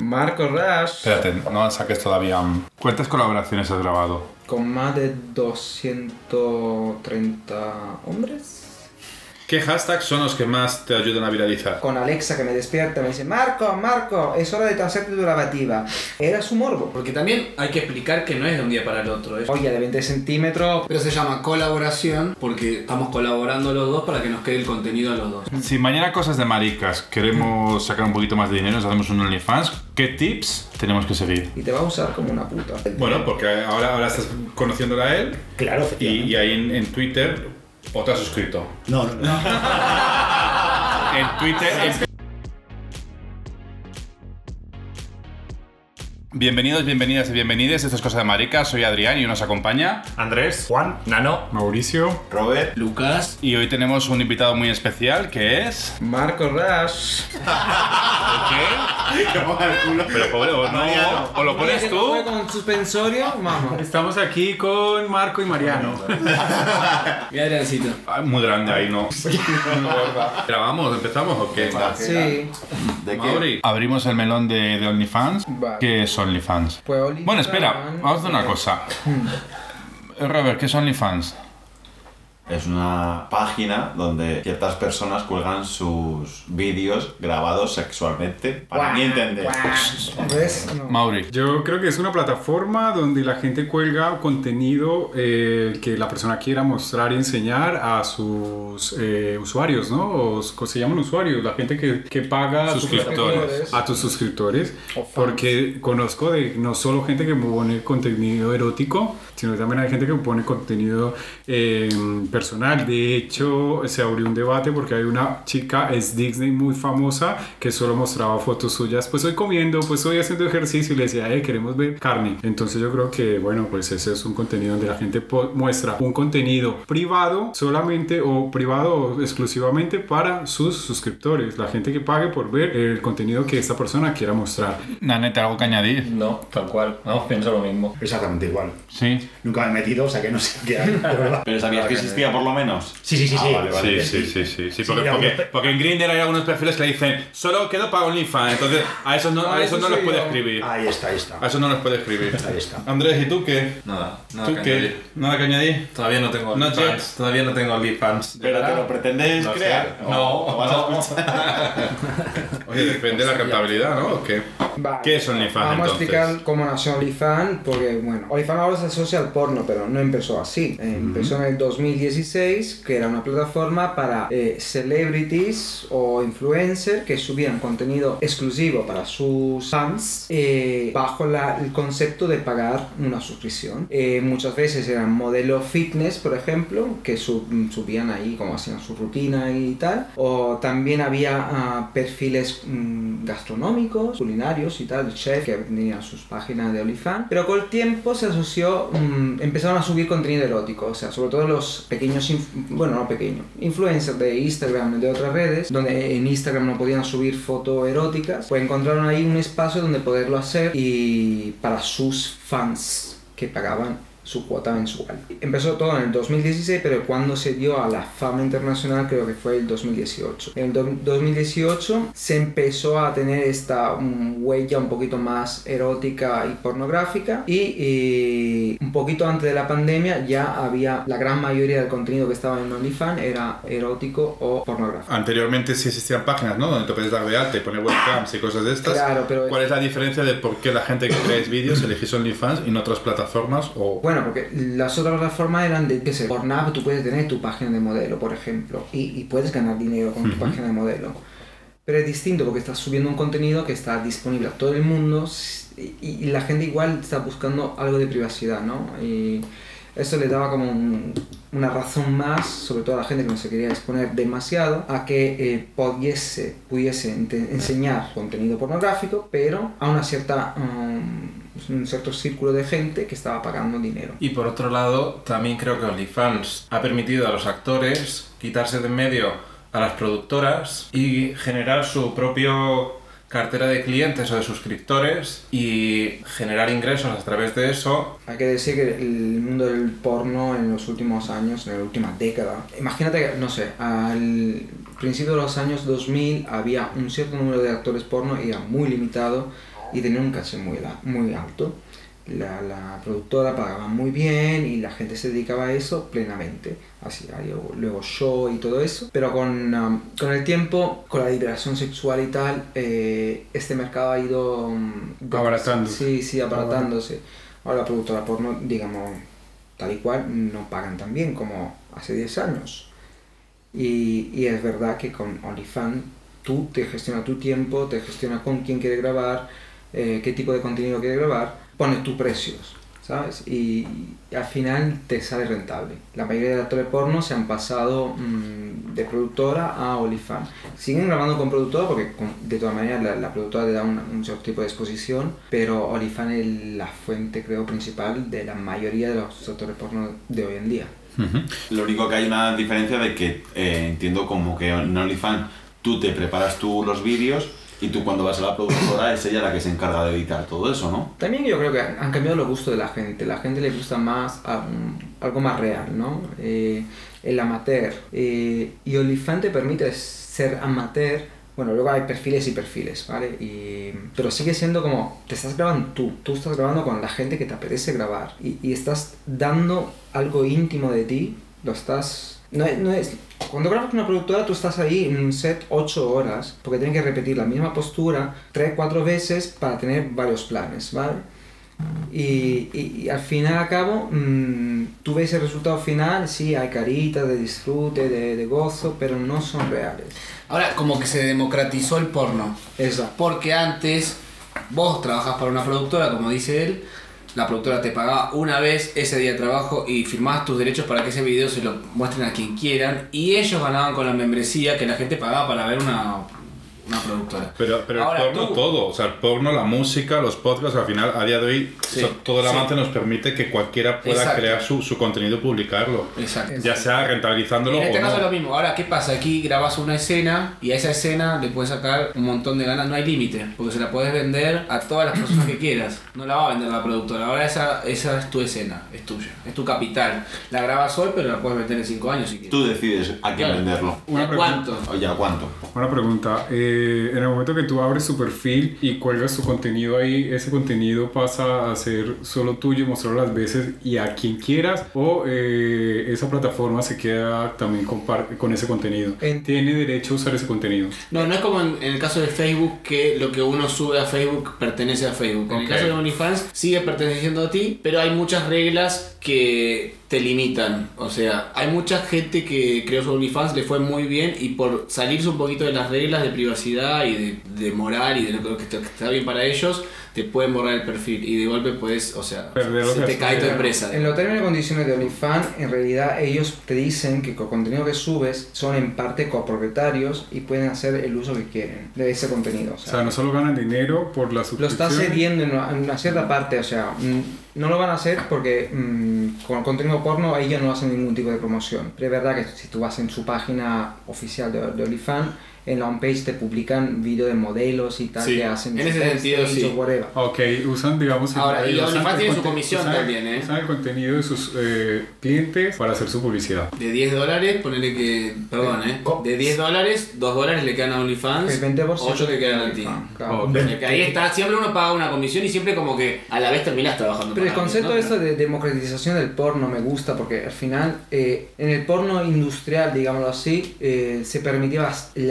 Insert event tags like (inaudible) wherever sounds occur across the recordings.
Marco Rash, Espérate, no saques todavía. ¿Cuántas colaboraciones has grabado? con más de 230 hombres. ¿Qué hashtags son los que más te ayudan a viralizar? Con Alexa que me despierta, me dice, Marco, Marco, es hora de hacerte tu lavativa. Era su morbo. Porque también hay que explicar que no es de un día para el otro. Es... Olla de 20 centímetros. Pero se llama colaboración porque estamos colaborando los dos para que nos quede el contenido a los dos. Si mañana cosas de maricas queremos sacar un poquito más de dinero, nos hacemos un OnlyFans, ¿qué tips tenemos que seguir? Y te va a usar como una puta. Bueno, porque ahora, ahora estás conociéndola a él Claro, y, efectivamente. y ahí en, en Twitter o te has suscrito. No, no, no. En Twitter. en- Bienvenidos, bienvenidas y bienvenides. Esto es Cosa de Maricas. Soy Adrián y nos acompaña. Andrés, Juan, Nano, Mauricio. Robert, Lucas, Y hoy tenemos un invitado muy especial que es. Marco Rash. ¿Qué? Pero pobre, o, no, o lo pones tú. Con suspensorio, vamos. Estamos aquí con Marco y Mariano. (laughs) y Adriancito. Ah, Muy grande ahí, ¿no? ¿Grabamos? ¿Empezamos o qué? Sí. ¿de qué? Abrimos el melón de, de OnlyFans. Vale. ¿Qué es OnlyFans? Pues Bueno, espera, vamos a hacer una cosa. (laughs) Robert, ¿qué es OnlyFans? Es una página donde ciertas personas cuelgan sus vídeos grabados sexualmente. Para mi entender. ¿Ves? No. Mauri. Yo creo que es una plataforma donde la gente cuelga contenido eh, que la persona quiera mostrar y enseñar a sus eh, usuarios, ¿no? O se llaman usuarios, la gente que, que paga su Suscriptores. a tus suscriptores porque conozco de no solo gente que pone contenido erótico sino también hay gente que pone contenido eh, personal de hecho se abrió un debate porque hay una chica es Disney muy famosa que solo mostraba fotos suyas pues hoy comiendo pues hoy haciendo ejercicio y le decía eh, queremos ver carne entonces yo creo que bueno pues ese es un contenido donde la gente muestra un contenido privado solamente o privado o exclusivamente para sus suscriptores la gente que pague por ver el contenido que esta persona quiera mostrar Nanete, ¿algo que añadir? No, tal cual. Vamos, pienso lo mismo. Exactamente igual. Sí. Nunca me he metido, o sea que no sé qué hay. Pero sabías que existía por lo menos. Sí, sí, sí, sí. Ah, vale, vale. Sí, sí, sí, sí, sí, Sí, porque, porque, en Grindr hay algunos perfiles que le dicen solo quedo para OnlyFans, entonces a esos no, a esos eso no los puede escribir. Ahí está, ahí está. A esos no los puede escribir. Ahí está. Andrés, ¿y tú qué? Nada, nada ¿Tú que qué? añadir. ¿Nada que añadir? Todavía no tengo OnlyFans. Todavía no tengo OnlyFans. Pero te lo pretendes No crear. ¿O- No, o vas a no. (laughs) escuchar? Oye, depende de la rentabilidad, ¿no? ¿O qué? Vale. ¿Qué es OnlyFans, Vamos entonces? a explicar cómo nació OnlyFans, porque bueno, OnlyFans ahora se asocia al porno, pero no empezó así. Empezó en el 2016, que era una plataforma para eh, celebrities o influencers que subían contenido exclusivo para sus fans eh, bajo la- el concepto de pagar una suscripción. Eh, muchas veces eran modelos fitness, por ejemplo, que sub- subían ahí como hacían su rutina y tal. O también había ah, perfiles mm, gastronómicos, culinarios y tal, chef que tenían sus páginas de OnlyFans. Pero con el tiempo se asoció, mm, empezaron a subir contenido erótico, o sea, sobre todo los pequeños, inf- bueno, no pequeños, influencers de Instagram, de otras redes, donde en Instagram no podían subir fotos eróticas, pues encontraron ahí un espacio donde poderlo hacer y para sus fans que pagaban su cuota mensual. Empezó todo en el 2016, pero cuando se dio a la fama internacional creo que fue el 2018. En el do- 2018 se empezó a tener esta mm, huella un poquito más erótica y pornográfica y, eh, un poquito antes de la pandemia ya había la gran mayoría del contenido que estaba en OnlyFans era erótico o pornográfico. Anteriormente sí existían páginas, ¿no? Donde te puedes dar de alta y poner webcams y cosas de estas. Claro, pero- ¿Cuál es la diferencia de por qué la gente que creáis vídeos elegís OnlyFans y no otras plataformas? O... Bueno, porque las otras plataformas eran de, qué sé, Pornhub, tú puedes tener tu página de modelo, por ejemplo, y, y puedes ganar dinero con tu página de modelo. Pero es distinto porque estás subiendo un contenido que está disponible a todo el mundo y, y la gente igual está buscando algo de privacidad, ¿no? Y eso le daba como un- una razón más, sobre todo a la gente que no se quería exponer demasiado, a que eh, pudiese, pudiese enseñar contenido pornográfico, pero a una cierta, um, un cierto círculo de gente que estaba pagando dinero. Y por otro lado, también creo que OnlyFans ha permitido a los actores quitarse de en medio a las productoras y generar su propio cartera de clientes o de suscriptores y generar ingresos a través de eso. Hay que decir que el mundo del porno en los últimos años, en la última década, imagínate que, no sé, al principio de los años 2000 había un cierto número de actores porno y era muy limitado y tenía un caché muy, muy alto. La, la productora pagaba muy bien y la gente se dedicaba a eso plenamente. Hacía luego, luego show y todo eso. Pero con, um, con el tiempo, con la liberación sexual y tal, eh, este mercado ha ido... um, Abaratándose. Sí, sí, abaratándose. Ahora la productora porno, digamos, tal y cual, no pagan tan bien como hace 10 años. Y, y es verdad que con OnlyFans tú te gestionas tu tiempo, te gestionas con quién quiere grabar, eh, qué tipo de contenido quiere grabar, pones tus precios, ¿sabes? Y, y al final te sale rentable. La mayoría de actores porno se han pasado mm, de productora a OnlyFans. Siguen grabando con productora porque con- de todas maneras la, la productora te da una- un cierto tipo de exposición, pero OnlyFans es la fuente, creo, principal de la mayoría de los actores porno de hoy en día. Lo único que hay una diferencia de que eh, entiendo como que en OnlyFans tú te preparas tú los vídeos y tú cuando vas a la productora es ella la que se encarga de editar todo eso, ¿no? También yo creo que han cambiado los gustos de la gente. La gente le gusta más a- algo más real, ¿no? Eh, el amateur. Eh, y OnlyFans te permite ser amateur. Bueno, luego hay perfiles y perfiles, ¿vale? Y, pero sigue siendo como, te estás grabando tú, tú estás grabando con la gente que te apetece grabar y, y estás dando algo íntimo de ti, lo estás... No es, no es- cuando grabas con una productora tú estás ahí en un set 8 horas porque tienes que repetir la misma postura 3-4 veces para tener varios planes, ¿vale? Y, y- y al final al cabo, mm, tú ves el resultado final, sí, hay caritas de disfrute, de, de gozo, pero no son reales. Ahora, como que se democratizó el porno. Exacto. Porque antes vos trabajás para una productora, como dice él, la productora te pagaba una vez ese día de trabajo y firmabas tus derechos para que ese video se lo muestren a quien quieran y ellos ganaban con la membresía que la gente pagaba para ver una, una productora. Pero, pero Ahora el porno tú- todo, o sea, el porno, la música, los podcasts, al final, a día de hoy, Sí, o sea, todo el sí. avance nos permite que cualquiera pueda Exacto. crear su, su contenido y publicarlo. Exacto. Ya sea rentabilizándolo en este o caso es no. lo mismo. Ahora, ¿qué pasa? Aquí grabas una escena y a esa escena le puedes sacar un montón de ganas. No hay límite, porque se la puedes vender a todas las personas que quieras. No la va a vender la productora. Ahora esa, esa es tu escena, es tuya, es tu capital. La grabas hoy, pero la puedes vender en 5 años si quieres. Tú decides a quién Claro. venderlo. ¿Y a cuánto? Oye, ¿a cuánto? Una pregunta, eh, en el momento que tú abres tu perfil y cuelgas tu contenido ahí, ese contenido pasa a ser solo tuyo, mostrarlo las veces y a quien quieras o eh, esa plataforma se queda también con, ese contenido. En- Tiene derecho a usar ese contenido. No, no es como en, en el caso de Facebook que lo que uno sube a Facebook pertenece a Facebook. En el caso de OnlyFans sigue perteneciendo a ti, pero hay muchas reglas que te limitan. O sea, hay mucha gente que creó su OnlyFans, le fue muy bien y por salirse un poquito de las reglas de privacidad y de, moral y de lo que está bien para ellos, te pueden borrar el perfil y de golpe puedes, o sea, Perder lo se te cae tu empresa. En los términos y condiciones de OnlyFans, en realidad ellos te dicen que con el contenido que subes son en parte copropietarios y pueden hacer el uso que quieren de ese contenido. O O sea, sea, no solo ganan dinero por la lo suscripción. está cediendo en una, en una cierta parte, o sea, mm, no lo van a hacer porque mm, con el contenido porno ellos no hacen ningún tipo de promoción. Pero es verdad que si tú vas en su página oficial de, de OnlyFans, en la homepage te publican vídeos de modelos y tal Sí, que hacen en ese sentido, sí. Ok, usan, digamos... el- Ahora, y usan OnlyFans el tiene su comisión usan el- también, ¿eh? Usan el contenido de sus eh, clientes para hacer su publicidad. De 10 dólares, ponele que. Perdón, ¿eh? De 10 dólares, 2 dólares le quedan a OnlyFans, El 20% 8 te quedan a ti. Claro. Ok. Porque ahí está, siempre uno paga una comisión y siempre como que a la vez terminas trabajando. Pero el concepto alguien, ¿no? de democratización del porno me gusta porque al final eh, en el porno industrial, digámoslo así, eh, se permitía el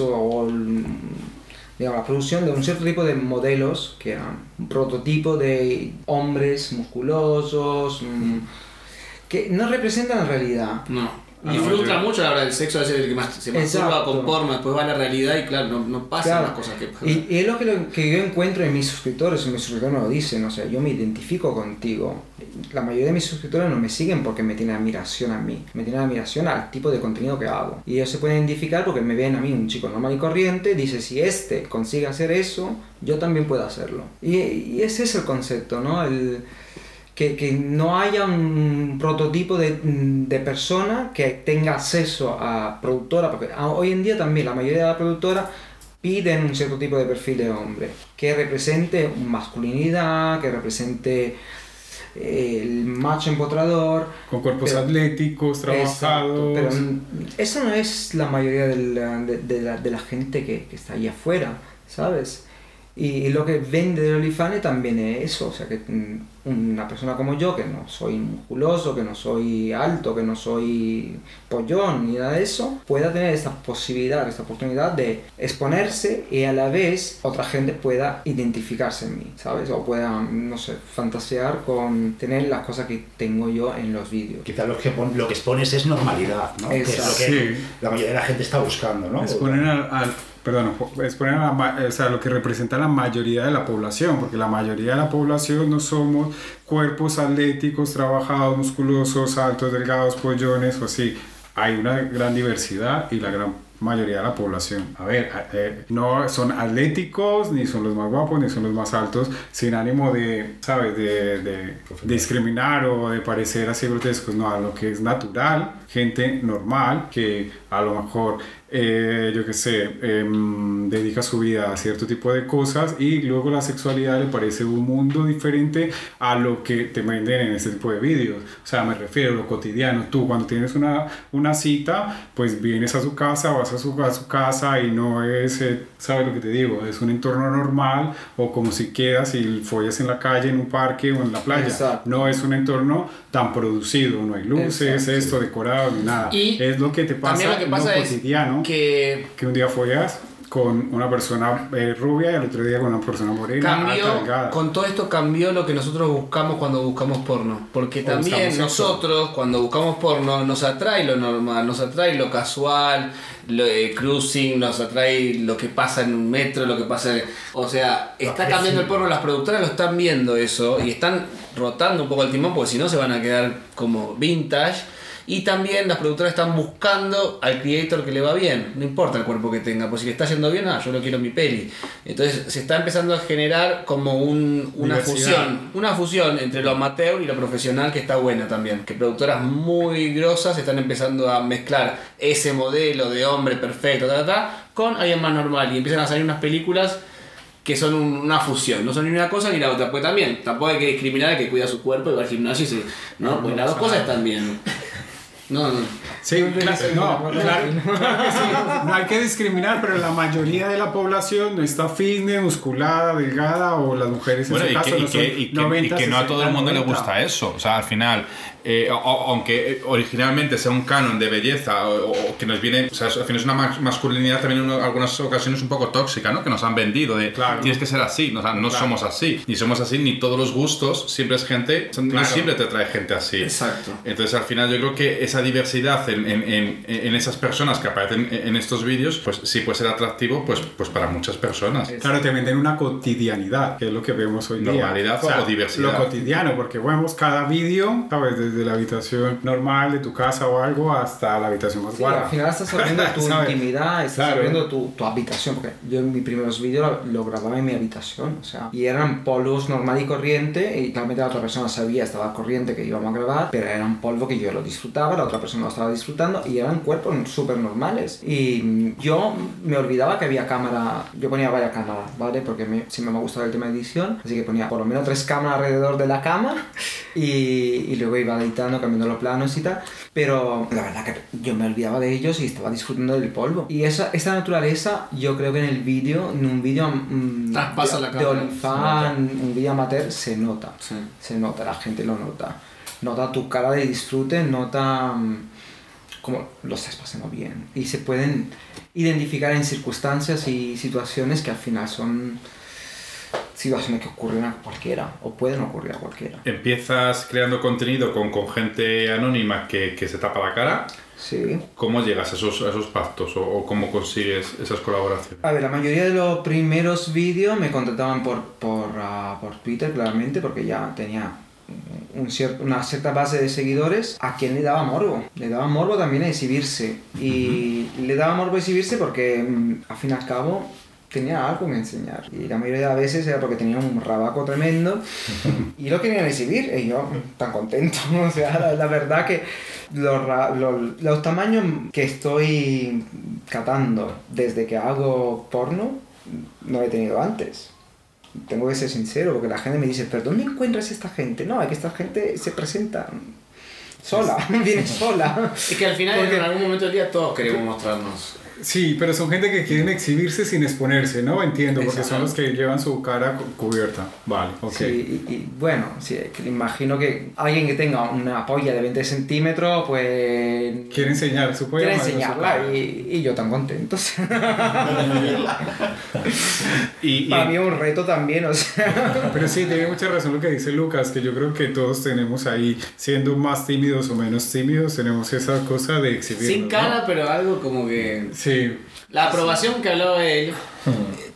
o la producción de un cierto tipo de modelos que eran un prototipo de hombres musculosos mm, que no representan la realidad. No. Ah, Y no, frustra yo- mucho a la hora del sexo, a veces el que más se masturba con porno, después va a la realidad y claro, no, no pasan Claro. las cosas que pasan. Y, y es lo que, lo que yo encuentro en mis suscriptores, y mis suscriptores me lo dicen, o sea, yo me identifico contigo. La mayoría de mis suscriptores no me siguen porque me tienen admiración a mí, me tienen admiración al tipo de contenido que hago. Y ellos se pueden identificar porque me ven a mí, un chico normal y corriente, dice, si este consigue hacer eso, yo también puedo hacerlo. Y, y ese es el concepto, ¿no? El, que, que no haya un prototipo de, de persona que tenga acceso a productora, porque hoy en día también la mayoría de las productoras piden un cierto tipo de perfil de hombre, que represente masculinidad, que represente eh, el macho empotrador. Con cuerpos Pero- atléticos, Exacto, trabajados. pero mm, eso no es la mayoría de la, de, de la, la gente que, que está ahí afuera, ¿sabes? Y, lo que vende de OnlyFans también es eso, o sea, que una persona como yo, que no soy musculoso, que no soy alto, que no soy pollón ni nada de eso, pueda tener esta posibilidad, esta oportunidad de exponerse y a la vez otra gente pueda identificarse en mí, ¿sabes? O pueda, no sé, fantasear con tener las cosas que tengo yo en los vídeos. Quizás lo que, pon- lo que expones es normalidad, ¿no? Que es lo Exacto. que Sí. la mayoría de la gente está buscando, ¿no? Exponer al, al- perdón, exponer a la o sea, lo que representa la mayoría de la población, porque la mayoría de la población no somos cuerpos atléticos, trabajados, musculosos, altos, delgados, pollones o así. Hay una gran diversidad y la gran mayoría de la población. A ver, eh, no son atléticos, ni son los más guapos, ni son los más altos, sin ánimo de, ¿sabes?, de, de discriminar o de parecer así grotescos, no, a lo que es natural, gente normal que a lo mejor, eh, yo qué sé, em, dedica su vida a cierto tipo de cosas y luego la sexualidad le parece un mundo diferente a lo que te venden en este tipo de vídeos. O sea, me refiero a lo cotidiano. Tú cuando tienes una, una cita, pues vienes a su casa, vas a su, a su casa y no es, eh, ¿sabes lo que te digo? Es un entorno normal o como si quedas y follas en la calle, en un parque o en la playa. Exacto. No es un entorno tan producido, no hay luces, Exacto. esto, decorado, ni nada. Y es lo que te pasa, También lo que pasa en lo es cotidiano, que que un día follas con una persona eh, rubia y al otro día con una persona morena, cambió, con todo esto cambió lo que nosotros buscamos cuando buscamos porno. Porque también nosotros cuando buscamos porno nos atrae lo normal, nos atrae lo casual, lo de cruising, nos atrae lo que pasa en un metro, lo que pasa... en- O sea, está cambiando el porno, las productoras lo están viendo eso y están rotando un poco el timón porque si no se van a quedar como vintage. Y también las productoras están buscando al creator que le va bien, no importa el cuerpo que tenga, pues si le está yendo bien, ah, yo lo quiero en mi peli. Entonces se está empezando a generar como un- una fusión, una fusión entre lo amateur y lo profesional que está buena también. Que productoras muy grosas están empezando a mezclar ese modelo de hombre perfecto, ta, ta, ta, con alguien más normal y empiezan a salir unas películas que son un- una fusión, no son ni una cosa ni la otra. Pues también, tampoco hay que discriminar al que cuida su cuerpo y va al gimnasio y se. No, pues las dos cosas están bien. (laughs) No, no. Sí, no, claro, (laughs) claro que sí. No hay que discriminar, pero la mayoría de la población no está fitness, musculada, delgada o las mujeres en Bueno, su y caso que, y no son que- y que- 90, y que no a todo el 60, mundo le 90. gusta eso. O sea, al final, eh, o- o- aunque eh, originalmente sea un canon de belleza o, o que nos viene, o sea, al final es una mas- masculinidad también en algunas ocasiones un poco tóxica, ¿no? Que nos han vendido de Claro. tienes que ser así. No, o sea, no Claro. somos así. Ni somos así, ni todos los gustos. Siempre es gente, no Claro. siempre te trae gente así. Exacto. Entonces, al final, yo creo que esa diversidad en, en- en- en esas personas que aparecen en estos vídeos, pues sí puede ser atractivo pues, pues para muchas personas. Claro, te venden una cotidianidad, que es lo que vemos hoy día. Normalidad o diversidad. Lo cotidiano, porque vemos cada vídeo, ¿sabes? Desde la habitación normal de tu casa o algo hasta la habitación más Sí, guapa. al final estás (laughs) abriendo tu intimidad, estás Claro. abriendo tu, tu habitación, porque yo en mis primeros vídeos lo, lo grababa en mi habitación, o sea, y eran polvos normal y corriente, y claramente la otra persona sabía, estaba corriente que íbamos a grabar, pero era un polvo que yo lo disfrutaba, la otra persona lo estaba disfrutando, y eran cuerpos súper normales. Y yo me olvidaba que había cámara, yo ponía varias cámaras, ¿vale? Porque me, siempre me ha gustado el tema de edición, así que ponía por lo menos tres cámaras alrededor de la cama, (laughs) y, y luego iba editando, cambiando los planos y tal, pero la verdad que yo me olvidaba de ellos y estaba disfrutando del polvo. Y esa, esa naturaleza, yo creo que en el vídeo, en un vídeo mm, Traspasa de, la de. OnlyFans, un vídeo amateur, se nota. Sí. Se nota, la gente lo nota. Nota tu cara de disfrute, nota mm, como lo estás pasando bien. Y se pueden identificar en circunstancias y situaciones que al final son situaciones que ocurren a cualquiera o pueden ocurrir a cualquiera. Empiezas creando contenido con, con gente anónima que, que se tapa la cara. Sí. ¿Cómo llegas a esos, a esos pactos o, o cómo consigues esas colaboraciones? A ver, la mayoría de los primeros vídeos me contrataban por, por, ah, por Twitter, claramente, porque ya tenía un cier- una cierta base de seguidores a quien le daba morbo. Le daba morbo también a exhibirse. Y le daba morbo a exhibirse porque, mm, al fin y al cabo, tenía algo que enseñar. Y la mayoría de las veces era porque tenía un rabaco tremendo y lo querían exhibir y yo tan contento. (laughs) O sea, la, la verdad que los, los, los tamaños que estoy catando desde que hago porno no he tenido antes. Tengo que ser sincero porque la gente me dice, pero ¿dónde encuentras esta gente? No, es que esta gente se presenta sola, (laughs) viene sola. Es que al final, Porque- en algún momento del día, todos queremos mostrarnos. Sí, pero son gente que quieren exhibirse sin exponerse, ¿no? Entiendo, porque Exacto. son los que llevan su cara cu- cubierta. Vale, ok. Sí, y, y bueno, sí, que imagino que alguien que tenga una polla de 20 centímetros, pues... Quiere enseñar su polla. quiere no su enseñarla y, y yo tan contento. (laughs) Y, y- Para mí es un reto también, o sea... Pero sí, tiene mucha razón lo que dice Lucas, que yo creo que todos tenemos ahí, siendo más tímidos o menos tímidos, tenemos esa cosa de exhibir. Sin cara, pero algo como que. Sí, La aprobación que hablaba él.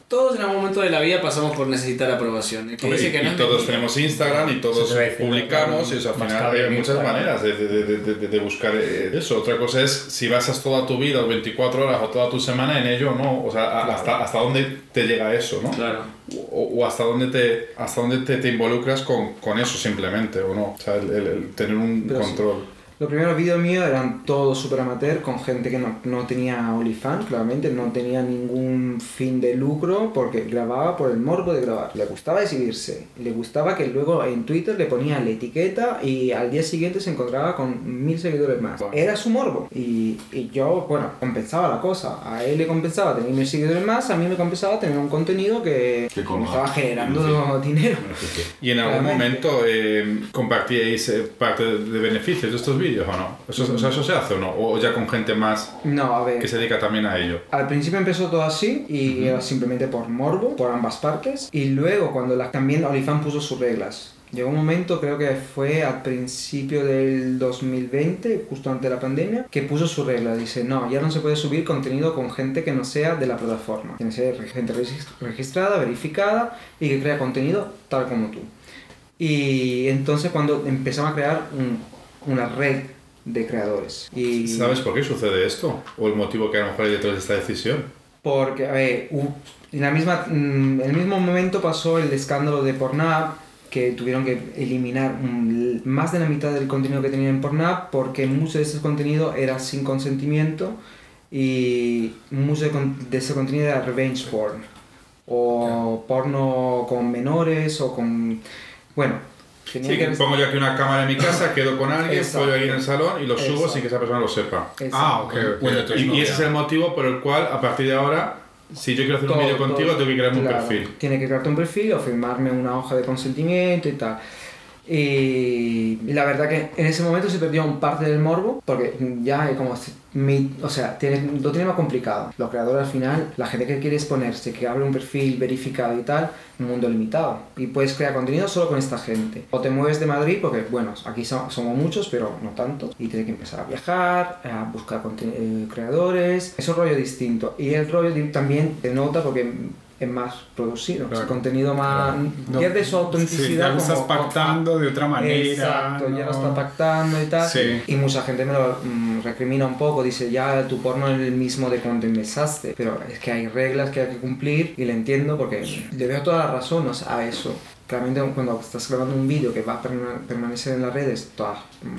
Todos en algún momento de la vida pasamos por necesitar aprobación. Que dice y- que y no es todos tenemos Instagram y todos publicamos y eso, al final hay muchas maneras de, de- de- de- de buscar eh, eso. Otra cosa es si basas toda tu vida, o 24 horas o toda tu semana en ello o no. O sea, hasta, hasta dónde te llega eso, ¿no? Claro. O, o hasta dónde te hasta dónde te, te involucras con, con eso simplemente, o no. O sea, el, el- el tener un Pero sí. Los primeros vídeos míos eran todos super amateur, con gente que no, no tenía OnlyFans, claramente, no tenía ningún fin de lucro, porque grababa por el morbo de grabar. Le gustaba exhibirse, le gustaba que luego en Twitter le ponía la etiqueta y al día siguiente se encontraba con mil seguidores más. Era su morbo. Y, y yo, bueno, compensaba la cosa. A él le compensaba tener mil seguidores más, a mí me compensaba tener un contenido que, Que me estaba generando dinero. (laughs) ¿Y en algún Realmente. momento eh, compartíais eh, parte de beneficios de estos vídeos o no? ¿Eso, o sea, ¿Eso se hace o no? ¿O ya con gente más No, a ver. que se dedica también a ello? Al principio empezó todo así y era simplemente por morbo, por ambas partes. Y luego cuando la, también OnlyFans puso sus reglas. Llegó un momento, creo que fue al principio del 2020, justo antes de la pandemia, que puso su regla. Dice, no, ya no se puede subir contenido con gente que no sea de la plataforma. Tiene que ser gente regis- registrada, verificada y que crea contenido tal como tú. Y entonces cuando empezamos a crear un- una red de creadores. Y... ¿Sabes por qué sucede esto? ¿O el motivo que a lo mejor hay detrás de esta decisión? Porque, a ver, en la misma, mm, el mismo momento pasó el escándalo de Pornhub, que tuvieron que eliminar más de la mitad del contenido que tenían en Pornhub, porque mucho de ese contenido era sin consentimiento y mucho de ese contenido era revenge porn, o porno con menores, o con... Bueno, tenían Sí, que pongo yo aquí una cámara en mi casa, (coughs) quedo con alguien, Exacto. pollo ahí en el salón y lo subo Exacto. sin que esa persona lo sepa. Exacto. Ah, ok. Bueno, Y, y ese es el motivo por el cual, a partir de ahora, si yo quiero hacer un Todo, vídeo contigo, todo. tengo que crearme Claro, un perfil. Tiene que crearte un perfil o firmarme una hoja de consentimiento y tal. Y la verdad que en ese momento se perdió un parte del morbo, porque ya como, mi- o sea, tiene, lo tiene más complicado. Los creadores al final, la gente que quiere exponerse, que abre un perfil verificado y tal, un mundo limitado. Y puedes crear contenido solo con esta gente. O te mueves de Madrid, porque bueno, aquí so- somos muchos, pero no tantos. Y tienes que empezar a viajar, a buscar eh, creadores. Es un rollo distinto. Y el rollo también se nota porque es más producido. Claro. Es contenido más... No, pierde su Sí, autenticidad. ya lo estás como- pactando de otra manera. Exacto, ya lo ¿no? está pactando y tal. Sí. Y mucha gente me lo mm, recrimina un poco, dice, ya tu porno es el mismo de cuando empezaste. Pero es que hay reglas que hay que cumplir y le entiendo porque le veo toda la razón o sea, a eso. Claramente cuando estás grabando un vídeo que va a perma- permanecer en las redes toda,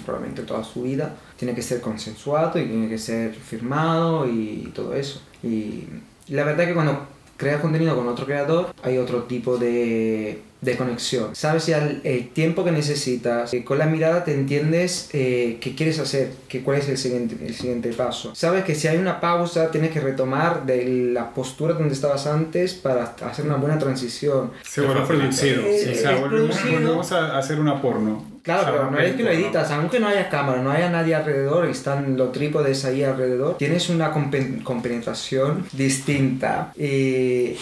probablemente toda su vida, tiene que ser consensuado y tiene que ser firmado y todo eso. Y la verdad que cuando creas contenido con otro creador, hay otro tipo de, de conexión. Sabes ya el, el tiempo que necesitas, eh, con la mirada te entiendes eh, qué quieres hacer, que, cuál es el siguiente, el siguiente paso. Sabes que si hay una pausa, tienes que retomar de la postura donde estabas antes para hacer una buena transición. Se vuelve producido. O sea, volvemos, producido. volvemos a hacer una porno. Claro, pero no es que lo editas, aunque no haya cámara, no haya nadie alrededor y están los trípodes ahí alrededor, tienes una compen- compenetración distinta. Y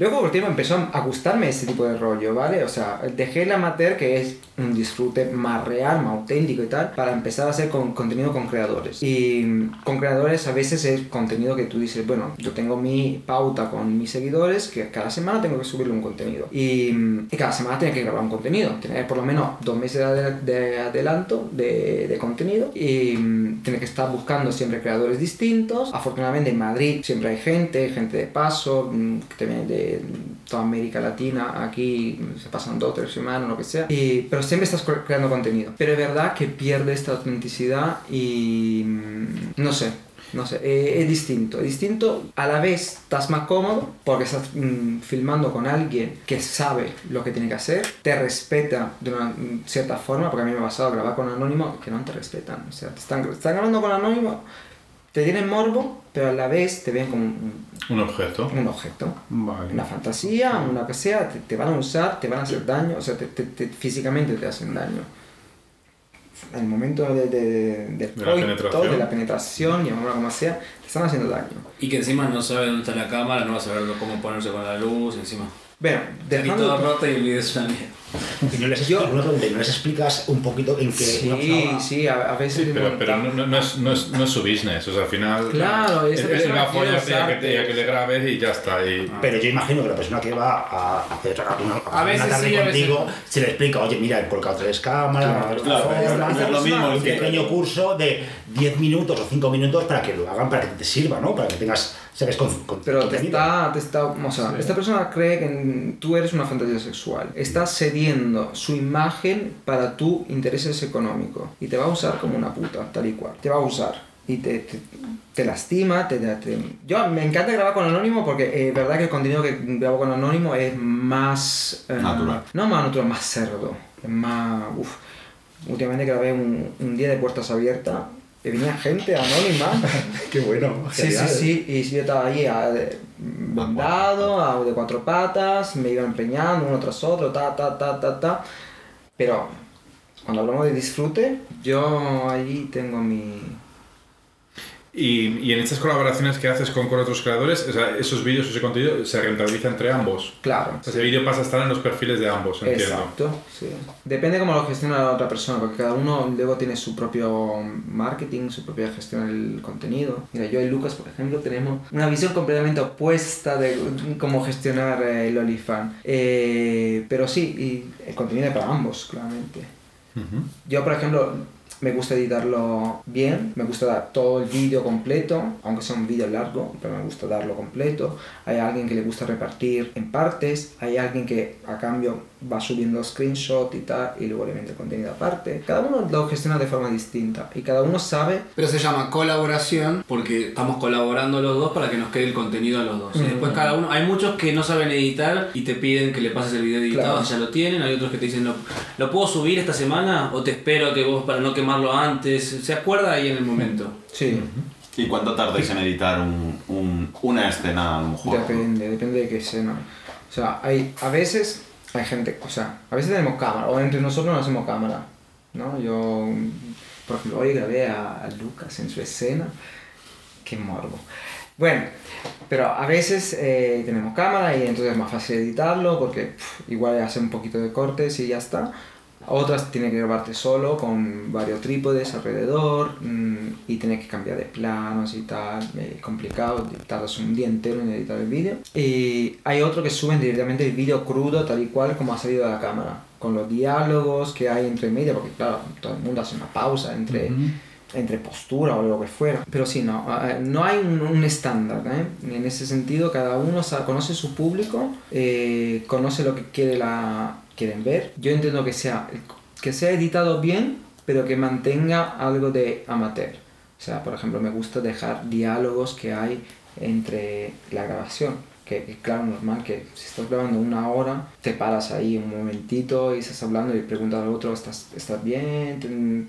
Luego por tiempo empezó a gustarme ese tipo de rollo, ¿vale? O sea, dejé el amateur, que es un disfrute más real, más auténtico y tal, para empezar a hacer con, contenido con creadores. Y con creadores a veces es contenido que tú dices, bueno, yo tengo mi pauta con mis seguidores, que cada semana tengo que subirle un contenido. Y, y cada semana tengo que grabar un contenido, tener por lo menos dos meses de, de adelanto de, de contenido y mm, tener que estar buscando siempre creadores distintos. Afortunadamente en Madrid siempre hay gente, gente de paso, mm, que te viene de toda América Latina, aquí se pasan dos tres semanas, lo que sea. Y, pero siempre estás cre- creando contenido. Pero es verdad que pierde esta autenticidad y mm, no sé. No sé, eh, es distinto. Es distinto, a la vez estás más cómodo porque estás mm, filmando con alguien que sabe lo que tiene que hacer, te respeta de una mm, cierta forma, porque a mí me ha pasado grabar con anónimo que no te respetan. O sea, te están, están grabando con anónimo, te tienen morbo, pero a la vez te ven como un, Un objeto. un objeto. Vale. Una fantasía, una que sea, te, te van a usar, te van a hacer daño, o sea, te, te- te- físicamente te hacen daño. En el momento de, de- del De la coito, penetración. de la penetración, llamémoslo como sea, te están haciendo daño. Y que encima no sabe dónde está la cámara, no va a saber cómo ponerse con la luz, encima. Bueno, Salí todo dejando... roto y el video es una mierda. Y no les, Yo- una pregunta, ¿y no les explicas un poquito en qué Sí, una sí, a, a veces... Sí, pero, pero no, no- es, no, es, no es su business, o sea, al final. Claro, él, esa él persona va a quiere follarte y a que, te- que le grabes y ya está. Y, Pero yo imagino que la persona que va a hacer una, A veces una tarde sí, a veces contigo no. se le explica, oye, mira, he colocado tres cámaras, Claro, claro, esta es lo mismo, un pequeño curso de 10 minutos o 5 minutos para que lo hagan, para que te sirva, ¿no? Para que tengas, sabes, con, con Pero te está, te está, o sea, esta persona cree que tú eres una fantasía sexual. Está cediendo su imagen para tu intereses económicos y te va a usar como una puta, tal y cual. Te va a usar y te, te, te lastima, te, te- Yo me encanta grabar con Anónimo porque eh, es verdad que el contenido que grabo con Anónimo es más... eh, Natural. No más natural, más cerdo. Es más... Uf. Últimamente grabé un, un día de puertas abiertas y venía gente anónima. (laughs) Qué bueno, Sí, sí, sí, y yo estaba ahí a- de- vendado, a- de cuatro patas, me iban empeñando uno tras otro, ta, ta, ta, ta, ta. Pero cuando hablamos de disfrute, yo ahí tengo mi... y, y en estas colaboraciones que haces con, con otros creadores, o sea, esos vídeos, ese contenido se rentabiliza entre ambos. Claro. O sea, ese vídeo pasa a estar en los perfiles de ambos, entiendo. Exacto, sí. Depende cómo lo gestiona la otra persona, porque cada uno luego tiene su propio marketing, su propia gestión del contenido. Mira, yo y Lucas, por ejemplo, tenemos una visión completamente opuesta de cómo gestionar eh, el OnlyFans. Eh, pero sí, y el contenido es para ambos, claramente. Yo, por ejemplo, me gusta editarlo bien, me gusta dar todo el vídeo completo, aunque sea un vídeo largo, pero me gusta darlo completo. Hay alguien que le gusta repartir en partes, hay alguien que a cambio va subiendo screenshot y tal, y luego le mete el contenido aparte. Cada uno lo gestiona de forma distinta y cada uno sabe Pero se llama colaboración porque estamos colaborando los dos para que nos quede el contenido a los dos. Y Mm. después cada uno, hay muchos que no saben editar y te piden que le pases el video editado, Claro. ya lo tienen, hay otros que te dicen, ¿lo, ¿lo puedo subir esta semana o te espero que vos para no quemarlo antes? Se acuerda ahí en el momento. Sí, ¿Y cuánto tardáis en editar un, un- una escena a lo mejor? depende, depende de qué escena. O sea, hay, a veces hay gente, o sea, a veces tenemos cámara, o entre nosotros no hacemos cámara, ¿no? Yo, por ejemplo, hoy grabé a, Lucas en su escena, qué morbo. Bueno, pero a veces eh, tenemos cámara y entonces es más fácil editarlo porque pf, igual hace un poquito de cortes y ya está. Otras tiene que grabarte solo con varios trípodes alrededor mm, y tienes que cambiar de planos y tal. Es complicado, tardas un día entero en editar el vídeo. Y hay otro que suben directamente el vídeo crudo tal y cual como ha salido de la cámara, con los diálogos que hay entre medio, porque claro, todo el mundo hace una pausa entre entre postura o lo que fuera. Pero sí, no, no hay un, estándar. ¿eh? En ese sentido, cada uno sa- conoce su público, eh, conoce lo que quiere la, quieren ver. Yo entiendo que sea, que sea editado bien, pero que mantenga algo de amateur. O sea, por ejemplo, me gusta dejar diálogos que hay entre la grabación. Que, que claro, normal que si estás grabando una hora, te paras ahí un momentito y estás hablando y preguntas al otro, ¿estás, estás bien? ¿Ten-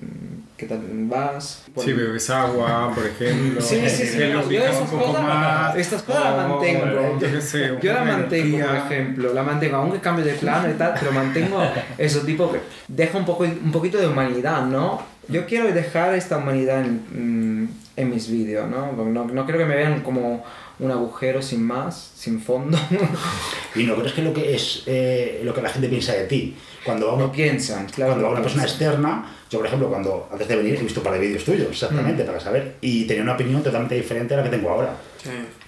¿Qué tal vas? Si bebes agua, por ejemplo. Sí, sí, sí. Yo esas cosas- más. estas cosas las mantengo. Yo qué sé, Yo la mantengo, por ejemplo, la mantengo, aunque cambie de plano y tal, pero mantengo eso tipo que deja un, poco, un poquito de humanidad, ¿no? Yo quiero dejar esta humanidad en, mm, en mis vídeos, ¿no? ¿no? No creo que me vean como un agujero sin más, sin fondo. (laughs) Y no crees que lo que es eh, lo que la gente piensa de ti. Cuando va no una, piensan, claro. cuando va no una persona externa, yo por ejemplo, cuando antes de venir he visto un par de vídeos tuyos, Mm. exactamente, para saber, y tenía una opinión totalmente diferente a la que tengo ahora.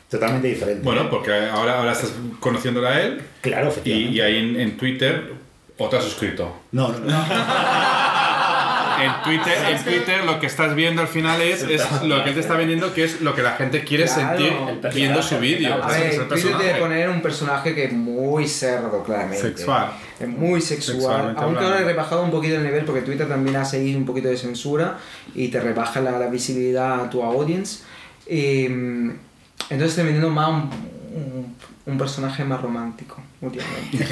Totalmente diferente. Bueno, porque ahora, ahora estás conociéndola a él claro, y, efectivamente. y ahí en, en Twitter o te has suscrito. No, no, no. (laughs) En Twitter, en Twitter lo que estás viendo al final es, es lo que él te está vendiendo, que es lo que la gente quiere Claro. sentir viendo su vídeo. A ver, Twitter poner un personaje que es muy cerdo, claramente. Sexual. Es muy sexual. Aunque ahora he rebajado un poquito el nivel porque Twitter también hace ahí un poquito de censura y te rebaja la, la visibilidad a tu audience. Y, mm, entonces estoy vendiendo más un, un- un personaje más romántico últimamente.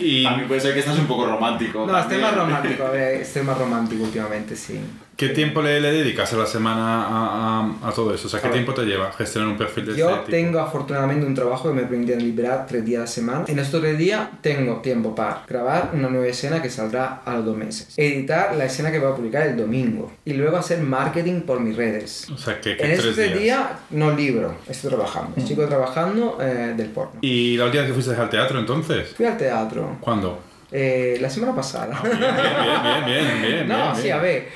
Y A mí puede ser que estás un poco romántico. No, estoy también. más romántico, a ver, estoy más romántico últimamente, sí. ¿Qué tiempo le, le dedicas a la semana a, a- a todo eso? O sea, ¿qué tiempo te lleva gestionar un perfil de Yo este tipo? tengo afortunadamente un trabajo que me permite liberar tres días a la semana. En estos tres días tengo tiempo para grabar una nueva escena que saldrá a los dos meses, editar la escena que voy a publicar el domingo y luego hacer marketing por mis redes. O sea, que, que En estos tres días no libro, estoy trabajando, sigo trabajando eh, del porno. ¿Y la última vez que fuiste al teatro entonces? Fui al teatro ¿Cuándo? eh, la semana pasada. Bien, bien, bien, bien, bien. (laughs) No, bien, sí, bien. a ver,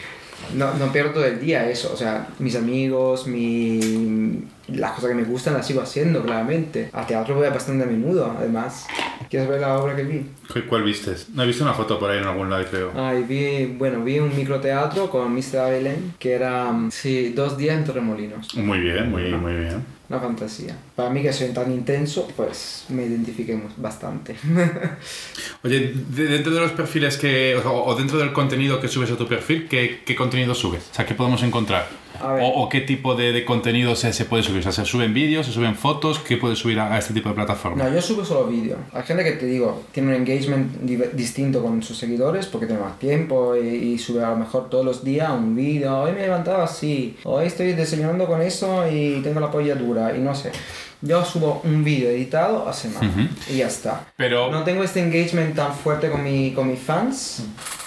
no, no pierdo todo el día eso, o sea, mis amigos, mi... las cosas que me gustan las sigo haciendo, claramente. Al teatro voy bastante a menudo, además. ¿Quieres ver la obra que vi? ¿Cu- ¿Cuál vistes? No he visto una foto por ahí en algún lado, creo. Ay, vi, bueno, vi un microteatro con Mr. Abelén, que era, mm, sí, dos días en Torremolinos. Muy bien, muy, muy bien. Una fantasía. Para mí que soy tan intenso, pues me identifiqué bastante. (laughs) Oye, de- dentro de los perfiles que. O, o dentro del contenido que subes a tu perfil, ¿qué, qué contenido subes? O sea, ¿qué podemos encontrar? O, o qué tipo de, de contenido se, se puede subir? O sea, ¿se suben vídeos, se suben fotos? ¿Qué puedes subir a, a este tipo de plataforma? No, yo subo solo vídeo. Hay gente que te digo, tiene un engagement di- distinto con sus seguidores porque tiene más tiempo y, y sube a lo mejor todos los días un vídeo. Hoy me he levantado así, hoy estoy desayunando con eso y tengo la polla dura y no sé. Yo subo un vídeo editado a semana y ya está. Pero. No tengo este engagement tan fuerte con, mi, con mis fans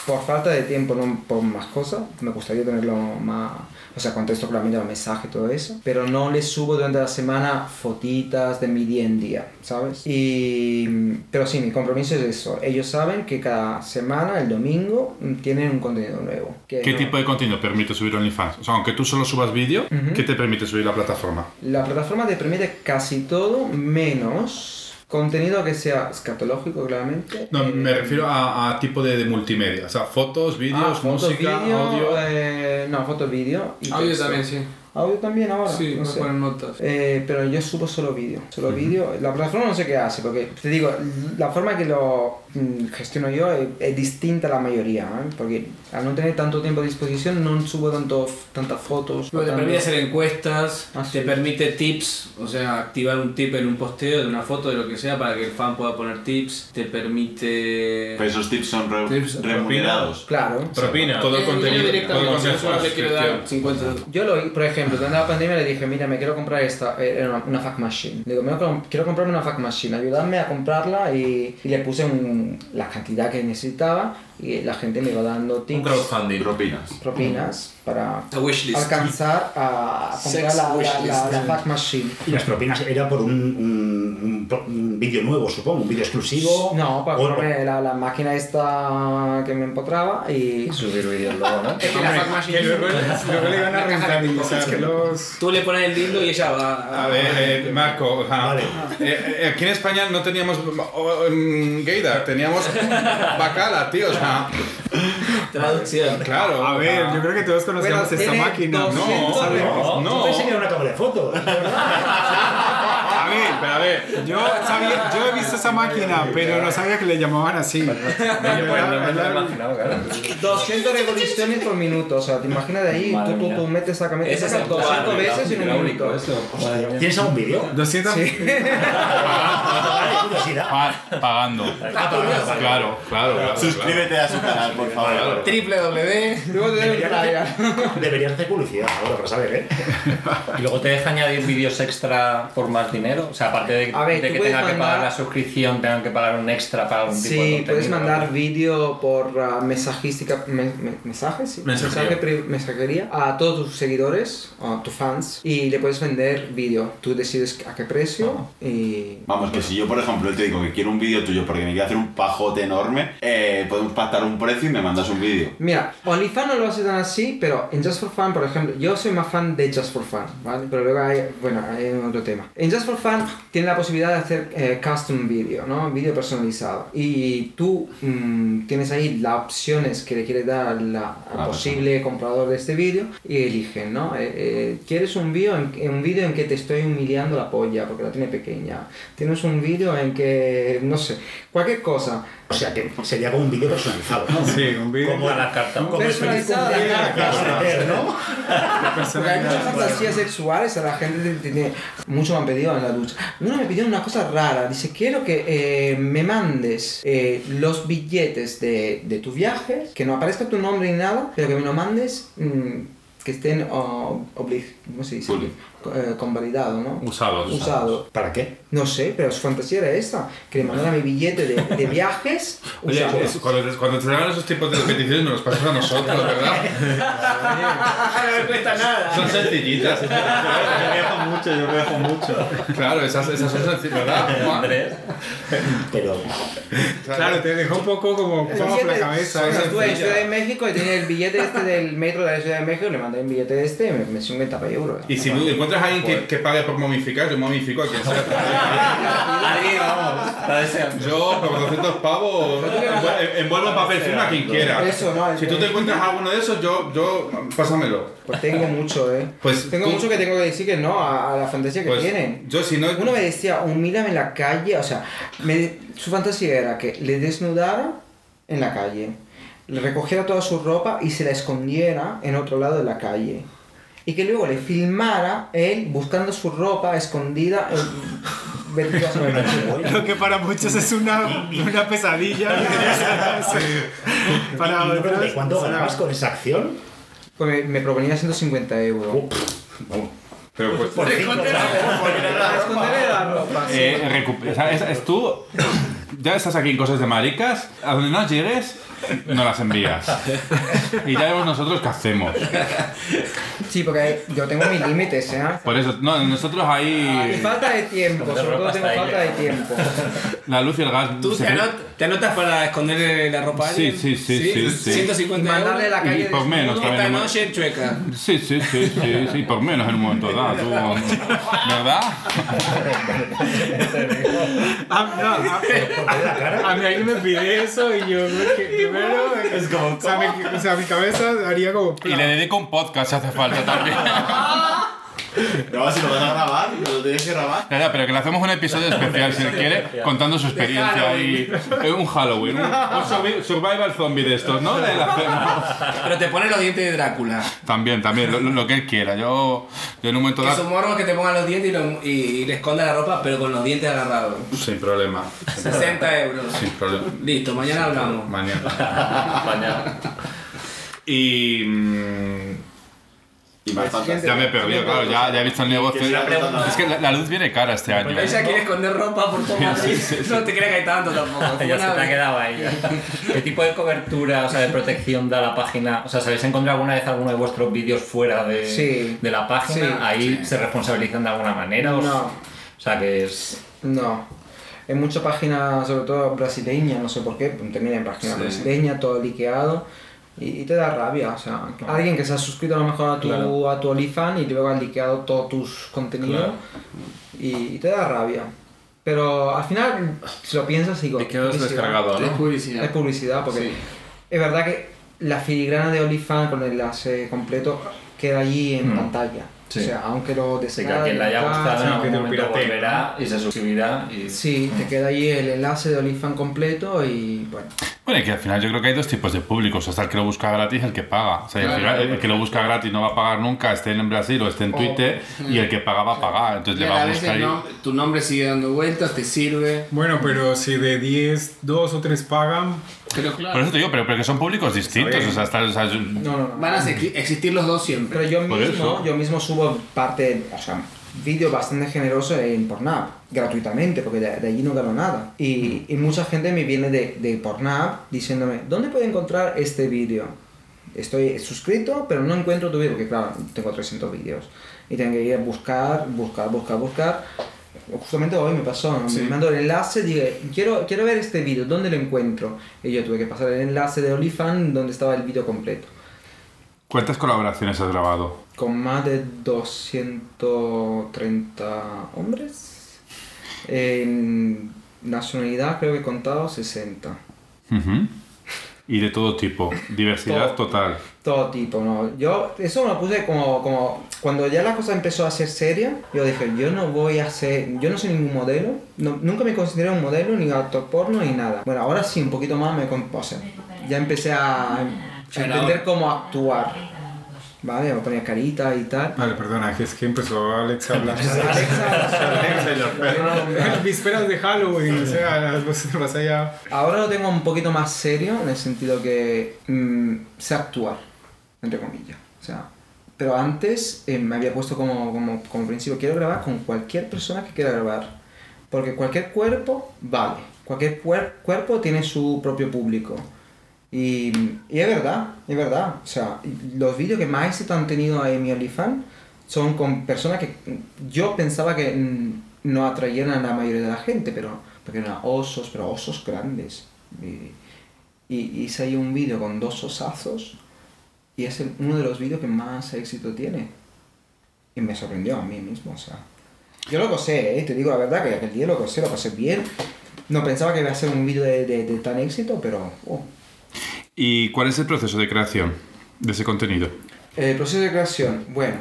por falta de tiempo, no por más cosas. Me gustaría tenerlo más. O sea, contesto claramente los mensajes y todo eso. Pero no les subo durante la semana fotitas de mi día en día, ¿sabes? Y. Pero sí, mi compromiso es eso. Ellos saben que cada semana, el domingo, tienen un contenido nuevo. Que ¿Qué no- tipo de contenido permite subir OnlyFans? O sea, aunque tú solo subas vídeo, ¿qué te permite subir la plataforma? La plataforma te permite casi todo menos contenido que sea escatológico, claramente. No, Eh, me refiero a, a tipo de, de multimedia. O sea, fotos, vídeos, Ah, fotos, música, audio. eh, no, fotos, vídeo. y Audio texto. también, sí. Audio también ahora. Sí, no me sé. ponen notas. Eh, pero yo subo solo vídeo. Solo vídeo. La plataforma no sé qué hace, porque te digo, la forma que lo mm, gestiono yo es, es distinta a la mayoría, ¿eh? porque al no tener tanto tiempo a disposición no subo tanto, tantas fotos. Luego te tanto- permite hacer encuestas, Ah, te sí. permite tips, o sea, activar un tip en un posteo de una foto de lo que sea para que el fan pueda poner tips, te permite... Pero esos tips son re- Tips, remunerados. Claro. Propina. Todo el contenido. yo Todo el directamente, contenido yo solo es le quiero dar suscripción. 50 euros. Yo lo, por ejemplo, durante la pandemia le dije, mira, me quiero comprar esta, eh, una, una fax machine. Digo, "Me quiero comprarme una fax machine, ayúdame a comprarla y, y le puse un- la cantidad que necesitaba y la gente me iba dando Un tips, crowdfunding. Propinas. propinas para A alcanzar a comprar la, la, la, la machine. Y las propinas era por un, un, un un vídeo nuevo, supongo, un vídeo exclusivo. No, para O- comprarme la, la máquina esta que me empotraba y... Subir vídeos luego, ¿no? Es (laughs) que la machine Que luego, luego le (laughs) van a rentabilizar los... Tú le pones el dildo y ella va A ver, eh, Marco, sea, Vale. eh, eh, aquí en España no teníamos oh, mm, gaydar, teníamos bacala, tío, o sea, (laughs) Traducción. claro. A ver, yo creo que todos conocemos Bueno, esta máquina. dos- No, Yo no, pensé que era no. una cámara de fotos. (laughs) A ver, Pero a ver, yo, sabía, yo he visto esa máquina, pero no sabía que le llamaban así. No, yo pues, no me lo he imaginado, claro. 200 revoluciones por minuto, o sea, te imaginas de ahí, Madre tú, tú, mía. tú metes esa camisa, Ese es sacas el 200 cuadro, veces en un minuto. ¿Tienes algún vídeo? 200... Vale, curiosidad. pa- pagando. Claro, claro, claro. Suscríbete a su canal, por favor. Triple W. Luego te doy un Deberías hacer, deberías hacer publicidad ahora para saber, ¿eh? Y luego te deja añadir vídeos extra por más dinero. O sea, aparte de A ver, de que puedes tengan que pagar mandar- la suscripción, tengan que pagar un extra para algún tipo de Sí, contenido. puedes mandar ¿no? vídeo por ah, mensajística, me- me- mensajes, sí, Mensajería. mensajería a todos tus seguidores, a tus fans, y le puedes vender vídeo. Tú decides a qué precio y... Vamos, que si yo, por ejemplo, te digo que quiero un vídeo tuyo porque me quiero hacer un pajote enorme, eh, podemos pactar un precio y me mandas un vídeo. Mira, OnlyFans no lo hace tan así, pero en Just for Fun, por ejemplo, yo soy más fan de Just for Fun, ¿vale? Pero luego hay, bueno, hay otro tema. En Just for Fun tiene la posibilidad de hacer eh, custom video, ¿no? Vídeo personalizado. Y tú mm, tienes ahí las opciones que le quieres dar al la- al Ah, posible comprador de este vídeo y eligen, ¿no? Eh, eh, ¿Quieres un vídeo en, un vídeo en que te estoy humillando la polla porque la tiene pequeña? ¿Tienes un vídeo en que, no sé, cualquier cosa? O sea, que sería como un vídeo personalizado, ¿no? Sí, un vídeo Como a la carta. Como Personalizado a la carta. Porque hay muchas fantasías sexuales, a la gente te- te- te- mucho me han pedido en la ducha. Uno me pidió una cosa rara, dice, quiero que eh, me mandes eh, los billetes de, de tu viaje, que no aparezca tu nombre ni nada, pero que me lo mandes mm, que estén oh, oblig- ¿cómo se dice? Eh, convalidado, ¿no? Usados. Usado. ¿Para qué? No sé, pero su fantasía era esta, que le mandara mi billete de, de viajes (laughs) Oye, es- cuando, cuando te dan esos tipos de peticiones nos los pasas a nosotros, ¿verdad? (laughs) no me cuesta nada. Son sencillitas. Yo viajo mucho, yo viajo mucho. Claro, esas, esas son sencillas, ¿verdad? (laughs) Andrés. Pero Claro, te dejó un poco como bajo la cabeza. o sea, ¿eh? estuve en Ciudad de México y tenía el billete este del metro de la Ciudad de México, le mandé un billete de este y me, me 50 euros. Y si encuentras a alguien que, que pague por momificar, yo momifico a quien sea. Adri, vamos, está deseando. Yo, por 200 pavos, envuel- envuelvo en papel film a quien quiera. Eso, no, Si tú te encuentras alguno de esos, yo, yo, pásamelo. Pues tengo mucho, eh. Pues tengo tú- mucho que tengo que decir que no a, a la fantasía que Pues tienen. yo si no... Uno me decía, humíllame en la calle, o sea, me- su fantasía era que le desnudara en la calle, le recogiera toda su ropa y se la escondiera en otro lado de la calle. Y que luego le filmara él buscando su ropa escondida en. (laughs) Lo que para muchos es una, una pesadilla. (laughs) para ¿y, y, otros, ¿y cuánto ganabas con esa acción? Pues me, me proponía 150 euros. Pero pues... Por esconderle la ropa. Eh, recu- o sea, es, es tú, ya estás aquí en cosas de maricas, a donde no llegues, no las envías. Y ya vemos nosotros qué hacemos. Sí, porque yo tengo mis límites, ¿eh? Por eso, no, nosotros Y ahí falta de tiempo, sobre todo tengo falta de tiempo. la luz y el gas... ¿Tú se- te, anot- te anotas para esconderle la ropa a Sí, alguien? sí, sí, sí, sí. 150 Y mandarle euros. a la calle Y por menos. Esta noche chueca. Sí, sí, sí, sí, sí, por menos en un momento dado. tú, ¿Verdad? (laughs) Ah, no, ah, la cara? a mí alguien me pide eso y yo primero Es como, o sea, mi, o sea, mi cabeza haría como Y le dedico un podcast si hace falta también. (laughs) (laughs) No, si lo vas a grabar, lo tienes que grabar. Ya, ya, pero que le hacemos un episodio (laughs) especial si él quiere, contando su experiencia y un Halloween, un, un survi- survival zombie de estos, ¿no? Pero te pone los dientes de Drácula. También, también, lo, lo que él quiera. Yo, yo en un momento Que dado... son morros que te pongan los dientes y, lo- y- y le esconda la ropa, pero con los dientes agarrados. Sin problema. 60 euros. Sin problema. Listo, mañana hablamos. Mañana. (laughs) Mañana. Y... mm, Y más fantasía. Ya me he perdido, claro, ya, ya he visto el negocio. Que pregunta. Es que la, la luz viene cara este año. Ella quiere esconder ropa por todo Madrid. No te creas que hay tanto tampoco. (laughs) Ya se te ha quedado ahí. ¿Qué tipo de cobertura, o sea, de protección da la página? O sea, ¿sabéis encontrar alguna vez alguno de vuestros vídeos fuera de, Sí. de la página? Sí. Ahí se responsabilizan de alguna manera. ¿O, No. o sea, que es. No. En muchas páginas, sobre todo brasileñas, no sé por qué, termina en página Sí. brasileña, todo liqueado. Y, y te da rabia, o sea, alguien que se ha suscrito a lo mejor a tu, Claro. a tu OnlyFans y luego ha liqueado todos tus contenidos Claro. y, y te da rabia. Pero al final, si lo piensas, digo, Y quedas descargado, Es ¿no? publicidad. Es publicidad, porque Sí. es verdad que la filigrana de OnlyFans con el enlace completo queda allí en Mm. pantalla. Sí. O sea, aunque lo Sí, que a quien le haya descargue, gustado en algún te momento volverá y se suscribirá. Y... Sí, te queda allí el enlace de OnlyFans completo y bueno. Bueno, y que al final yo creo que hay dos tipos de públicos. Está el que lo busca gratis y el que paga. O sea, el, que, el que lo busca gratis no va a pagar nunca, esté en Brasil o esté en O- Twitter, y el que paga va a pagar. Entonces Y le va a buscar ahí. no, tu nombre sigue dando vueltas, te sirve. Bueno, pero si de 10, 2 o 3 pagan, Pero Por claro, eso te digo, pero, pero que son públicos distintos. O sea, está- o sea, yo- No, no, no. van a exi- existir los dos siempre. Pero yo Por mismo, yo mismo subo parte, o sea, vídeos bastante generosos en Pornhub, gratuitamente, porque de, de allí no gano nada. Y, y mucha gente me viene de, de Pornhub diciéndome, ¿dónde puedo encontrar este vídeo? Estoy suscrito, pero no encuentro tu vídeo, porque claro, tengo 300 vídeos. Y tengo que ir a buscar, buscar, buscar, buscar. Justamente hoy me pasó, me mandó el enlace, dije, quiero, quiero ver este vídeo, ¿dónde lo encuentro? Y yo tuve que pasar el enlace de OnlyFans donde estaba el vídeo completo. ¿Cuántas colaboraciones has grabado? Con más de 230 hombres. En nacionalidad creo que he contado 60. Ujú. Y de todo tipo, (laughs) diversidad Todo. total. Todo tipo, ¿no? Yo eso me lo puse como, como... Cuando ya la cosa empezó a ser seria, yo dije, yo no voy a ser... Yo no soy ningún modelo. no- nunca me consideré un modelo, ni actor porno, ni nada. Bueno, ahora sí, un poquito más me... O sea, ya empecé a, a entender cómo actuar. ¿Vale? Me ponía carita y tal. Vale, perdona, que es que empezó Alex a hablar. Alexa, En vísperas de Halloween, o sea, las voces vas allá. Ahora lo tengo un poquito más serio en el sentido que mm, sé actuar, entre comillas. O sea, pero antes eh, me había puesto como, como, como principio, quiero grabar con cualquier persona que quiera grabar. Porque cualquier cuerpo vale, cualquier cuer- cuerpo tiene su propio público. Y, y es verdad, es verdad. O sea, los vídeos que más éxito han tenido en mi OnlyFans son con personas que yo pensaba que no atrayeran a la mayoría de la gente, pero porque eran osos, pero osos grandes. Y, y hice ahí un vídeo con dos osazos y es uno de los vídeos que más éxito tiene. Y me sorprendió a mí mismo, o sea. Yo lo cosé, ¿eh? te digo la verdad que aquel día lo cosé, lo pasé bien. No pensaba que iba a ser un vídeo de, de- de tan éxito, pero... oh. ¿Y cuál es el proceso de creación de ese contenido? El proceso de creación, bueno,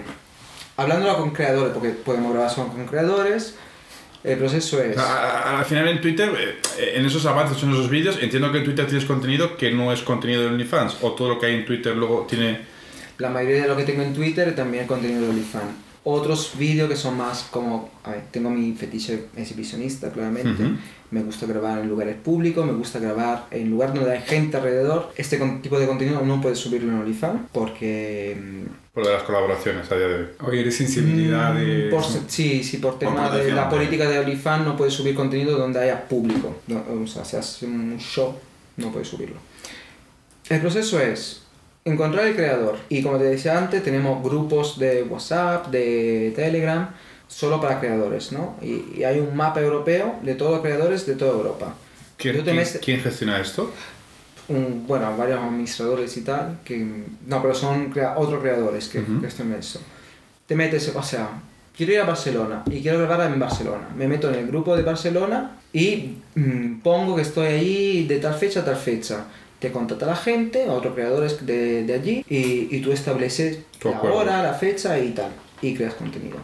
hablándolo con creadores, porque podemos grabar solo con creadores, el proceso es... Al final en Twitter, eh, en esos avances, en esos vídeos, entiendo que en Twitter tienes contenido que no es contenido de OnlyFans, o todo lo que hay en Twitter luego tiene... La mayoría de lo que tengo en Twitter también es contenido de OnlyFans. Otros vídeos que son más como, a ver, tengo mi fetiche exhibicionista, claramente. Ujú. Me gusta grabar en lugares públicos, me gusta grabar en lugares donde hay gente alrededor. Este tipo de contenido no puedes subirlo en OnlyFans porque... mm, Por lo de las colaboraciones a día de hoy. Oye, eres sensibilidad de. Por, se- sí, sí, por tema de la política de OnlyFans no puedes subir contenido donde haya público. No, o sea, si haces un show, no puedes subirlo. El proceso es encontrar el creador. Y como te decía antes, tenemos grupos de WhatsApp, de Telegram, solo para creadores, ¿no? Y, y hay un mapa europeo de todos los creadores de toda Europa. ¿Quién, quién- mes- quién gestiona esto? un- bueno, varios administradores y tal, que no, pero son crea- otros creadores que Ujú. gestionan eso. Te metes, o sea, quiero ir a Barcelona y quiero grabar en Barcelona. Me meto en el grupo de Barcelona y mm, pongo que estoy ahí de tal fecha a tal fecha. Te contacta la gente, otros creadores de, de allí, y, y tú estableces Tu la acuerdo. hora, la fecha y tal, y creas contenido.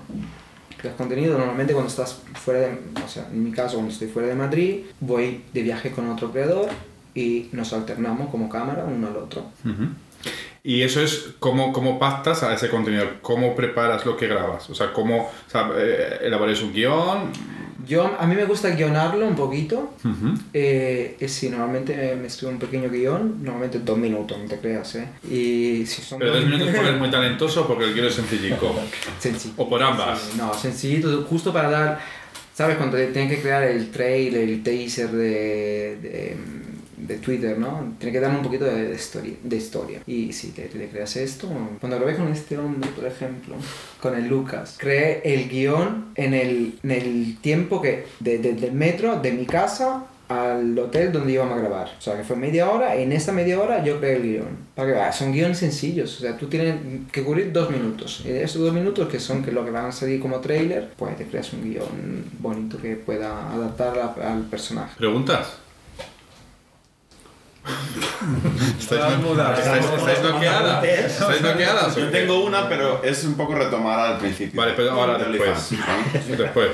Creas contenido normalmente cuando estás fuera de, o sea, en mi caso cuando estoy fuera de Madrid, voy de viaje con otro creador y nos alternamos como cámara uno al otro. Ujú. Y eso es cómo, cómo pactas a ese contenido, cómo preparas lo que grabas, o sea, cómo o sea, eh, elaboras un guion. Yo, a mí me gusta guionarlo un poquito. Ujú. Eh, eh, sí, normalmente eh, me escribo un pequeño guion, normalmente dos minutos, no te creas, ¿eh? Y si son Pero dos minutos porque es muy (laughs) talentoso porque el guion es sencillico. Sencillo. O por ambas. Sí, no, sencillito, justo para dar, ¿sabes? Cuando tienen que crear el trailer, el teaser de, de, de Twitter, ¿no? Tiene que dar un poquito de, de historia, de historia. Y si te, te creas esto, cuando grabé con este hombre, por ejemplo, con el Lucas, creé el guion en el, en el tiempo que, de, de- metro, de mi casa al hotel donde íbamos a grabar. O sea, que fue media hora, y en esa media hora yo creé el guion. Para que veas, son guiones sencillos. O sea, tú tienes que cubrir dos minutos. Y de esos dos minutos, que son que lo que van a salir como trailer, pues te creas un guion bonito que pueda adaptar a- al personaje. ¿Preguntas? (laughs) ¿Estáis. ¿estáis, estáis bloqueadas? ¿Estáis bloqueadas? Yo tengo una, pero es un poco retomar al principio. Vale, pero ahora De después. Después.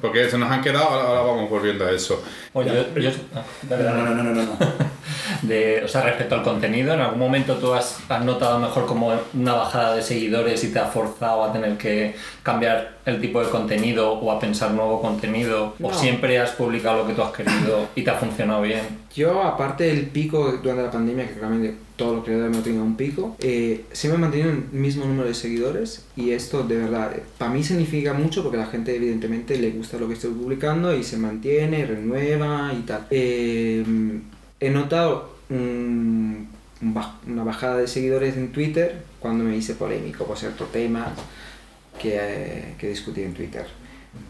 Porque se nos han quedado, ahora, ahora vamos volviendo a eso. Oye, yo, yo- ah, dale, No, dale. no, no, no, no. no. (laughs) De, o sea, respecto al contenido, ¿en algún momento tú has, has notado mejor como una bajada de seguidores y te ha forzado a tener que cambiar el tipo de contenido o a pensar nuevo contenido? ¿O siempre has publicado lo que tú has querido y te ha funcionado bien? Yo, aparte del pico durante la pandemia, que claramente todos los creadores hemos tenido un pico, eh, siempre he mantenido el mismo número de seguidores y esto de verdad, eh, para mí significa mucho porque a la gente evidentemente le gusta lo que estoy publicando y se mantiene, renueva y tal. Eh, he notado un- una bajada de seguidores en Twitter cuando me hice polémico por ciertos temas que, que discutí en Twitter.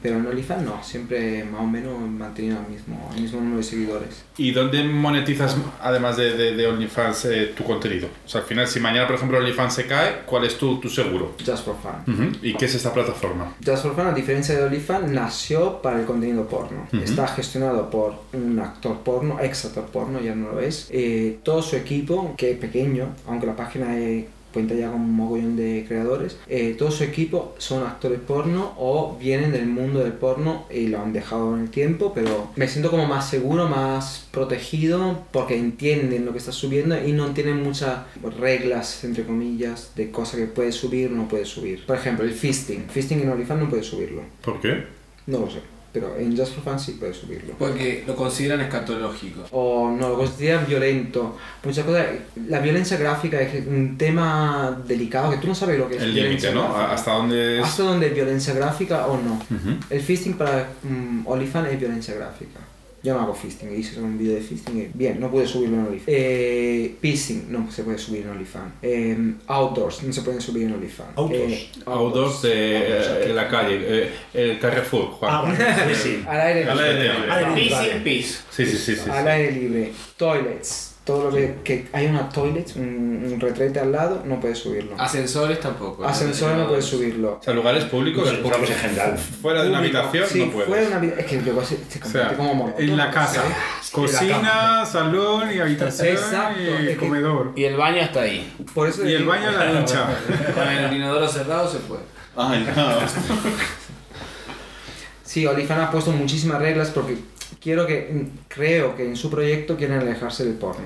Pero en OnlyFans no, siempre más o menos he mantenido el mismo, el mismo número de seguidores. ¿Y dónde monetizas, además de, de, de OnlyFans, eh, tu contenido? O sea, al final, si mañana, por ejemplo, OnlyFans se cae, ¿cuál es tu, tu seguro? Just for Fun. Ujú. ¿Y qué es esta plataforma? Just for Fun, a diferencia de OnlyFans, nació para el contenido porno. Ujú. Está gestionado por un actor porno, ex actor porno, ya no lo es. Eh, todo su equipo, que es pequeño, aunque la página eh, cuenta ya con un mogollón de creadores, eh, todo su equipo son actores porno o vienen del mundo del porno y lo han dejado en el tiempo, pero me siento como más seguro, más protegido porque entienden lo que está subiendo y no tienen muchas reglas, entre comillas, de cosas que puedes subir o no puedes subir. Por ejemplo, el fisting. Fisting en OnlyFans no puedes subirlo. ¿Por qué? No lo sé, pero en Just for Fun sí puedes subirlo. Porque lo consideran escatológico. O no lo consideran violento. Muchas cosas. La violencia gráfica es un tema delicado que tú no sabes lo que es El límite, ¿no? gráfica. ¿Hasta dónde es? ¿Hasta dónde es violencia gráfica o no? Ujú. El fisting para mm, OnlyFans es violencia gráfica. Yo no hago fisting, hice un vídeo de fisting. y Bien, no pude subirlo en OnlyFans. Eh, pissing, no se puede subir en OnlyFans. Eh, outdoors, no se pueden subir en OnlyFans. Outdoors. Eh, Outdoors de eh, la calle, eh, el Carrefour, Juan. Ah, sí, sí. Al aire Al aire libre. libre. Al aire libre, toilets, todo lo que, que hay una toilet, un, un retrete al lado, no puedes subirlo. Ascensores tampoco. Ascensor no puedes subirlo. O sea, lugares públicos, Pues, Usamos en general. fuera de una Público, habitación, sí, no puedes. fuera de una habitación. Es que luego se, se O sea, como en la casa. Cocina, salón y habitación Exacto, y es que- comedor. Y el baño está ahí. Por eso Y el baño en la ducha. (laughs) Con el inodoro cerrado se puede. Ay, no. Sí, Olifan ha puesto muchísimas reglas porque quiero que, creo que en su proyecto quieren alejarse del porno.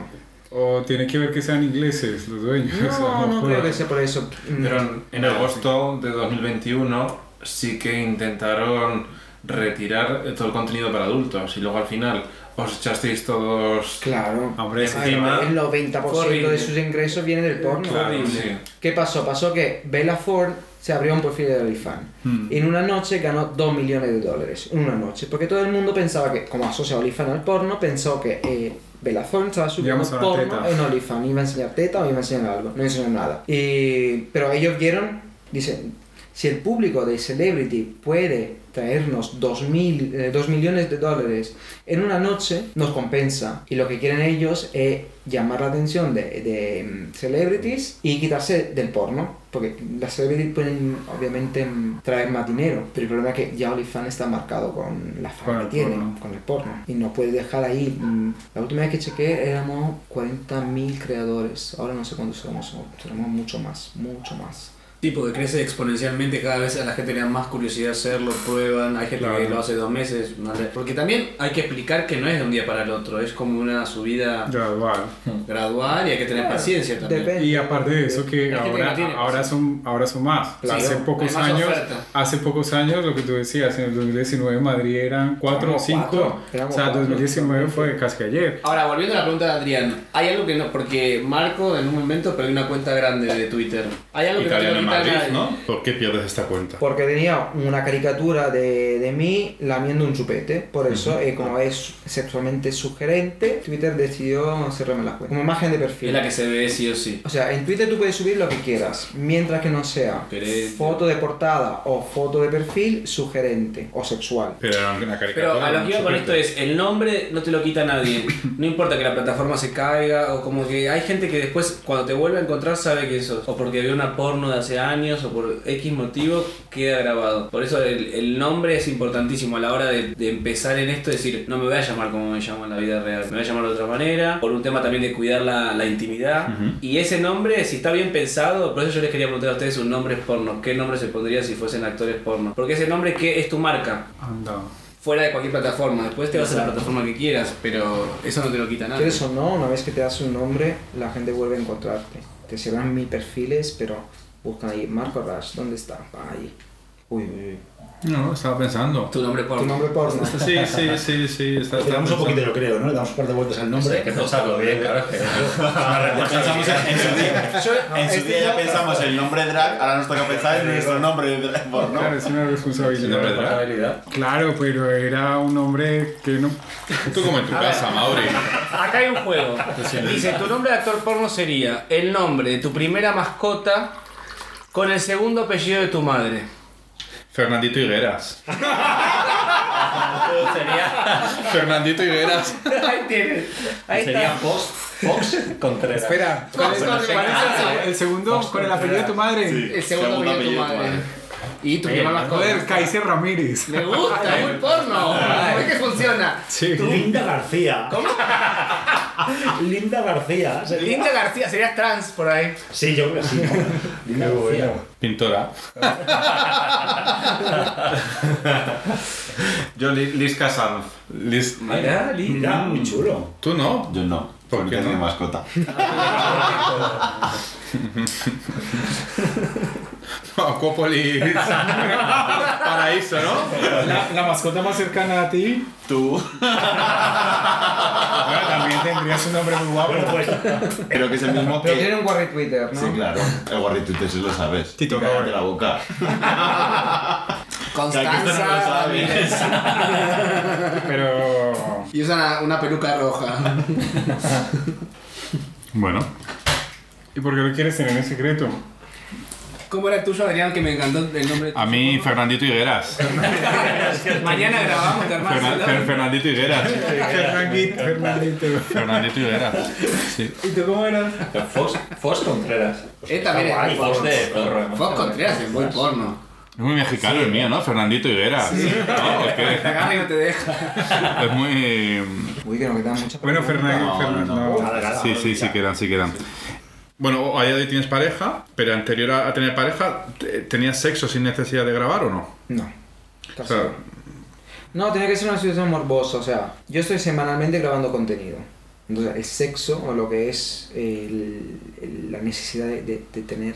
O tiene que ver que sean ingleses los dueños. o sea, No, no creo que sea por eso. Mm, Pero en, en agosto de 2021 sí que intentaron retirar todo el contenido para adultos y luego al final os echasteis todos... Claro. Hombre, encima- el 90% Horrible. de sus ingresos viene del porno. Claro, sí. ¿Qué pasó? Pasó que Bella Ford se abrió un perfil de OnlyFans. Y en una noche ganó 2 millones de dólares. En una noche. Porque todo el mundo pensaba que, como asocia OnlyFans al porno, pensó que eh, Thorne estaba subiendo porno en OnlyFans. Iba a enseñar teta o iba a enseñar algo. No enseñó nada. Y, pero ellos vieron, dicen, si el público de Celebrity puede traernos 2 mil, eh, dos millones de dólares en una noche, nos compensa. Y lo que quieren ellos es llamar la atención de, de, mm, celebrities y quitarse del porno. Porque las celebrities pueden obviamente mm, traer más dinero, pero el problema es que ya OnlyFans está marcado con la fama que tiene, porno. con el porno. Y no puede dejar ahí. mm, La última vez que chequeé éramos 40.000 creadores. Ahora no sé cuántos somos, seremos mucho más, mucho más. Sí, porque crece exponencialmente, cada vez a la gente le da más curiosidad hacerlo, prueban, hay gente que lo hace dos meses, sé. porque también hay que explicar que no es de un día para el otro, es como una subida Gradual. gradual y hay que tener paciencia también. Depende. Y aparte de eso que que ahora, tiene ahora son ahora son más. Sí, hace no, pocos más años, oferta. hace pocos años lo que tú decías, en el 2019 Madrid eran 4 o Éramos 5. cuatro, éramos O sea, cuatro, 2019 fue casi ayer. Ahora, volviendo a la pregunta de Adrián, hay algo que no, porque Marco en un momento perdió una cuenta grande de Twitter. Hay algo que Italiano en no Madrid, nadie. ¿no? ¿Por qué pierdes esta cuenta? Porque tenía una caricatura de, de mí lamiendo un chupete. Por eso, eh, como es sexualmente sugerente, Twitter decidió cerrarme la cuenta. Como imagen de Es perfil. la que se ve sí o sí. O sea, en Twitter tú puedes subir lo que quieras, mientras que no sea foto de portada o foto de perfil sugerente o sexual. Pero era una caricatura. Pero a lo que iba con esto es, el nombre no te lo quita nadie. No importa que la plataforma se caiga o como que hay gente que después cuando te vuelve a encontrar sabe que sos. O porque vio una porno de hace años o por X motivo queda grabado. Por eso el, el nombre es importantísimo a la hora de, de empezar en esto, decir, no me voy a llamar como me llamo en la vida real, me voy a llamar de otra manera, por un tema también de cuidar la, la intimidad. Ujú. Y ese nombre, si está bien pensado, por eso yo les quería preguntar a ustedes un nombre porno, ¿qué nombre se pondría si fuesen actores porno? Porque ese nombre que es tu marca Anda. fuera de cualquier plataforma. Después te vas a la plataforma que quieras, pero eso no te lo quita nada. ¿Quieres o no? Una vez que te das un nombre, la gente vuelve a encontrarte. Te cierran mis perfiles, pero buscan ahí, Marco Rush, ¿dónde está? Ahí. Uy, uy, uy. No, estaba pensando. Tu nombre Tu porno. nombre porno. Sí, sí, sí, sí. Está, Le damos un poquito, yo creo, ¿no? Le damos un par de vueltas al Sí, nombre. hay que pensarlo bien, claro. es que (laughs) es una pensamos en, en su día, en este su día ya pensamos el nombre drag, ahora nos toca pensar en nuestro nombre drag porno. Claro, es una Sí, responsabilidad. nombre de- responsabilidad. Claro, pero era un hombre que no. Tú como en tu casa, Mauri. Acá hay un juego. Dice, tu nombre de actor porno sería el nombre de tu primera mascota con el segundo apellido de tu madre. Fernandito Higueras. Sería, Fernandito Higueras. Ahí tienes. Ahí sería está. Fox, Fox Contreras. Espera, ¿cuál es, Fox cuál es el, seg- el segundo con el apellido de tu madre? El segundo apellido de tu madre. Y tu primera mascota. Joder, Kaiser Ramírez. Me gusta, es muy porno. ¿Ves que funciona? Sí. Linda García. ¿Cómo? (laughs) Linda García. sería. Linda García, serías trans por ahí. Sí, yo creo que sí. (laughs) Linda García. Pintora. (laughs) Yo, Li- Liz Casanz. Liz. Mira, Mira, muy chulo. ¿Tú no? Yo no, ¿Por porque qué tengo (laughs) no? Acuópolis. Paraíso, ¿no? La, la mascota más cercana a ti Tú. (laughs) bueno, también tendría su nombre muy guapo. Bueno, pues Creo que es el mismo Pero que. tiene un guarri Twitter, ¿no? Sí, claro. El guarrito si lo sabes. Tito Robert. la boca. No Constanza sabes. Ramírez. Pero. Y usa una, una peluca roja. Bueno. ¿Y por qué lo quieres tener en secreto? ¿Cómo era el tuyo, Adrián, que me encantó el nombre? A mí, Fernandito Higueras. (laughs) Mañana grabamos, te armás, Fernan- ¿no? Fer- Fernandito Higueras. Fernandito. Fernandito. Fernandito Higueras. Sí. ¿Y tú cómo eras? Fox, Fox Contreras. Él también es Fox de porro. Fox Contreras es muy porno. Es muy mexicano el mío, ¿no? Fernandito Higueras. No, es Te que no te deja. es muy... Uy, que nos quedan muchas Bueno. Fernando. No, Fernando. no. Sí, sí, sí quedan, sí quedan. Bueno, a día de hoy tienes pareja, pero anterior a tener pareja, te- ¿tenías sexo sin necesidad de grabar o no? No. O sea, No, tiene que ser una situación morbosa, o sea, yo estoy semanalmente grabando contenido. Entonces, el sexo o lo que es el- el- la necesidad de, de- de tener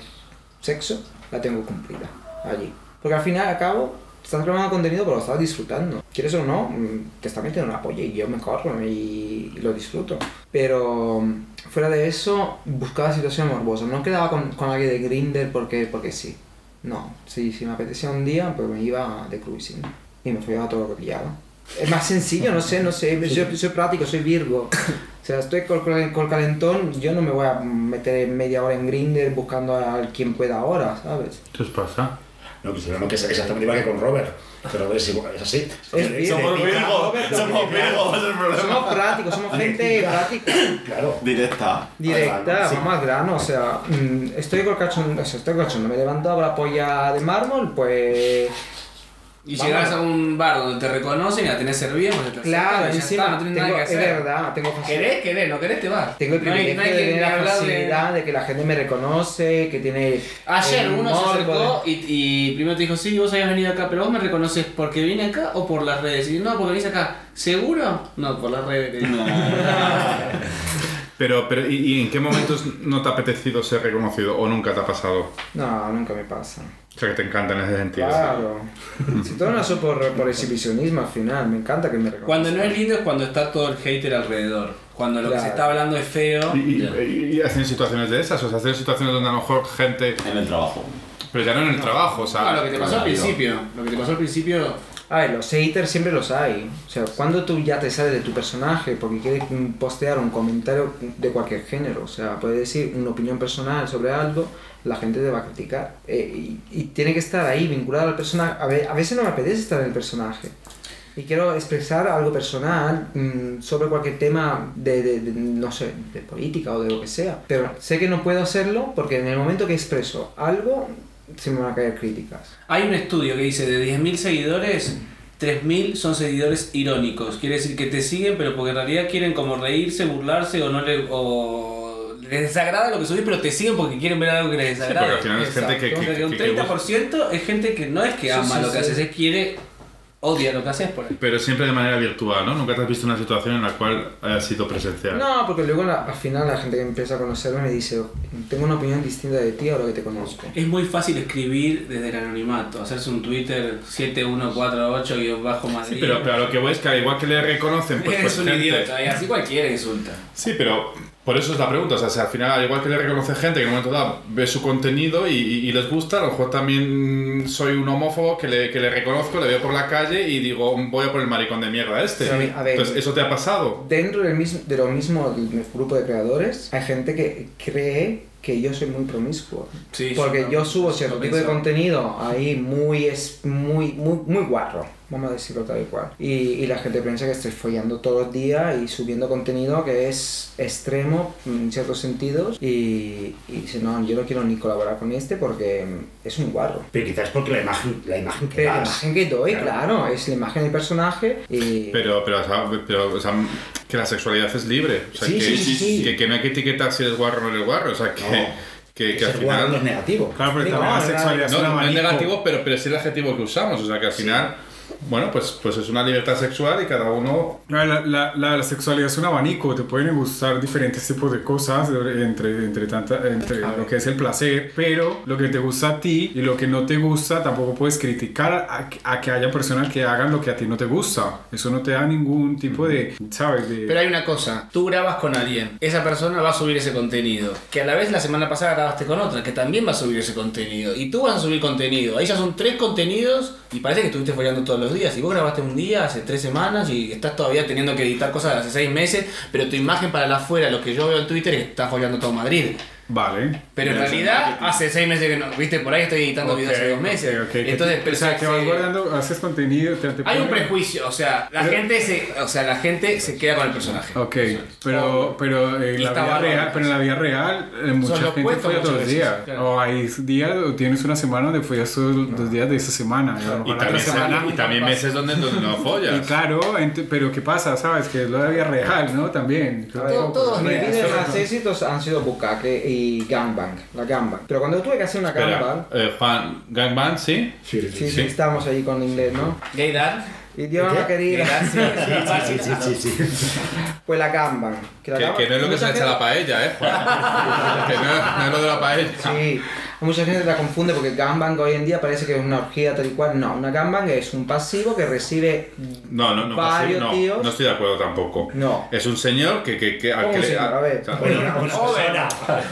sexo, la tengo cumplida allí. Porque al final al cabo, estás grabando contenido, pero lo estás disfrutando. Quieres o no, mm, te estás metiendo una polla y yo me corro y, lo disfruto. Pero mm, fuera de eso, buscaba situaciones morbosas. No quedaba con, con alguien de Grinder porque, porque sí. No, si, si me apetecía un día, pues me iba de cruising y me follaba todo lo que pillaba. Es más sencillo, no sé, no sé, (laughs) yo soy práctico, soy Virgo. (laughs) O sea, estoy con, con calentón, yo no me voy a meter media hora en Grinder buscando a quien pueda ahora, ¿sabes? ¿qué os pasa? No, pues no, que es exactamente igual que con Robert. Pero es, igual, es así. Es bien. Somos. Robert, Somos Robert. Virgo, ese es el problema. Somos prácticos, somos gente práctica, Claro. Directa. directa, vamos al grano, o sea, mm, estoy con o sea, estoy con me he levantado con la polla de mármol, pues... Y Vamos. llegas a un bar donde te reconocen y la tenés servida, pues te Claro, y encima, está, no tenés tengo, nada que es hacer. verdad, tengo facilidad. ¿Querés? ¿Querés? ¿No querés? Te vas. Tengo el No hay- privilegio no hay de que tener la de- facilidad de... que la gente me reconoce, que tiene... Ayer uno se acercó y, y primero te dijo, sí, vos habías venido acá, pero vos me reconoces porque vine acá o por las redes. Y no, porque viniste acá. ¿Seguro? No, por las redes. (laughs) Pero, pero ¿y, y en qué momentos no te ha apetecido ser reconocido o nunca te ha pasado? No, nunca me pasa. O sea, que te encanta en ese sentido. Claro. (laughs) si todo nació por, por exhibicionismo al final, me encanta que me reconozcan. Cuando no es lindo es cuando está todo el hater alrededor. Cuando lo que Claro. se está hablando es feo. ¿Y, y, y hacen situaciones de esas? O sea, hacen situaciones donde a lo mejor gente... En el trabajo. Pero ya no en el trabajo, o sea... No, lo que te pasó al principio. Lo que te pasó al principio. A ver, los haters siempre los hay. O sea, cuando tú ya te sales de tu personaje porque quieres postear un comentario de cualquier género, o sea, puedes decir una opinión personal sobre algo, la gente te va a criticar. Eh, y, y tiene que estar ahí, vinculado al personaje. A, a veces no me apetece estar en el personaje. Y quiero expresar algo personal mm, sobre cualquier tema de, de- de, no sé, de política o de lo que sea. Pero sé que no puedo hacerlo porque en el momento que expreso algo, se me van a caer críticas. Hay un estudio que dice de 10.000 seguidores, 3.000 son seguidores irónicos. Quiere decir que te siguen, pero porque en realidad quieren como reírse, burlarse o no le. O les desagrada lo que subís, pero te siguen porque quieren ver algo que les Sí, desagrada. porque al final es gente que... Un que- que 30% es gente que no es que Sí, ama sí, lo que sí. haces, es quiere odia lo que haces por ahí. Pero siempre de manera virtual, ¿no? Nunca te has visto una situación en la cual haya sido presencial. No, porque luego la- al final la gente que empieza a conocerme me dice, tengo una opinión distinta de ti ahora que te conozco. Es muy fácil escribir desde el anonimato, hacerse un Twitter 7148-Madrid. Sí, pero, pero a lo que voy es que al igual que le reconocen, pues, (laughs) es pues un gente- idiota, y así cualquiera insulta. Sí, pero por eso es la pregunta. O sea, si al final, al igual que le reconoce gente que en un momento dado ve su contenido y, y- y les gusta, a lo mejor también soy un homófobo que le, que le reconozco, le veo por la calle y digo, voy a por el maricón de mierda este. Pero a ver. Entonces, ¿eso te ha pasado? Dentro del mismo, de lo mismo del grupo de creadores, hay gente que cree que yo soy muy promiscuo. Sí, porque yo subo cierto tipo de contenido ahí muy, es, muy, muy, muy guarro, vamos a decirlo tal y cual. Y, y la gente piensa que estoy follando todos los días y subiendo contenido que es extremo en ciertos sentidos. Y, y dice, no, yo no quiero ni colaborar con este porque es un guarro. Pero quizás porque la imagen, la imagen que Pero la das. imagen que doy, Claro. claro, es la imagen del personaje y... Pero, pero, o sea, pero, o sea, que la sexualidad es libre. O sea, Sí, que, sí, sí, sí. Que, que no hay que etiquetar si eres guarro o no eres guarro. O sea, que, No. que, que al guarro no es final. negativo. Claro, pero Sí, también no, la sexualidad es No, un no es negativo, pero, pero sí el adjetivo que usamos. O sea, que al final, bueno, pues, pues es una libertad sexual y cada uno No, La, la, la, la sexualidad es un abanico, te pueden gustar diferentes tipos de cosas entre, entre, tanta, entre lo que es el placer, pero lo que te gusta a ti y lo que no te gusta tampoco puedes criticar a, a que haya personas que hagan lo que a ti no te gusta. Eso no te da ningún tipo de, ¿sabes? De, Pero hay una cosa, tú grabas con alguien, esa persona va a subir ese contenido, que a la vez la semana pasada grabaste con otra, que también va a subir ese contenido, y tú vas a subir contenido, ahí ya son tres contenidos y parece que estuviste follando todos los días, y vos grabaste un día hace tres semanas y estás todavía teniendo que editar cosas de hace seis meses, pero tu imagen para la afuera, lo que yo veo en Twitter, es que estás follando todo Madrid. Vale. Pero en realidad hace seis meses que no, viste, por ahí estoy editando Ok, videos hace dos meses. ok, ok. Que Entonces, pero o sea, que vas guardando, haces contenido, te, te hay un prejuicio, o sea, la Pero- gente se, o sea, la gente se queda con el personaje. Ok, pero, pero, en Y la vida real, pero en la vida real eh, mucha Son los gente muchas todos los veces, días. claro. O hay días, o tienes una semana donde follas todos los días de esa semana. Y, Y también, semana- y también meses donde, donde no (laughs) y follas. claro, ent- pero ¿qué pasa? ¿Sabes? Que es lo de la vida real, ¿no? También. Todo- todo es Mis real. vídeos más éxitos han sido Bukake y Gangbang, la Gangbang. Pero cuando tuve que hacer una Espera, Gangbang, eh, Juan, Gangbang, ¿sí? Sí, sí, sí, sí. sí, estábamos ahí con inglés, ¿no? Gaydar. Idioma querida. Sí, sí, sí, sí, sí. Pues (laughs) la Gangbang. la Que, Gangbang- que no es lo que se mucha echa la paella, ¿eh, Juan? (laughs) que no, no es lo de la paella. Sí, mucha gente la confunde porque Gangbang hoy en día parece que es una orgía tal y cual. No, una Gangbang es un pasivo que recibe No, no, no, varios no, tíos. no estoy de acuerdo tampoco. No. Es un señor que, que, que, al ¿Cómo que señor? A ver. Bueno, una, una persona.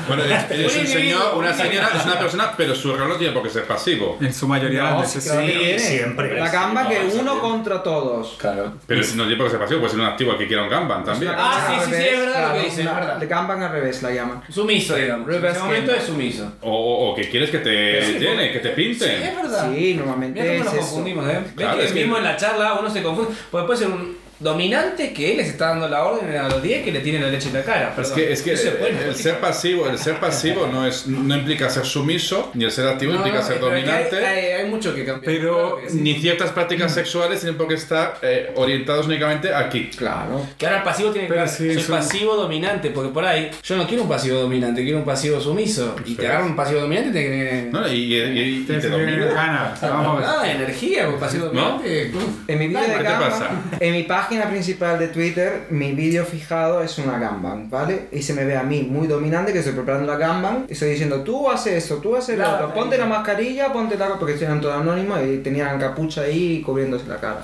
Bueno, es, es un señor, una señora, es una persona, pero su rol no tiene por qué ser pasivo. En su mayoría de No, sí, sí. siempre. La Gangbang que uno contra todos. Claro. Pero si no tiene por qué ser pasivo, puede ser un activo que quiera un Gamban también. Ah, sí, sí, sí, es verdad lo que dice, es Gangbang al revés la llaman. Sumiso, digamos. En ese momento es sumiso. O, o, o que quieres que te Sí, llene, que te pinte. es verdad. Sí, normalmente Mira cómo es nos eso. confundimos, ¿eh? Ves que es que- mismo en la charla uno se confunde. Porque puede ser un dominante que él les está dando la orden a los 10 que le tiene la leche en la cara. Es perdón. que, es que Eso bueno, el ser pasivo, el ser pasivo no es no implica ser sumiso, ni el ser activo No, implica ser es que hay- dominante. Hay, hay mucho que cambiar. Pero Claro que sí. Ni ciertas prácticas sexuales tienen por qué estar eh, orientados únicamente aquí. Claro. Que ahora el pasivo tiene que ser sí, soy eso- pasivo dominante, porque por ahí yo no quiero un pasivo dominante, quiero un pasivo sumiso. Y te agarra un pasivo dominante y te que. ¿no? Y, y- y- y te, te te domina. Vamos. Ah, energía, un pasivo dominante. En mi vídeo ¿Qué de te Gangbang, pasa? en mi página principal de Twitter, mi vídeo fijado es una Gangbang, ¿vale? Y se me ve a mí muy dominante que estoy preparando la Gangbang y estoy diciendo, tú haces esto, tú haces lo otro, ponte la mascarilla, ponte la... porque eran todos anónimos y tenían capucha ahí cubriéndose la cara.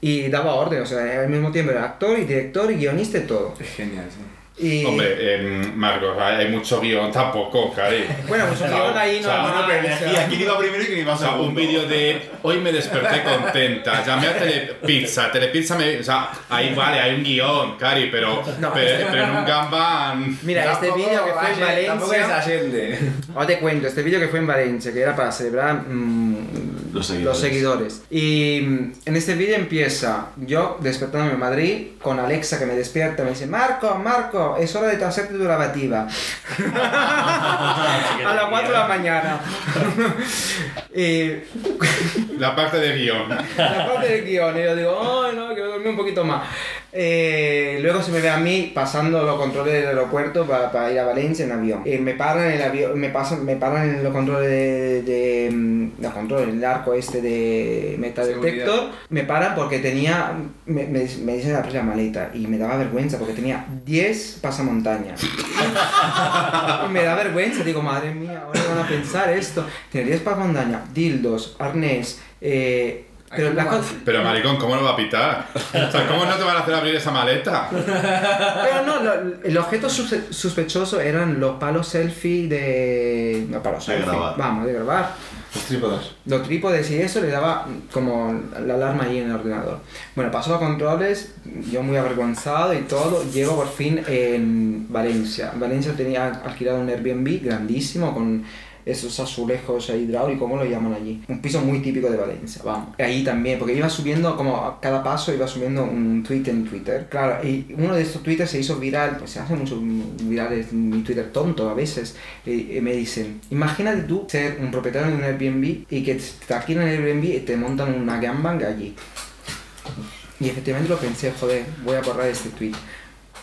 Y daba orden, o sea, al mismo tiempo era actor y director y guionista y todo. Es genial, sí. Y, Hombre, em, Marcos, hay mucho guion tampoco, Cari. bueno, pues un guion ahí o sea, no... bueno, pero ¿quién iba primero y quién iba O sea, un vídeo de hoy me desperté contenta, llamé a Telepizza, Telepizza me... O sea, ahí vale, hay un guion, Cari, pero, No. pero, pero en un. Mira, este vídeo que fue en Tampoco es Valencia... Allende. Ahora te cuento, este vídeo que fue en Valencia, que era para celebrar mm, Los seguidores. seguidores. Y mm, en este vídeo empieza yo despertándome en Madrid con Alexa que me despierta, me dice, Marco, Marco, es hora de hacerte tu lavativa. (laughs) a las 4 de la mañana. y (laughs) La parte de guion. la parte del guion, y yo digo, ay no, un poquito más. Eh, luego se me ve a mí pasando los controles del aeropuerto para ir a Valencia en avión. Eh, me paran en el avión, me pasan, me paran en los controles de, de, mm, los controles, el arco este de metal detector. Seguridad. Me paran porque tenía, me, me, me dicen abrir la maleta y me daba vergüenza porque tenía 10 pasamontañas. (laughs) Me da vergüenza, digo, madre mía, ahora van a pensar esto. Tiene 10 pasamontañas, dildos, arnés, eh, pero cosa- Pero maricón, ¿cómo no va a pitar? O sea, ¿cómo no te van a hacer abrir esa maleta? Pero no, lo- el objeto sus- sospechoso eran los palos selfie de. No, palos De selfie. grabar. Vamos, de grabar. Los trípodes. Los trípodes y eso le daba como la alarma ahí en el ordenador. Bueno, pasó a controles, yo muy avergonzado y todo. Llego por fin en Valencia. Valencia tenía alquilado un Airbnb grandísimo con esos azulejos hidráulicos, ¿cómo lo llaman allí? Un piso muy típico de Valencia, vamos. Ahí también, porque iba subiendo, como a cada paso iba subiendo un tweet en Twitter. Claro, y uno de estos tweets se hizo viral, pues se hace mucho viral en mi Twitter tonto a veces. Y, y me dicen, imagínate tú ser un propietario de un Airbnb y que te alquilan el Airbnb y te montan una gangbang allí. Y efectivamente lo pensé, joder, voy a borrar este tweet.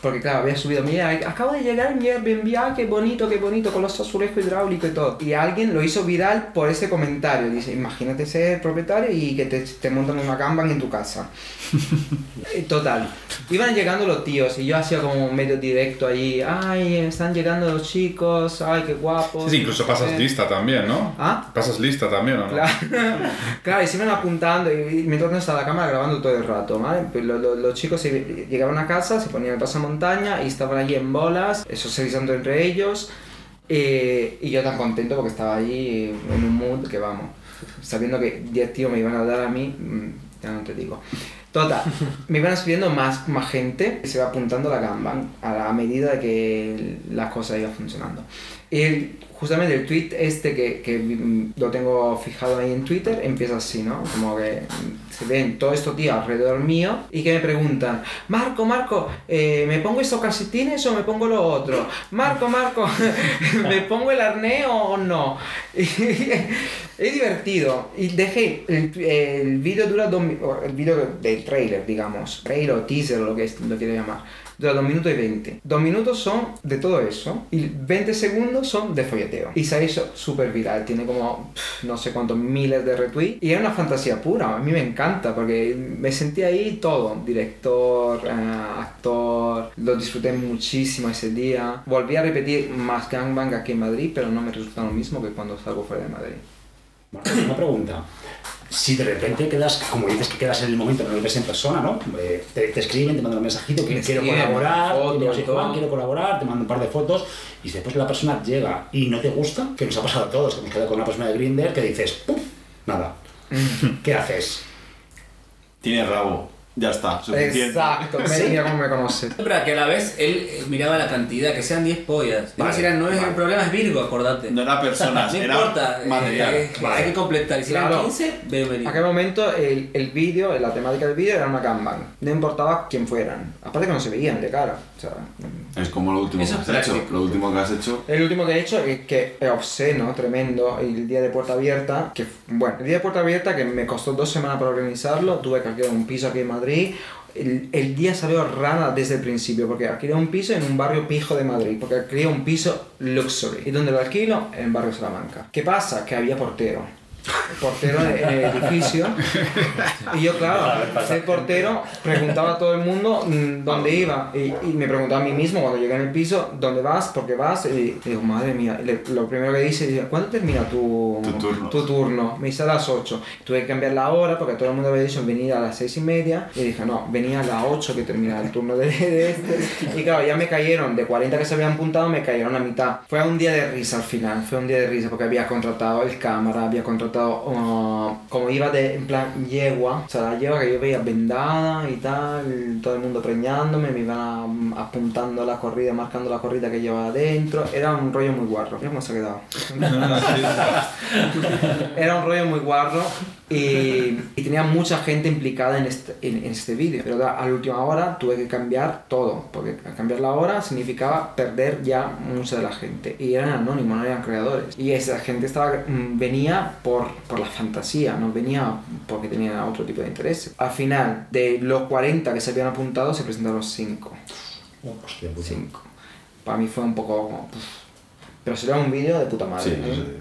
Porque claro, había subido, mira, acabo de llegar mi Airbnb, ah, qué bonito, qué bonito, con los azulejos hidráulicos y todo. Y alguien lo hizo viral por ese comentario. Dice, imagínate ser propietario y que te, te montan una gangbang en tu casa. (laughs) Eh, Total. Iban llegando los tíos y yo hacía como medio directo allí. Ay, están llegando los chicos, ay, qué guapos. Sí, sí, incluso pasas Eh, lista también, ¿no? ¿Ah? Pasas lista también, ¿o no? Claro, (laughs) claro, y se iban apuntando y y mientras no estaba la cámara grabando todo el rato, ¿vale? Pues lo- lo- los chicos se- llegaban a casa, se ponían el pasamontaña y estaban allí en bolas, eso socializando entre ellos. eh, y yo tan contento porque estaba allí en un mood que vamos, sabiendo que 10 tíos me iban a dar a mí, mm, ya no te digo. Total, (laughs) me iban escribiendo más, más gente y se va apuntando la Kanban a la medida de que las cosas iban funcionando. Y justamente el tweet este que, que mm, lo tengo fijado ahí en Twitter empieza así, ¿no? Como que mm, se ven todos estos tíos alrededor mío y que me preguntan, Marco, Marco, eh, ¿me pongo estos calcetines o me pongo lo otro? Marco, Marco, (laughs) ¿me pongo el arnés o no? (laughs) es divertido. Y dejé, el, el vídeo dura dos el vídeo del trailer, digamos, trailer o teaser lo que lo quiero llamar. Dura 2 minutos y 20. 2 minutos son de todo eso y 20 segundos son de folleteo. Y se ha hecho súper viral, tiene como no sé cuántos miles de retweets. Y era una fantasía pura, a mí me encanta porque me sentí ahí todo. Director, eh, actor, lo disfruté muchísimo ese día. Volví a repetir más gangbang aquí en Madrid, pero no me resulta lo mismo que cuando salgo fuera de Madrid. Bueno, una pregunta. Si de repente quedas, como dices que quedas en el momento, no lo ves en persona, ¿no? Eh, te, te escriben, te mandan un mensajito que quiero escriben, colaborar, fotos y digo, "Sí, y todo. Juan, quiero colaborar, te mando un par de fotos y después la persona llega y no te gusta, que nos ha pasado a todos, que hemos quedado con una persona de Grindr que dices, ¡pum! Nada. ¿Qué haces? Tiene rabo. Ya está, suficiente. Exacto, me, mira cómo me conoces. Pero que a la vez él eh, miraba la cantidad, que sean 10 pollas. Vale, Vale, no es vale. el problema, es Virgo, acordate. No era personas, (laughs) No era importa, eh, material. eh, hay que completar. Y si Claro. eran 15, bienvenido. En aquel momento el, el vídeo, la temática del vídeo era una gangbang. No importaba quién fueran. Aparte que no se veían de cara. O sea, Es como lo último que has hecho. Lo último que has hecho. El último que he hecho es que es obsceno, tremendo, el día de puerta abierta, que bueno, el día de puerta abierta que me costó dos semanas para organizarlo, tuve que alquilar un piso aquí en Madrid. El, el día salió rana desde el principio, porque alquilé un piso en un barrio pijo de Madrid, porque alquilé un piso luxury. ¿Y donde lo alquilo? En barrio Salamanca. ¿Qué pasa? Que había portero. Portero en el edificio. Y yo, claro, el portero preguntaba a todo el mundo mm, dónde iba. Y, y me preguntaba a mí mismo cuando llegué en el piso, ¿dónde vas? ¿Por qué vas? Y digo, madre mía. Y le- lo primero que dice, dice, ¿cuándo termina tu, Tu turno. tu turno? Me dice a las 8. Tuve que cambiar la hora porque todo el mundo había dicho venir a las 6 y media. Y dije, no, venía a las 8 que termina el turno de, de este. Y claro, ya me cayeron, de 40 que se habían apuntado, me cayeron a mitad. Fue un día de risa al final, fue un día de risa porque había contratado el cámara, había contratado, uh, como iba de, en plan yegua, o sea, la yegua que yo veía vendada y tal, todo el mundo preñándome, me iban a- apuntando la corrida, marcando la corrida que llevaba adentro. Era un rollo muy guarro. Mira cómo se ha quedado. (laughs) Era un rollo muy guarro Y, y tenía mucha gente implicada en este, en, en este vídeo. Pero a la última hora tuve que cambiar todo, porque cambiar la hora significaba perder ya mucha de la gente. Y eran anónimos, no eran creadores. Y esa gente estaba, mm, venía por, por la fantasía, no venía porque tenía otro tipo de interés. Al final, de los 40 que se habían apuntado, se presentaron 5. Hostia, puta. 5. Para mí fue un poco... uf. Pero sería un vídeo de puta madre. Sí, ¿eh?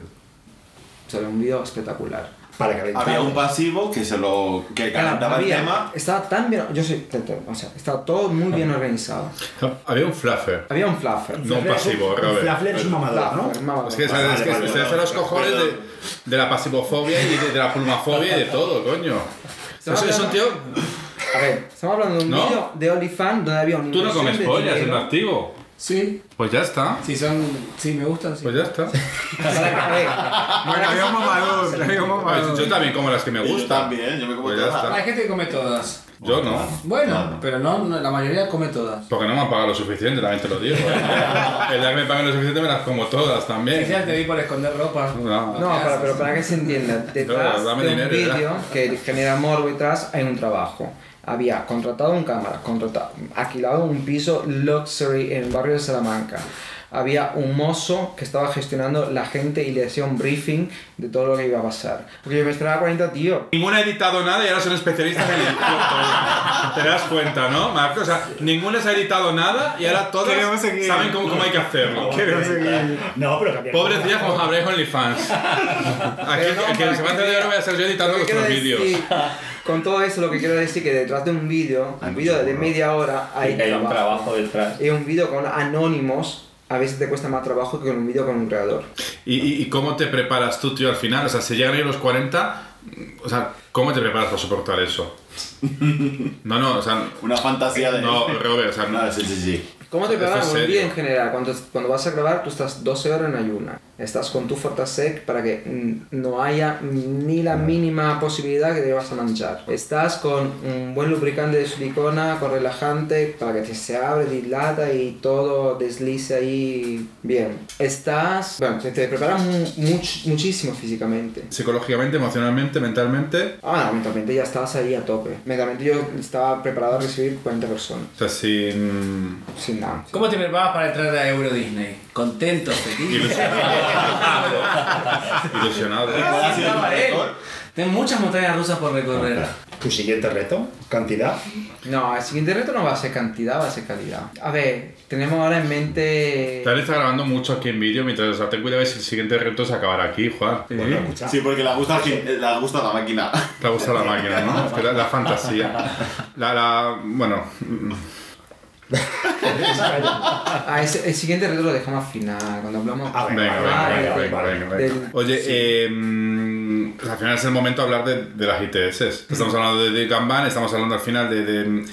Sería un vídeo espectacular. Para calentar. Había un pasivo que se lo que Claro, calentaba el tema. Estaba tan bien... Yo soy... te- te- O sea, estaba todo muy bien organizado. Había un fluffer. Había un fluffer. No un pasivo, Robert. Flaffler es un mamador, ¿no? Fluffer, mamador. Es que, Vale, es que vale, se vale, hacen los cojones de, de la pasivofobia y de, de la plumafobia y de todo, coño. Estamos Eso es un tío. A ver, estamos hablando de un ¿No? vídeo de OnlyFans donde había un Tú no comes pollas en activo. Sí, Pues ya está. sí, son, sí, me gustan, sí. Pues ya está. (laughs) Bueno, un mamador, mamador. Yo también como las que me Y Yo gustan. también, yo me como Pues ya todas. está. Hay gente que come todas. Yo no. Bueno, pero no, no, la mayoría come todas. Porque no me han pagado lo suficiente, también te lo digo. ¿eh? (laughs) El día que me paguen lo suficiente me las como todas también. Quizás te di por esconder ropa. No. No, pero, pero para que se entienda, detrás dame de un ya. vídeo que genera morbo y detrás hay un trabajo. Había contratado un cámara, contratado, alquilado un piso luxury en el barrio de Salamanca. Había un mozo que estaba gestionando la gente y le hacía un briefing de todo lo que iba a pasar. Porque yo me esperaba 40 tíos. Ninguno ha editado nada y ahora son especialistas en editar (laughs) todo. Te das cuenta, ¿no, Marco? O sea, ninguno les ha editado nada y ahora (laughs) todos saben cómo, cómo hay que hacerlo. (laughs) Queremos seguir. No, pero cambiar. Pobrecillas como habréis OnlyFans. Aquí no, el que se va a hacer voy a ser yo editando vuestros vídeos. Con todo eso lo que quiero decir que detrás de un vídeo, un vídeo de media hora hay, Hay un trabajo detrás. Y un vídeo con anónimos a veces te cuesta más trabajo que un vídeo con un creador. ¿Y, cómo te preparas tú, tío, al final? O sea, si llegan ahí los 40, o sea, ¿cómo te preparas para soportar eso? (laughs) No, no, o sea, Una fantasía de. no, Robert, o sea, no. Sí, sí, sí. ¿Cómo te preparas un vídeo en general? Cuando, cuando vas a grabar, tú estás 12 horas en ayuna. Estás con tu Fortasec para que no haya ni la mínima posibilidad que te vas a manchar. Estás con un buen lubricante de silicona, con relajante, para que te se abre, dilata y todo deslice ahí bien. Estás... Bueno, te, te preparas mu- much- muchísimo físicamente. Psicológicamente, emocionalmente, mentalmente, Ah, no, mentalmente ya estabas ahí a tope. Mentalmente yo estaba preparado a recibir 40 personas. o sea, sin... Sin nada. ¿Cómo te preparas para entrar a Euro Disney? Contento, feliz. (laughs) (laughs) Tengo muchas montañas rusas por recorrer. Tu siguiente reto, cantidad. No, el siguiente reto no va a ser cantidad, va a ser calidad. A ver, tenemos ahora en mente... Tal está grabando mucho aquí en vídeo, mientras, o sea, ten cuidado si el siguiente reto es acabar aquí, Juan. Bueno, escucha. Sí, porque le gusta, le gusta la máquina. Te gusta la máquina, ¿no? La, la fantasía. La, la, bueno, (laughs) Ah, ese- el siguiente reto lo dejamos al final, cuando hablamos... Ah, venga, venga, Ah, venga, venga, venga, venga. Oye, eh, pues al final es el momento de hablar de, de las ITS. Estamos hablando de, de Kanban, estamos hablando al final de,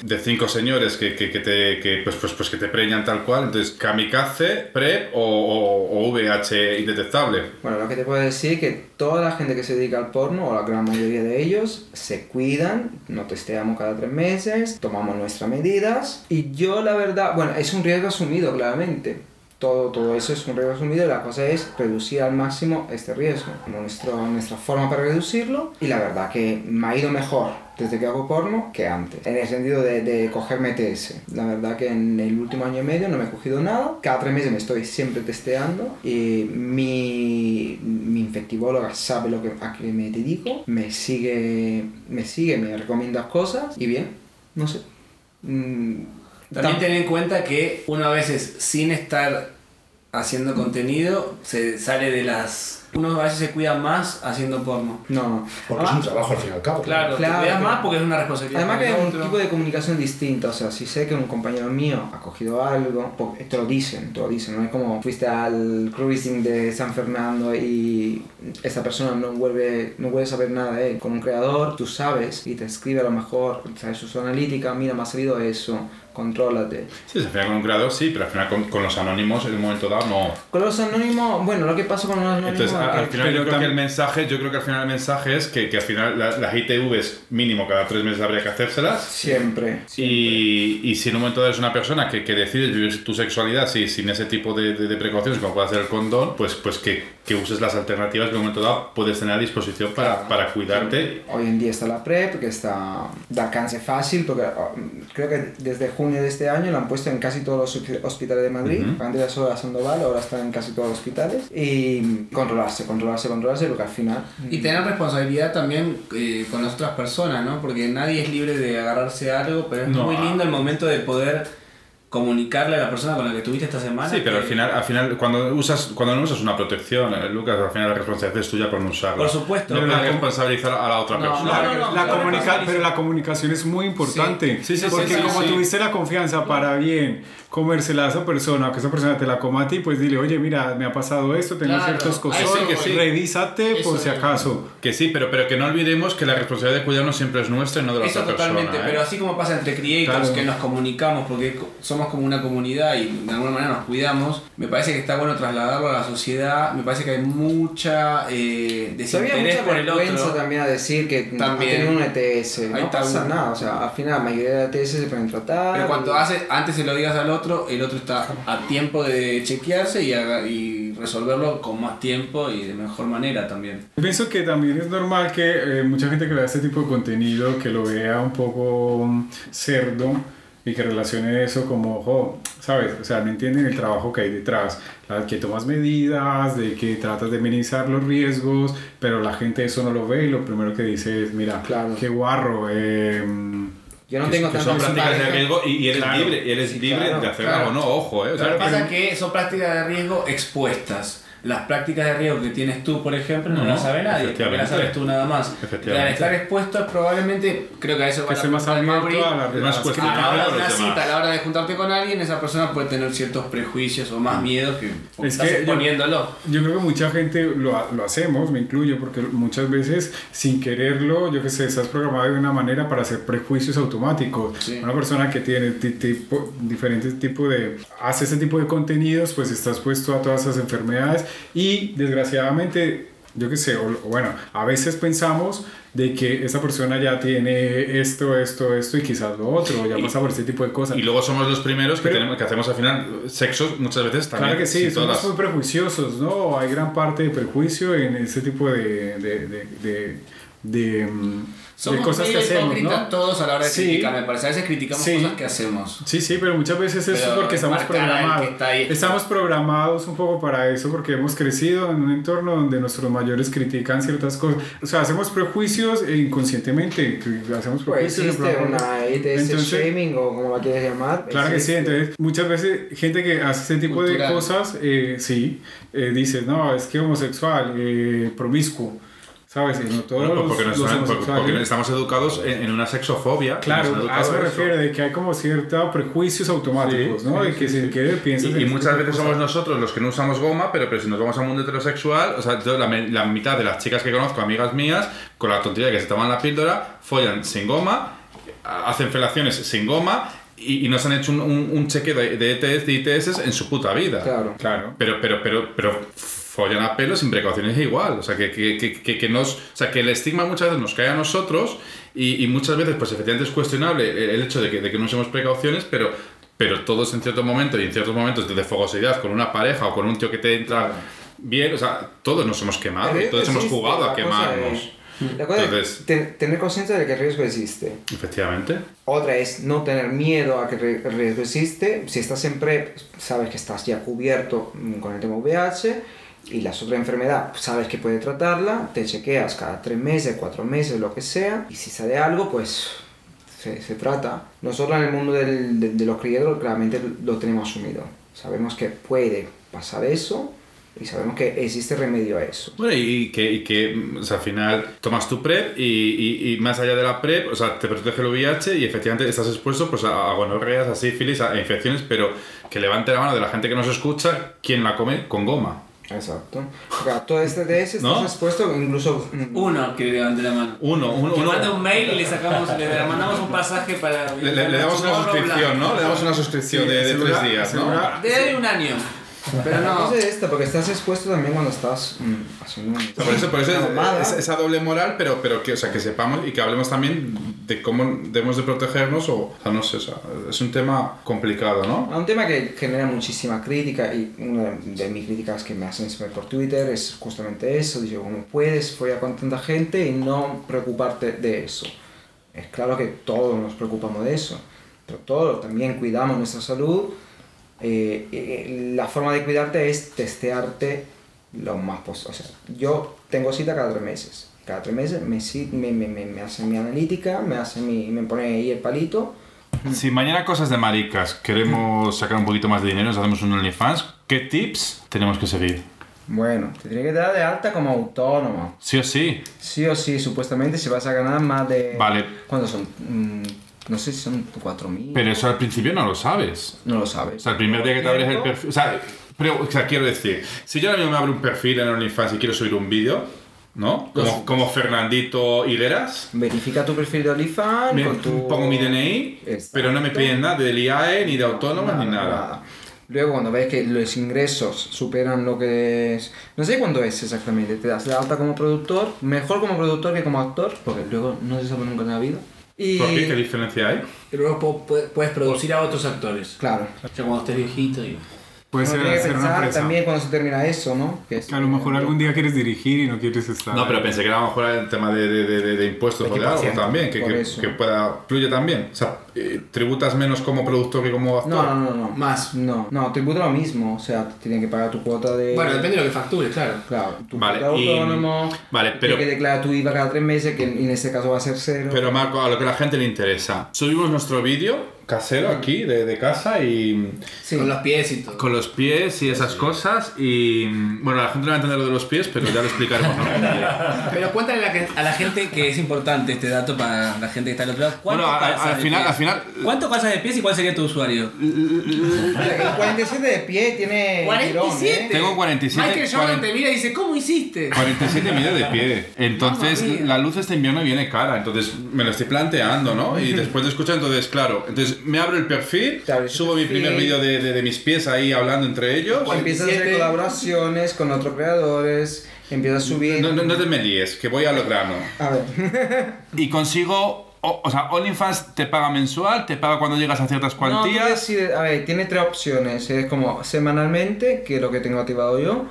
de, cinco señores que, que, que te, que, pues, pues, pues que te preñan tal cual. Entonces, kamikaze, PrEP o, o, o VH indetectable. Bueno, lo que te puedo decir es que toda la gente que se dedica al porno, o la gran mayoría de ellos, se cuidan, nos testeamos cada tres meses, tomamos nuestras medidas y yo la verdad, bueno, es un riesgo asumido claramente. Todo, todo eso es un riesgo asumido y la cosa es reducir al máximo este riesgo. Nuestro, nuestra forma para reducirlo y la verdad que me ha ido mejor desde que hago porno que antes. En el sentido de, de cogerme TS. La verdad que en el último año y medio no me he cogido nada. Cada tres meses me estoy siempre testeando y mi, mi infectivóloga sabe lo que, a qué me dedico. Me sigue, me sigue, me recomienda cosas y bien, no sé. Mm, También tam- ten en cuenta que uno a veces sin estar haciendo contenido se sale de las... Uno a veces se cuida más haciendo porno. No, Porque es un trabajo al fin y al cabo. Claro, Claro, te cuidas pero- más porque es una responsabilidad. Además que es un otro. tipo de comunicación distinta, o sea, si sé que un compañero mío ha cogido algo, pues te lo dicen, te lo dicen, no es como fuiste al cruising de San Fernando y esta persona no vuelve, no vuelve a saber nada de él. Con un creador tú sabes y te escribe a lo mejor, sabes su analítica, mira, me ha salido eso, contrólate. Sí, al final con un creador sí, pero al final con, con los anónimos en un momento dado no. Con los anónimos, bueno, lo que pasa con los anónimos. Entonces, a- al final Pero yo creo que el mensaje, yo creo que al final el mensaje es que, que al final la- las ITVs mínimo cada tres meses habría que hacérselas. Siempre. Y, y si en un momento dado eres una persona que, que decide vivir tu sexualidad sí, sin ese tipo de, de- de precauciones como puede hacer el condón, pues, pues que, que uses las alternativas que en un momento dado puedes tener a disposición para, para cuidarte. Hoy en día está la PrEP, que está de alcance fácil, porque oh, creo que desde junio de este año la han puesto en casi todos los hospi- hospitales de Madrid. Ujú. Antes era solo la Sandoval, ahora está en casi todos los hospitales. Y controlarse, controlarse, controlarse, porque al final... Y tener responsabilidad también eh, con las otras personas, ¿no? Porque nadie es libre de agarrarse a algo, pero es No. muy lindo el momento de poder comunicarle a la persona con la que estuviste esta semana. Sí, pero al que- final, al final cuando, usas, cuando no usas una protección, eh, Lucas, al final la responsabilidad es tuya por no usarla. Por supuesto. No Pero la- responsabilizar a la otra No, persona. no, no, no. La la comunica- pero la comunicación es muy importante. Sí, sí, sí, porque sí, sí, como sí. tuviste la confianza para bien comérsela a esa persona, que esa persona te la coma a ti, pues dile, oye, mira, me ha pasado esto, tengo Claro. ciertos cosas, sí que sí. revísate por Eso si es. acaso. Que sí, pero, pero que no olvidemos que la responsabilidad de cuidarnos siempre es nuestra y no de la Eso otra totalmente, persona. ¿eh? pero así como pasa entre creators, Claro. que nos comunicamos porque co- somos como una comunidad y de alguna manera nos cuidamos, me parece que está bueno trasladarlo a la sociedad, me parece que hay mucha eh, desinterés mucha por el otro. también a decir que También. ha tenido un ETS. No pasa nada, o sea, al final la mayoría de ETS se pueden tratar. Pero cuanto y- hace, antes se lo digas al otro, el otro está a tiempo de chequearse y, haga- y resolverlo con más tiempo y de mejor manera también. Pienso que también es normal que eh, mucha gente que vea este tipo de contenido, que lo vea un poco mm, cerdo y que relacione eso como, ojo, ¿sabes? O sea, no entienden el trabajo que hay detrás, la- que tomas medidas, de que tratas de minimizar los riesgos, pero la gente eso no lo ve y lo primero que dice es, mira, Claro. qué guarro. eh, Yo no Que- tengo que tanto son prácticas de riesgo y, y eres Claro. libre, y eres libre claro, de hacerlo claro. o no, ojo, eh. O sea, Lo que pasa es que son prácticas de riesgo expuestas. Las prácticas de riesgo que tienes tú, por ejemplo, no, No, las sabe nadie, porque las sabes tú nada más. Efectivamente. Al estar expuesto es probablemente, creo que a eso va que más abierto a la más a a la hora de una cita, a la hora de juntarte con alguien, esa persona puede tener ciertos prejuicios o más miedo que porque Es estás que yo- exponiéndolo. Yo creo que mucha gente lo, ha- lo hacemos, me incluyo, porque muchas veces sin quererlo, yo que sé, estás programado de una manera para hacer prejuicios automáticos. Sí. Una persona que tiene ti- tipo, diferentes tipos de... hace ese tipo de contenidos, pues está expuesto a todas esas enfermedades y desgraciadamente, yo que sé, o, bueno, a veces pensamos de que esa persona ya tiene esto, esto, esto y quizás lo otro, ya Y- pasa por este tipo de cosas. Y luego somos los primeros que, Pero- tenemos, que hacemos al final sexos muchas veces también. Claro que sí, somos todas muy prejuiciosos, ¿no? Hay gran parte de prejuicio en ese tipo de, de, de, de, de, mm, de Somos cosas que hacemos, hipócritas ¿no? todos a la hora de Sí. criticar, me parece. A veces criticamos Sí. cosas que hacemos. Sí, sí, pero muchas veces eso es Pero porque estamos programados. Estamos programados un poco para eso porque hemos crecido en un entorno donde nuestros mayores critican ciertas cosas. O sea, hacemos prejuicios e inconscientemente. Hacemos Pues prejuicios. existe de programa- una Entonces- shaming o como la quieres llamar. Claro que sí, existe. entonces muchas veces gente que hace ese tipo de Cultural. cosas, eh, sí, eh, dice, no, es que homosexual, eh, promiscuo, ¿sabes? Y no todos Bueno, los, porque, nos los porque- porque estamos educados en, en una sexofobia. nos Claro, a eso me refiero, de que hay como ciertos prejuicios automáticos, Sí, ¿no? sí, y que sí, si sí. quieres piensas Y, muchas veces somos nosotros los que no usamos goma, pero, pero si nos vamos al mundo heterosexual, o sea, yo la, me- la mitad de las chicas que conozco, amigas mías, con la tontería de que se toman la píldora, follan sin goma, a- hacen felaciones sin goma y, y no se han hecho un, un, un chequeo de, de ETS, de ITS en su puta vida. Claro. Claro. Pero, pero, pero, pero follan a pelo sin precauciones igual. O sea, que, que, que, que, nos, o sea, que el estigma muchas veces nos cae a nosotros y, y muchas veces, pues efectivamente es cuestionable el, el hecho de que, de que no usemos precauciones, pero, pero todos en cierto momento y en ciertos momentos de fogosidad con una pareja o con un tío que te entra bien, o sea, todos nos hemos quemado riesgo todos hemos existe, jugado a quemarnos. es- La cosa Entonces- es ten- tener conciencia de que el riesgo existe. Efectivamente. Otra es no tener miedo a que el riesgo existe. Si estás en PrEP, sabes que estás ya cubierto mm, con el tema VIH y la otra enfermedad, sabes que puedes tratarla, te chequeas cada tres meses, cuatro meses, lo que sea, y si sale algo, pues se, se trata. Nosotros en el mundo del- de, de los criaderos claramente lo tenemos asumido. Sabemos que puede pasar eso y sabemos que existe remedio a eso. Bueno, y que, y que mm, o sea, al final tomas tu PrEP y, y, y más allá de la PrEP, o sea, te protege el VIH y efectivamente estás expuesto pues, a, a gonorreas, a sífilis, a infecciones, pero que levante la mano de la gente que nos escucha, ¿quién la come? Con goma. Exacto. Porque a todo este DS estás ¿No? expuesto incluso... mm, Uno que levante la mano. Uno, uno, Que uno. mande un mail y le sacamos, le mandamos un pasaje para. Le, le- le damos una suscripción. ¿no? Le damos una suscripción de, de tres días, ¿no? De un año. Pero no. cosa es esta, porque estás expuesto también cuando estás mm, haciendo un- Por eso, por eso es, es- esa doble moral, pero, pero que, o sea, que sepamos y que hablemos también de cómo debemos de protegernos o, o sea, no sé, o sea, es un tema complicado, ¿no? A un tema que genera muchísima crítica y una de mis críticas que me hacen siempre por Twitter es justamente eso, digo, ¿cómo puedes follar con tanta gente y no preocuparte de eso? Es claro que todos nos preocupamos de eso, pero todos también cuidamos nuestra salud. Eh, eh, la forma de cuidarte es testearte lo más posible. O sea, yo tengo cita cada tres meses. Cada tres meses me, me, me, me, me hacen mi analítica, me, hacen mi, me pone ahí el palito Si mañana cosas de maricas queremos sacar un poquito más de dinero, nos hacemos un OnlyFans, ¿qué tips tenemos que seguir? Bueno, te tiene que dar de alta como autónomo. Sí o sí. Sí o sí, supuestamente si vas a ganar más de... Vale. ¿Cuántos son? No sé si son 4.000. Pero eso al principio no lo sabes. No lo sabes. O sea, el primer día que te abres el perfil. O sea, pero, o sea, quiero decir, si yo ahora mismo me abro un perfil en OnlyFans y quiero subir un vídeo, ¿no? Como, como Fernandito Higueras, Verifica tu perfil de OnlyFans me- con tu... pongo mi DNI, Exacto. pero no me piden nada del IAE, ni de autónomos, ni nada. Luego, cuando ves que los ingresos superan lo que es. No sé cuándo es exactamente. Te das de alta como productor. Mejor como productor que como actor. Porque luego no se sabe nunca en la vida. Y. ¿Por qué? ¿Qué diferencia hay? Y luego po- puedes producir a otros actores. Claro. O sea, cuando estés viejito y... Puede ser hacer una pensar empresa. también cuando se termina eso, ¿no? Que es- A lo mejor algún día quieres dirigir y no quieres estar. No, pero pensé que era a lo mejor el tema de, de, de, de- de impuestos o de algo 20%, también, que, que, que pueda. fluye también. O sea, eh, tributas menos como productor que como actor. No, no, no, no. Más. No, no, tributo lo mismo. O sea, tienen que pagar tu cuota de. Bueno, depende de lo que factures, claro. Claro, tu Vale, cuota de y- autónomo. vale, pero- Tienes que declarar tu IVA cada tres meses, que en este caso va a ser cero. Pero Marco, a lo que la gente le interesa. Subimos nuestro vídeo casero aquí, de, de casa, y sí. Con los pies y todo. con los pies y esas cosas. Y bueno, la gente no va a entender lo de los pies, pero ya lo explicaremos día. (laughs) Pero cuéntale a la, a la gente que es importante este dato para la gente que está al otro lado. ¿Cuánto Bueno, a- al final- al final- ¿Cuánto calzas de pies y cuál sería tu usuario? El 47 de pie tiene. tirón, 47. ¿eh? Tengo 47. Michael Jordan 40 te mira y dice, ¿cómo hiciste? 47 mide de pie. Entonces, la luz este invierno viene cara. Entonces, me lo estoy planteando, ¿no? Y después de escuchar, entonces, claro. Entonces, me abro el perfil, el subo mi primer vídeo de, de, de mis pies ahí hablando entre ellos. O empiezas a hacer 47. colaboraciones con otros creadores, empiezas a subir. No, no, no te me líes, que voy a lo grano. A ver. (laughs) Y consigo. o, o sea, OnlyFans te paga mensual, te paga cuando llegas a ciertas No, cuantías. decides- a ver, tiene tres opciones. Es como semanalmente, que es lo que tengo activado yo,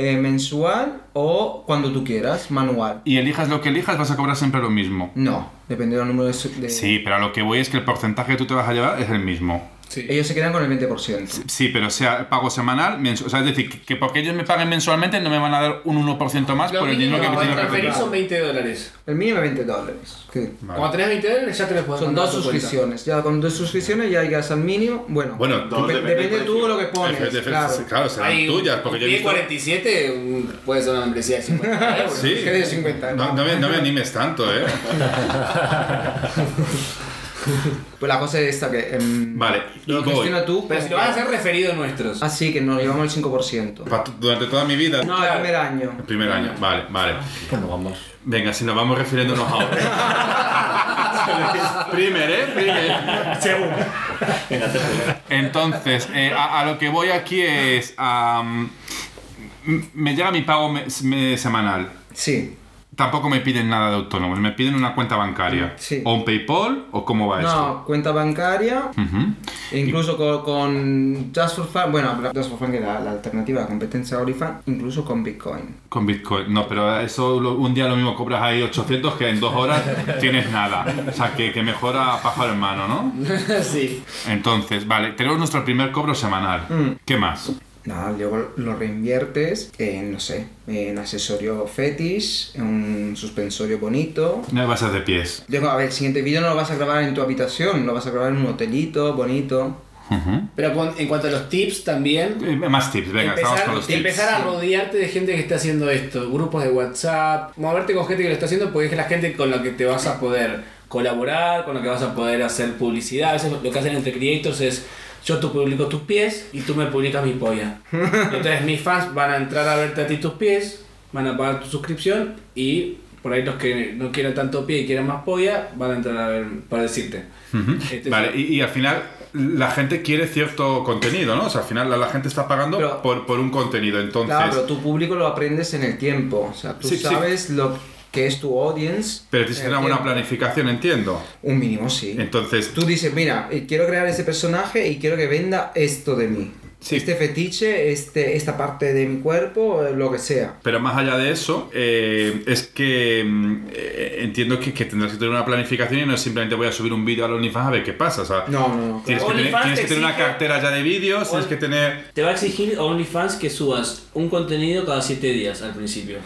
eh, mensual o cuando tú quieras, manual. y elijas lo que elijas, vas a cobrar siempre lo mismo. No, depende del número de... de- Sí, pero a lo que voy es que el porcentaje que tú te vas a llevar es el mismo. Ellos se quedan con el 20%. Sí, pero sea pago semanal, mensu- o sea, es decir, que- que porque ellos me paguen mensualmente no me van a dar un 1% más Lo por el dinero que me tienen que transferir son 20 dólares. El mínimo es 20 dólares. que Cuando tenés 20 dólares ya te los puedes Son dos suscripciones. Ya con dos suscripciones ya llegas al mínimo. Bueno, Bueno, dep- dos, depende depende del tú precio. lo que pones. Efe- claro. claro, serán Hay tuyas, porque un yo he visto... 47 un- puede ser una membresía de 50 euros. Sí, (laughs) Que de 50, no, no me, no me animes tanto, ¿eh? (laughs) (laughs) Pues la cosa es esta que... em, Vale, lo voy. gestiona tú. Pero si lo vas a hacer referido nuestros. Así que nos llevamos el 5%. Pa- Durante toda mi vida. No, el primer año. El primer año, vale, vale. Bueno, vamos. Venga, si nos vamos refiriéndonos a otro. (laughs) primer, ¿eh? Primer. Venga, te. Entonces, eh, a, a lo que voy aquí es. am, m- me llega mi pago me- me- semanal. Sí. Tampoco me piden nada de autónomos, me piden una cuenta bancaria. Sí. O un PayPal, o cómo va esto. No, cuenta bancaria. Incluso con, con Just for Fun, bueno, Just for Fun que la, la alternativa a la competencia de OnlyFans, incluso con Bitcoin. Con Bitcoin. No, pero eso lo- un día lo mismo cobras ahí 800 que en dos horas (laughs) tienes nada. O sea, que, que mejora pájaro en mano, ¿no? (laughs) sí. Entonces, vale, tenemos nuestro primer cobro semanal. Mm. ¿Qué más? Nada, luego lo reinviertes en, no sé, en accesorio fetish, en un suspensorio bonito. No vas a hacer de pies. Luego, a ver, el siguiente vídeo no lo vas a grabar en tu habitación, lo vas a grabar en un hotelito bonito. Pero en cuanto a los tips también, Eh, Más tips, venga, estamos empezar, con los tips. empezar a rodearte de gente que está haciendo esto, grupos de WhatsApp, moverte con gente que lo está haciendo porque es la gente con la que te vas a poder colaborar, con la que vas a poder hacer publicidad. A veces lo que hacen entre creators es yo te publico tus pies y tú me publicas mi polla. (laughs) Entonces mis fans van a entrar a verte a ti tus pies, van a pagar tu suscripción y por ahí los que no quieran tanto pie y quieran más polla van a entrar a ver para decirte. Ujú. Este- Vale, y, y al final, la gente quiere cierto contenido, ¿no? O sea, al final la, la gente está pagando Pero- por, por un contenido. Entonces, Claro, pero tu público lo aprendes en el tiempo. O sea, tú Sí, sí. sabes lo que es tu audience. pero tienes que en tener el una planificación, entiendo. Un mínimo, sí. Entonces, Tú dices, mira, eh, quiero crear ese personaje y quiero que venda esto de mí. Sí. Este fetiche, este, esta parte de mi cuerpo, eh, lo que sea. Pero más allá de eso, eh, es que mm, eh, entiendo que, que tendrás que tener una planificación y no es simplemente voy a subir un vídeo al OnlyFans a ver qué pasa. O sea, No, no, no. tienes, claro. que tener, tienes te que tener una cartera ya de vídeos, tienes que tener... Te va a exigir OnlyFans que subas un contenido cada 7 días al principio.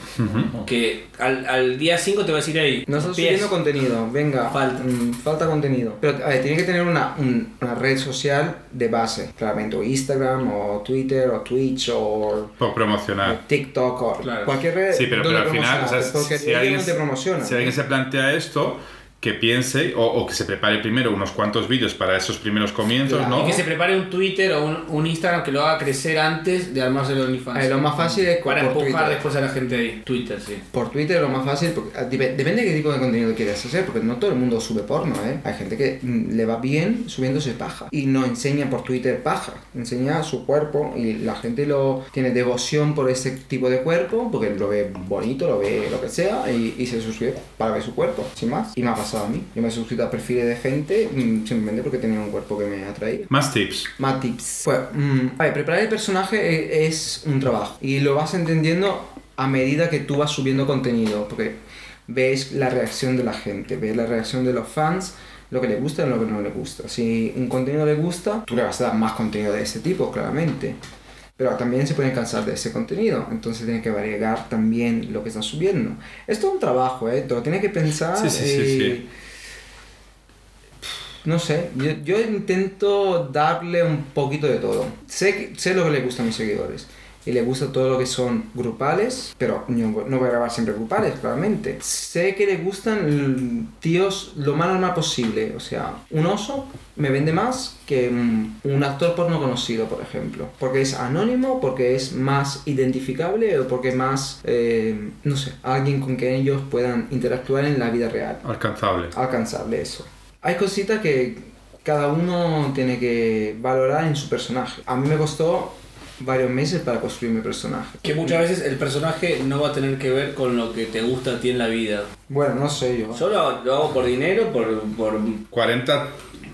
Que al, al día 5 te va a decir ahí. No estás pies. subiendo contenido, venga. Falta. mm, falta contenido. Pero a ver, tiene que tener una, un- una red social de base. Claramente, o Instagram, o Twitter, o Twitch, o Por promocionar. TikTok, o Claro. cualquier red. Sí, pero, pero al final, o sea, si, ellos alguien, no si alguien se plantea esto, que piense o, o que se prepare primero unos cuantos vídeos para esos primeros comienzos, Claro. ¿no? Y que se prepare un Twitter o un, un Instagram que lo haga crecer antes de armarse el OnlyFans. Eh, lo más fácil es Para empujar Twitter. después a la gente ahí. Twitter, sí. Por Twitter lo más fácil, porque, ah, dep- depende de qué tipo de contenido quieres hacer, porque no todo el mundo sube porno, ¿eh? Hay gente que mm, le va bien subiéndose paja y no enseña por Twitter paja, enseña su cuerpo y la gente lo tiene devoción por ese tipo de cuerpo, porque lo ve bonito, lo ve lo que sea y, y se suscribe para ver su cuerpo, sin más. Y me ha pasado a mí, yo me he suscrito a perfiles de gente mm, simplemente porque tenía un cuerpo que me atraía. Más tips. Más tips. Pues, mm, a ver, preparar el personaje e- es un trabajo y lo vas entendiendo a medida que tú vas subiendo contenido, porque ves la reacción de la gente, ves la reacción de los fans, lo que le gusta y lo que no le gusta. Si un contenido le gusta, tú le vas a dar más contenido de ese tipo, claramente. Pero también se pueden cansar de ese contenido, entonces tienes que variar también lo que estás subiendo. Esto es un trabajo, ¿eh? Lo tienes que pensar. Sí, sí, y- sí. no sé, yo, yo intento darle un poquito de todo. Sé, sé lo que le gusta a mis seguidores. Y le gusta todo lo que son grupales, pero no voy a grabar siempre grupales, claramente. Sé que le gustan tíos lo más normal posible. O sea, un oso me vende más que mm, un actor porno conocido, por ejemplo. Porque es anónimo, porque es más identificable o porque es más, eh, no sé, alguien con quien ellos puedan interactuar en la vida real Alcanzable. alcanzarle eso. Hay cositas que cada uno tiene que valorar en su personaje. A mí me costó varios meses para construir mi personaje. Que muchas veces el personaje no va a tener que ver con lo que te gusta a ti en la vida. Bueno, no sé yo. Yo lo, lo hago por dinero, por, por 40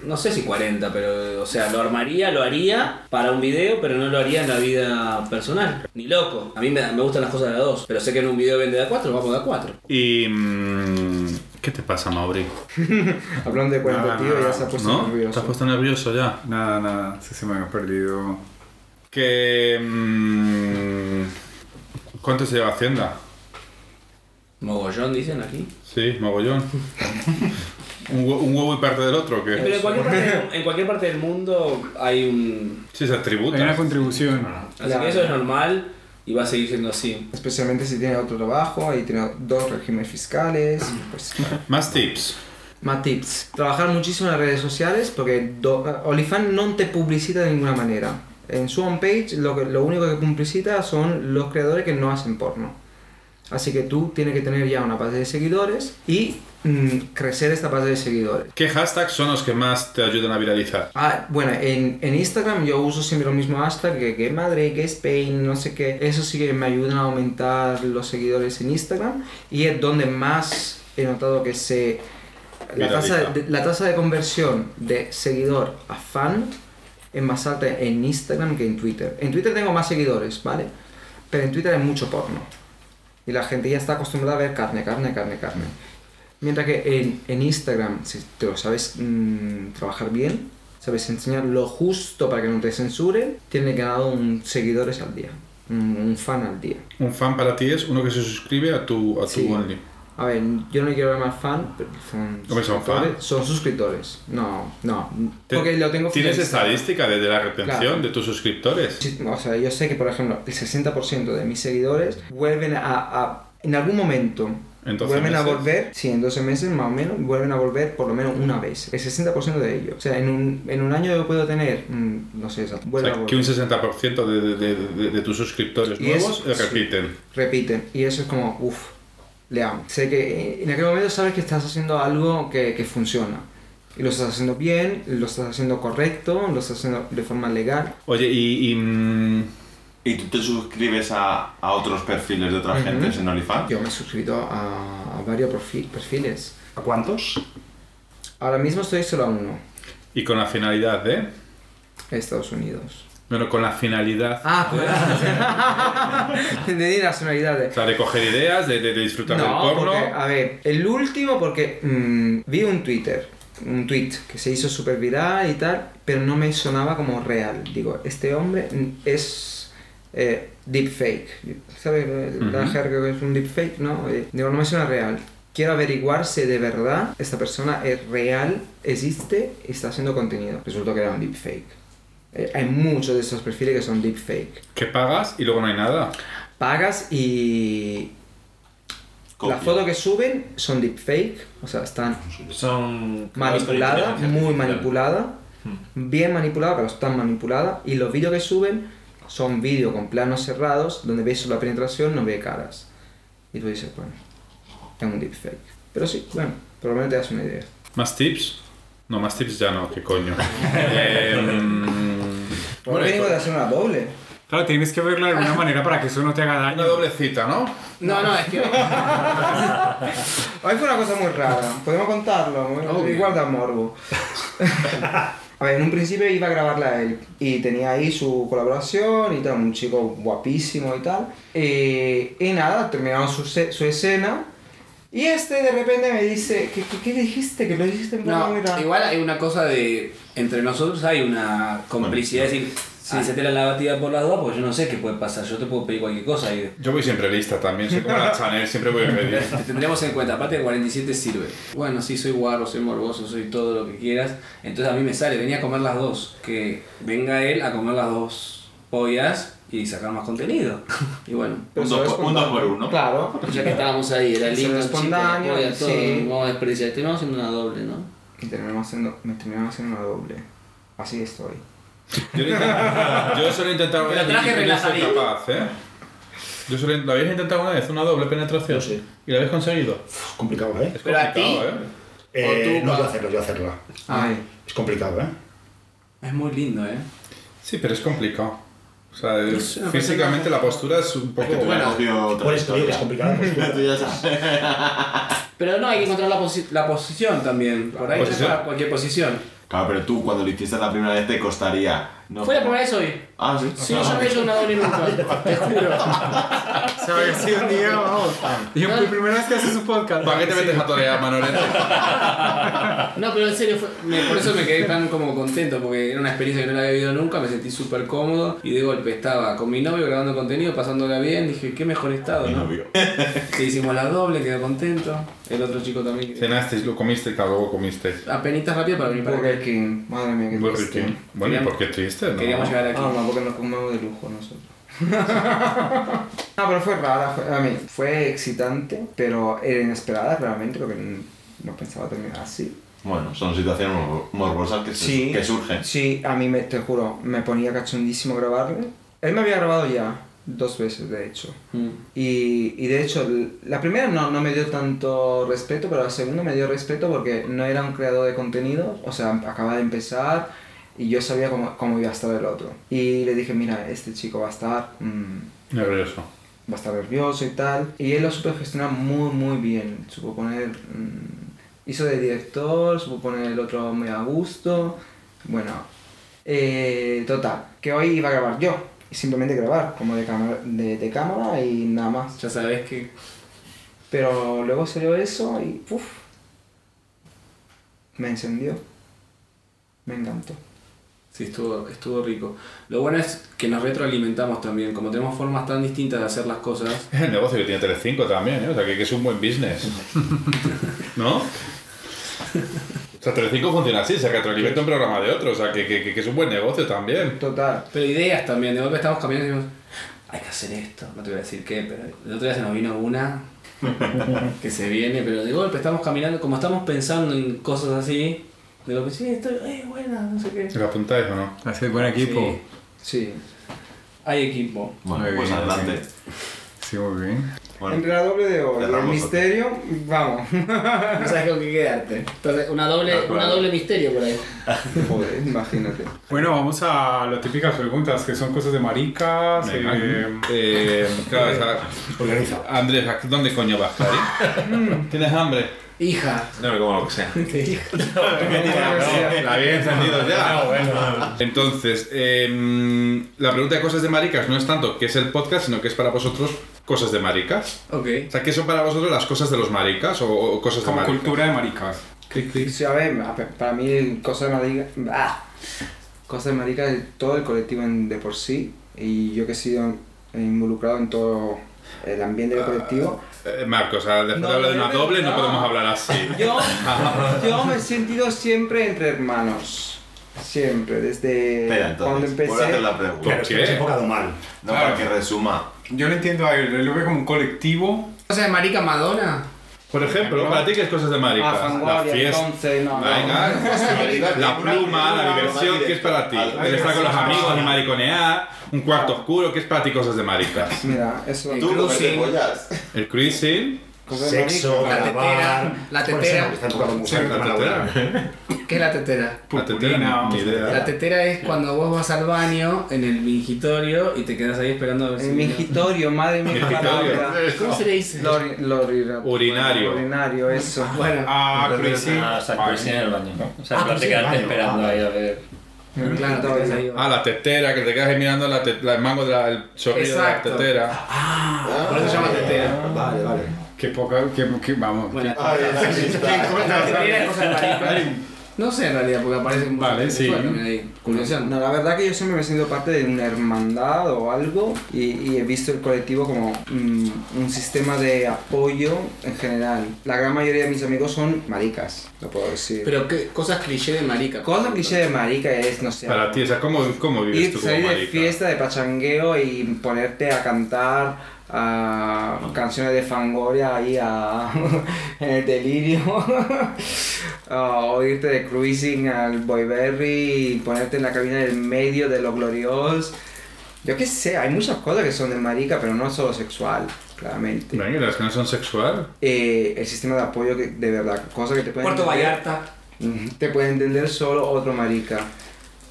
no sé si 40, pero o sea, lo armaría, lo haría para un video, pero no lo haría en la vida personal. Ni loco. A mí me, me gustan las cosas de a dos, pero sé que en un video vende de a 4, vamos de a 4. y... mm, ¿Qué te pasa, Mauri? (laughs) Hablando de 40 Ah, tío, ya se ha puesto ¿No? ¿Te nervioso. has puesto nervioso ya? Nada, nada, sí se me ha perdido. Que... mm, ¿Cuánto se lleva Hacienda? Mogollón, dicen aquí. Sí, mogollón. ¿Un, hue- un huevo y parte del otro? Pero que en cualquier, parte, del- en cualquier parte del mundo hay un... Sí, se tributa. Hay una contribución. Así Claro. que eso es normal y va a seguir siendo así. Especialmente si tiene otro trabajo y tiene dos regímenes fiscales. Pues, Más tips. más tips. Trabajar muchísimo en las redes sociales porque do- OnlyFans no te publicita de ninguna manera. En su homepage lo, que, lo único que publicita son los creadores que no hacen porno. Así que tú tienes que tener ya una base de seguidores y mm, crecer esta base de seguidores. ¿Qué hashtags son los que más te ayudan a viralizar? Ah, bueno, en, en Instagram yo uso siempre lo mismo hashtag que, que Madrid, que Spain, no sé qué. Eso sí que me ayudan a aumentar los seguidores en Instagram y es donde más he notado que se... La tasa, de, la tasa de conversión de seguidor a fan es más alta en Instagram que en Twitter. En Twitter tengo más seguidores, ¿vale? Pero en Twitter hay mucho porno. Y la gente ya está acostumbrada a ver carne, carne, carne, carne. Mientras que en, en Instagram, si te lo sabes mm, trabajar bien, sabes enseñar lo justo para que no te censuren, tiene ganado un seguidores al día, un, un fan al día. Un fan para ti es uno que se suscribe a tu, a tu Sí. Only. A ver, yo no quiero llamar fan, pero son ¿Cómo son suscriptores. fan? Son suscriptores. No, no. Porque lo tengo ¿Tienes estadística de, de la retención Claro. de tus suscriptores? Sí, O sea, yo sé que, por ejemplo, el 60% de mis seguidores vuelven a, a- en algún momento, ¿En 12 vuelven a volver, sí, en 12 meses más o menos, vuelven a volver por lo menos una vez. El 60% de ellos. O sea, en un, en un año yo puedo tener, mm, no sé, exacto, O sea, que un 60% de, de, de, tus suscriptores Y nuevos eso- eh, sí. repiten. repiten. Y eso es como, uff, le amo. Sé que en aquel momento sabes que estás haciendo algo que, que funciona. Y lo estás haciendo bien, lo estás haciendo correcto, lo estás haciendo de forma legal. Oye, y... y, mm, ¿Y tú te suscribes a, a otros perfiles de otra gente en OnlyFans? Yo me he suscrito a, a varios perfi- perfiles. ¿A cuántos? Ahora mismo estoy solo a uno, y con la finalidad de... Estados Unidos. Bueno, con la finalidad... Ah, pues. Entendí (laughs) nacionalidades. O sea, de coger ideas, de, de- de disfrutar del No, porno. porque, a ver, el último porque mm, vi un Twitter, un tweet que se hizo súper viral y tal, pero no me sonaba como real. Digo, este hombre es eh, deepfake. ¿Sabes la Ujú. jerga que es un deepfake? No, Eh, digo, no me suena real. Quiero averiguar si de verdad esta persona es real, existe y está haciendo contenido. Resultó que era un deepfake. Eh, hay muchos de estos perfiles que son deepfake. Que pagas y luego no hay nada. Pagas y Copia. las fotos que suben son deepfake, o sea, están Son. manipuladas, muy manipuladas, bien manipuladas, pero están manipuladas. Y los vídeos que suben son vídeos con planos cerrados, donde ves solo la penetración, no ve caras. Y tú dices, bueno, es un deepfake. Pero sí, bueno, por lo menos te das una idea. ¿Más tips? No, más tips ya no, qué coño. (laughs) Eh, Bueno, de hacer una doble. Claro, tienes que verlo de alguna (laughs) manera para que eso no te haga daño. una doble cita, ¿no? No, no, es que. (laughs) Hoy fue una cosa muy rara, podemos contarlo, Obvio. igual da morbo. (laughs) A ver, en un principio iba a grabarla a él y tenía ahí su colaboración y tal, un chico guapísimo y tal. Eh, y nada, terminamos su, su escena y este de repente me dice, ¿qué, qué, qué dijiste? Que lo dijiste en No, igual hay una cosa de. Entre nosotros hay una complicidad. Es decir, si se te la batida por las dos, pues yo no sé qué puede pasar. Yo te puedo pedir cualquier cosa y Yo voy siempre lista también, soy como la Chanel, siempre voy a pedir. (laughs) te tendremos en cuenta. Aparte de 47 sirve. Bueno, sí, soy guarro, soy morboso, soy todo lo que quieras. Entonces a mí me sale, venía a comer las dos. Que venga él a comer las dos pollas y sacar más contenido. (laughs) Y bueno. Un dos por- un dos por espontáneo. uno. Claro. Ya que estábamos ahí, era lindo, chico, todo. sí. Vamos a desperdiciar. Terminamos haciendo una doble, ¿no? Y terminamos haciendo, me terminamos haciendo una doble. Así estoy. Yo, solo he intentado y no soy capaz, ¿eh? Yo solo, ¿Lo habéis intentado una vez, una doble penetración? Yo sí. ¿Y lo habéis conseguido? Es complicado, ¿eh? Es Pero complicado, ¿eh? Eh, no, yo hacerlo, yo hacerla. Ay. Es complicado, ¿eh? Es muy lindo, ¿eh? Sí, pero es complicado. O sea, es- Es una físicamente la postura es un poco... Es que tú Bueno, otra Por que es (laughs) ya sabes. Pero no, hay que encontrar la, posi- la posición también. Por ahí cualquier posición. Claro, pero tú cuando lo hiciste la primera vez te costaría. No, Fue la primera vez hoy. Ah, sí. Sí, yo no he hecho una doble nunca. (laughs) Te juro. ¿Sabes? Sí, un día, vamos. Digo, por primera vez que haces un podcast. ¿Para qué te metes a torear, Manolete? (laughs) No, pero en serio, fue- me- por eso me quedé tan como contento, porque era una experiencia que no la había vivido nunca, me sentí súper cómodo y de golpe estaba con mi novio grabando contenido, pasándola bien, dije, qué mejor estado, Mi ¿no? novio. (laughs) Que hicimos la doble, quedó contento, el otro chico también. Cenasteis, lo comisteis, claro, luego comisteis. Apenitas rápido para venir para Burger. King, madre mía, qué Burger triste. King. Bueno, ¿y por qué No. Queríamos llegar aquí. Ah, no, porque nos comemos de lujo nosotros. (laughs) no, pero fue rara, fue, a mí, fue excitante, pero era inesperada realmente, porque no pensaba terminar así. Bueno, son situaciones mor- morbosas que, Sí. que surgen. Sí, a mí, me, te juro, me ponía cachondísimo grabarle. Él me había grabado ya, dos veces de hecho. Mm. Y, y de hecho, la primera no, no me dio tanto respeto, pero la segunda me dio respeto porque no era un creador de contenido, o sea, acaba de empezar y yo sabía cómo, cómo iba a estar el otro. Y le dije, mira, este chico va a estar... mm, Nervioso. va a estar nervioso y tal. Y él lo supo gestionar muy, muy bien. Supo poner. mm, hizo de director, supo poner el otro muy a gusto. Bueno, eh, total, que hoy iba a grabar yo. Y simplemente grabar, como de cámara, de, de cámara y nada más. Ya sabes que Pero luego salió eso y. ¡puf! Me encendió. Me encantó. Sí, estuvo, estuvo rico. Lo bueno es que nos retroalimentamos también, como tenemos formas tan distintas de hacer las cosas. (laughs) Es el negocio que tiene Telecinco también, ¿eh? O sea, que, que es un buen business. (laughs) ¿No? O sea, Telecinco funciona así, se retroalimenta un programa de otro, o sea, que, que, que- es un buen negocio también. Total. Pero ideas también, de golpe estamos cambiando y decimos, hay que hacer esto, no te voy a decir qué, pero el otro día se nos vino una (laughs) que se viene, pero de golpe estamos caminando, como estamos pensando en cosas así, de golpe, sí, estoy, eh, buena, no sé qué. ¿Se lo apuntáis o no? Haces buen equipo. Sí, Sí. hay equipo. Bueno, Muy pues bien, adelante. Sí, muy bien. Bueno. Entre la doble de oro y el misterio, vamos. (laughs) No sabes con qué quedarte. Entonces, una doble, claro. una doble misterio por ahí. (laughs) Joder, imagínate. Bueno, vamos a las típicas preguntas, que son cosas de maricas. Eh, Eh, claro, o sea, Organiza. Andrés, ¿a ¿dónde coño vas, Cari? (laughs) ¿Tienes hambre? Hija. No me como lo que sea. La había encendido ya. Entonces, em, la pregunta de cosas de maricas no es tanto qué es el podcast, sino que es para vosotros cosas de maricas. Ok. O sea, ¿qué son para vosotros las cosas de los maricas o, o cosas de maricas? cultura de maricas. Sí, a ver, a ver, para mí, cosa de marica. ¡Ah! Cosa de marica es todo el colectivo en- de por sí. Y yo que he sido involucrado en todo el ambiente del colectivo. Eh, Marcos, o sea, después No, de hablar de no, una no, doble no no. podemos hablar así. Yo, (laughs) yo me he sentido siempre entre hermanos. Siempre, desde Espera, cuando entonces, vuelvo a hacer empecé. la pregunta. Que qué? he enfocado mal. No, Claro. para que resuma. Yo lo entiendo a él, él lo ve como un colectivo. ¿Cosa de marica Madonna? Por ejemplo, para ti, ¿qué es cosas de Ah, maricas? la fiesta. entonces, no. no. (laughs) La pluma, la diversión, ¿qué es para ti? El estar con los amigos y mariconear, un cuarto oscuro, ¿qué es para ti cosas de maricas? Mira, eso. Tú, cruising. El cruising, Sexo. La tetera, la Bueno, tetera. ¿Qué es la tetera? La tetera, Purpurina. La tetera es cuando vos vas al baño en el mingitorio y te quedas ahí esperando a ver si. El mingitorio, madre mía, palabra. (laughs) ¿Cómo se le dice? Urinario. Urinario, eso. Bueno, Ah, cruising. Ah, Vale. cruising en el baño, ¿no? O sea, Ah, te quedaste esperando Ah, ahí a ver. claro. Ah, la tetera, que te quedas ahí mirando la te- la- el mango del chorrillo Exacto. de la tetera. Por eso se llama tetera. Vale, vale. Qué poca, qué, qué- vamos. Bueno, Ay, de. No sé en realidad, porque aparece un Vale, sí. ahí. Curiosidad. No, la verdad que yo siempre me he sentido parte de una hermandad o algo y, y he visto el colectivo como mm, un sistema de apoyo en general. La gran mayoría de mis amigos son maricas, lo puedo decir. Pero qué cosas cliché de marica. Cosa cliché de marica es, no sé, Para ti, o sea, ¿cómo, cómo vives ir, tú como salir de marica? fiesta, de pachangueo y ponerte a cantar a canciones de Fangoria ahí a, (laughs) en el delirio. (laughs) o irte de cruising al Boyberry y ponerte en la cabina del medio de los gloriosos. Yo qué sé, hay muchas cosas que son de marica, pero no solo sexual, claramente. Venga, las que no son sexual. Eh, el sistema de apoyo que, de verdad, cosas que te pueden Puerto entender- Vallarta. Te puede entender solo otro marica.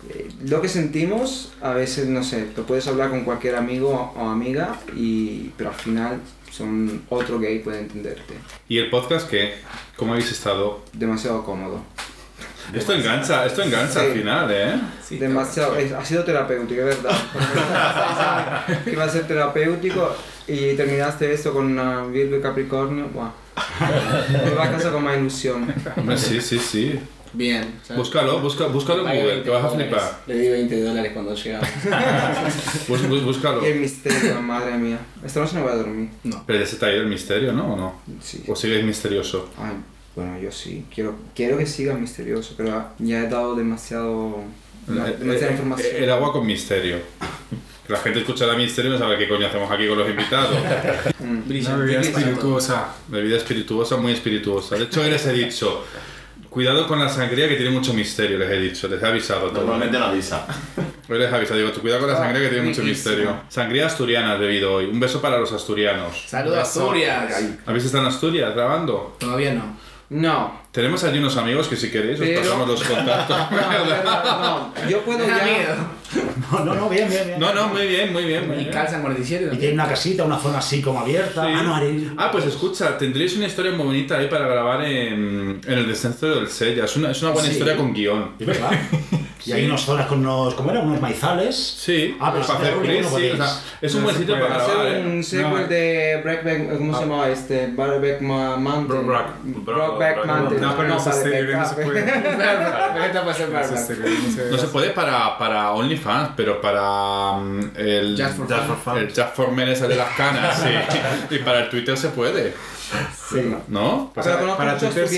Eh, Lo que sentimos, a veces, no sé, te puedes hablar con cualquier amigo o amiga, y, pero al final son otro gay puede entenderte. ¿Y el podcast qué? ¿Cómo habéis estado? Demasiado cómodo. Esto engancha, esto engancha al Sí. final, ¿eh? Demasiado, es- ha sido terapéutico, es verdad. (laughs) Que iba a ser terapéutico y terminaste esto con una Virgo y Capricornio. Buah. (laughs) Me va a casa con más ilusión. Hombre, sí, sí, sí. Bien. ¿sabes? Búscalo, busca, búscalo en Google, 20 que vas a flipar. Le di 20 dólares cuando llegamos. (laughs) Bus- bus- búscalo. El misterio, madre mía. Esta noche no voy a dormir. Pero ya se te ha ido el misterio, ¿no? ¿O no? Sí. ¿O sigues misterioso? Ay, bueno, yo sí. Quiero, quiero que siga misterioso, pero ya he dado demasiado, demasiada Eh, información. eh, El agua con misterio. (laughs) Que la gente escucha la misterio y no sabe qué coño hacemos aquí con los invitados. (laughs) Mm. Una bebida espirituosa. Bebida espirituosa, muy espirituosa. De hecho, les he dicho, cuidado con la sangría que tiene mucho misterio, les he dicho, les he avisado todo. Normalmente no avisa. Hoy les he avisado, digo, tú cuidado con la sangría que tiene mucho riquísimo. misterio. Sangría asturiana has bebido hoy. Un beso para los asturianos. Saludos a Asturias. ¿Habéis estado en Asturias grabando? Todavía no. No, Tenemos allí unos amigos que si queréis os Pero- pasamos los contactos. (laughs) no, yo puedo ya... miedo. No, no, no, bien, bien, bien. No, no, muy bien, muy bien. Muy Y bien. calzan 47. Y tiene una casita, una zona así como abierta. Sí. Ah, no, haré- Ah, pues escucha, tendréis una historia muy bonita ahí para grabar en, en el descenso del Sella. Es una, es una buena Sí. historia con guion. Es verdad. (laughs) Y hay unas zonas con unos, ¿cómo era? Unos maizales. Sí, Ah, pero para hacer crisis, aburre, o no sea, es un No buen se sitio puede para Hacer grabar, ¿eh? un sequel No. de Breakback, ¿cómo se llamaba este? Brokeback Ma- Mountain. Mountain. No, pero los para exteriores no se puede. No se No se puede para, para OnlyFans, pero para mm, el Just for Just fun. for fun. el Just for Men de las canas, sí. (laughs) Y para el Twitter se puede, Sí. ¿no? Pero conozco para muchos Twitter, sí.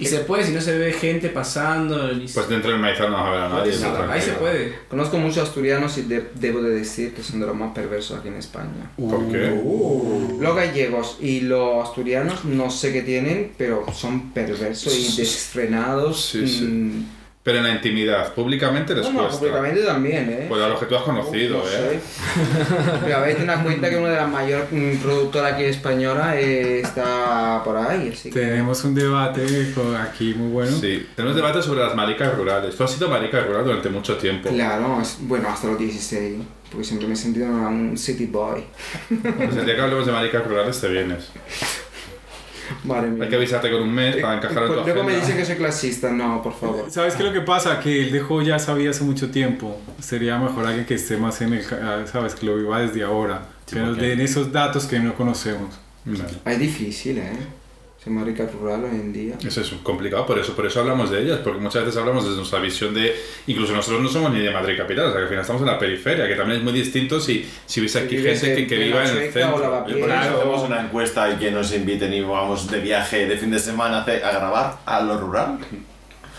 Y se puede si no se ve gente pasando. ni- Pues dentro del maizal no vas a ver a nadie. Sí, ahí se puede. Conozco muchos asturianos y de- debo de decir que son de los más perversos aquí en España. ¿Por qué? Los gallegos y los asturianos no sé qué tienen, pero son perversos y desfrenados. Sí, sí. mm, Pero en la intimidad, públicamente les No, no, cuesta. públicamente también, ¿eh? Pues a los que tú has conocido, No ¿eh? Pero a ver, ten en cuenta que una de las mayores mm, productoras aquí española eh, está por ahí, así que... Tenemos un debate aquí muy bueno. Sí, tenemos debate sobre las maricas rurales. Tú has sido marica rural durante mucho tiempo. Claro, es- bueno, hasta los 16, porque siempre me he sentido un city boy. Pues el día que hablemos de maricas rurales te vienes. Madre mía. Hay que avisarte con un mes para encajar en tu Luego me dicen que soy clasista, no, por favor. ¿Sabes qué es lo que pasa? Que él dejó ya sabía hace mucho tiempo. Sería mejor alguien que esté más en el... ca- ¿Sabes? Que lo viva desde ahora. Sí, que nos den esos datos que no conocemos. Vale. Es difícil, ¿eh? Marica rural hoy en día. Eso es complicado, por eso, por eso hablamos de ellas, porque muchas veces hablamos desde nuestra visión de. Incluso nosotros no somos ni de Madrid capital, o sea que al final estamos en la periferia, que también es muy distinto si, si hubiese aquí gente que, que viva en el centro. Por eso hacemos una encuesta y que nos inviten y vamos de viaje de fin de semana a grabar a lo rural.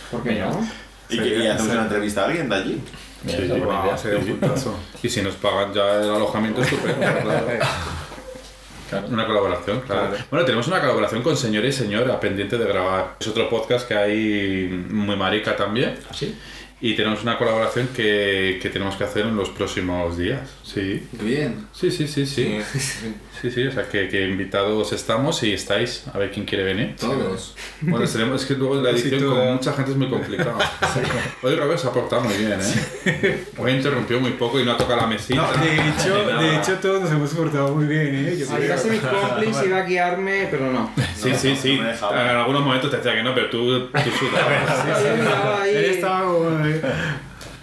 ¿Por qué no? Y, que, y hacemos una entrevista a alguien de allí. Sí, buena Wow, sería un puntazo. Y si nos pagan ya el alojamiento, estupendo. (laughs) claro. Una colaboración, claro. Claro. Bueno, tenemos una colaboración con Señor y Señora pendiente de grabar. Es otro podcast que hay muy marica también. ¿Sí? Y tenemos una colaboración que, que tenemos que hacer en los próximos días. Sí. Bien. Sí, sí, sí, sí. Sí, sí, o sea que, que invitados estamos y estáis. A ver quién quiere venir. Todos. Bueno, tenemos, es que luego la edición con mucha gente es muy complicado. Hoy Robert se ha portado muy bien, ¿eh? Hoy interrumpió muy poco y no ha tocado la mesita. No, de hecho, de hecho todos nos hemos portado muy bien, ¿eh? Yo a ser mi cómplice, iba a guiarme, pero no. Sí, sí, sí. En algunos momentos te decía que no, pero tú, tú sudabas. Él estaba como,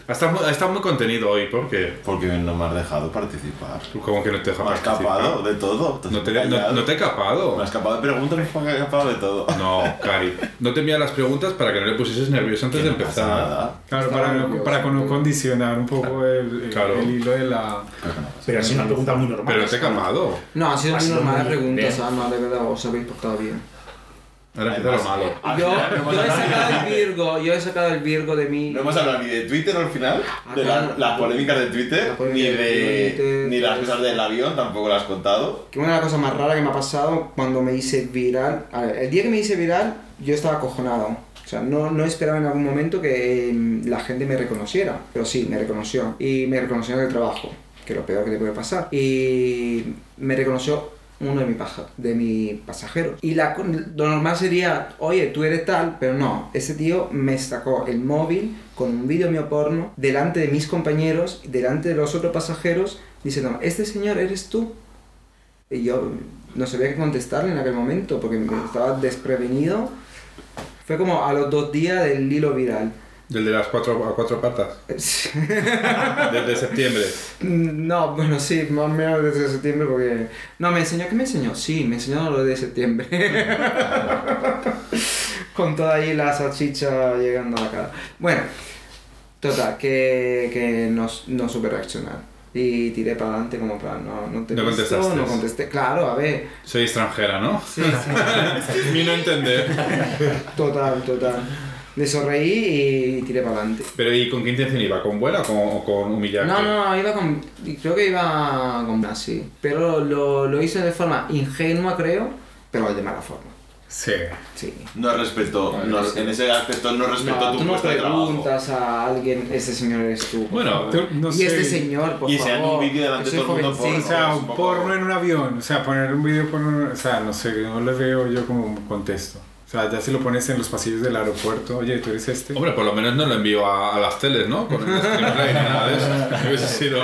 Estás muy, estás muy contenido hoy, ¿por qué? Porque no me has dejado participar. Tú como que no te dejas Me has escapado de todo. No te, no, no te he capado. Me has escapado de preguntas, me has escapado de todo. (laughs) No, Cari. No te envía las preguntas para que no le pusieses nervioso antes de no pasa empezar. nada. Claro, para, nervioso. para con- condicionar un poco el, el- Claro. el hilo de la... Pero no pasa Pero así una pregunta muy normal. Pero no te he capado. No, han sido Ha muy sido normales muy preguntas, bien. Alma, de verdad, os habéis portado bien. Ahora empieza lo malo. Yo, yo he sacado el Virgo, yo he sacado el Virgo de mí. No hemos hablado ni de Twitter al final, Ah, de la- las polémicas de Twitter, La polémica ni de de Twitter, ni las pues. cosas del avión, tampoco las has contado. Que una de las cosas más raras que me ha pasado cuando me hice viral. A ver, el día que me hice viral, yo estaba acojonado. O sea, no, no esperaba en algún momento que mm, la gente me reconociera. Pero sí, me reconoció. Y me reconoció en el trabajo, que es lo peor que te puede pasar. Y me reconoció uno de, mi paja, de mis pasajeros. Y la, lo normal sería, oye, tú eres tal, pero no. Ese tío me sacó el móvil con un vídeo mío porno delante de mis compañeros, delante de los otros pasajeros, diciendo, este señor eres tú. Y yo no sabía qué contestarle en aquel momento porque estaba desprevenido. Fue como a los dos días del hilo viral. Del de las cuatro, a cuatro patas. (laughs) Desde septiembre. No, bueno, sí, más o menos desde septiembre porque... No, me enseñó, ¿qué me enseñó? Sí, me enseñó lo de septiembre. (laughs) Con toda ahí la salchicha llegando a la cara. Bueno, total, que, que no, no supe reaccionar. Y tiré para adelante como para no, no te No visto, contestaste. no contesté. Claro, a ver. Soy extranjera, ¿no? Sí, sí. (laughs) Mi no entender. Total, total. Me sonreí y tiré para adelante. Pero ¿y con qué intención iba? ¿Con buena o con, o con humillarte? No, no, no, iba con. Creo que iba con así. Pero lo, lo hice de forma ingenua, creo, pero de mala forma. Sí. Sí. No respetó, no- en ese aspecto no respetó No, tu tú no puesto de trabajo. preguntas a alguien, este señor eres tú. por Bueno, tú- no y sé. este señor, por Y favor. enseñando un vídeo delante de todo el mundo, jovencito. O sea, un un porno en un avión, o sea, poner un video porno, o sea, no sé, no le veo yo como un contexto. O sea, ya si lo pones en los pasillos del aeropuerto, oye, tú eres este. Hombre, por lo menos no lo envío a, a las teles, ¿no? Con el nada de eso. (laughs) Hubiese sido...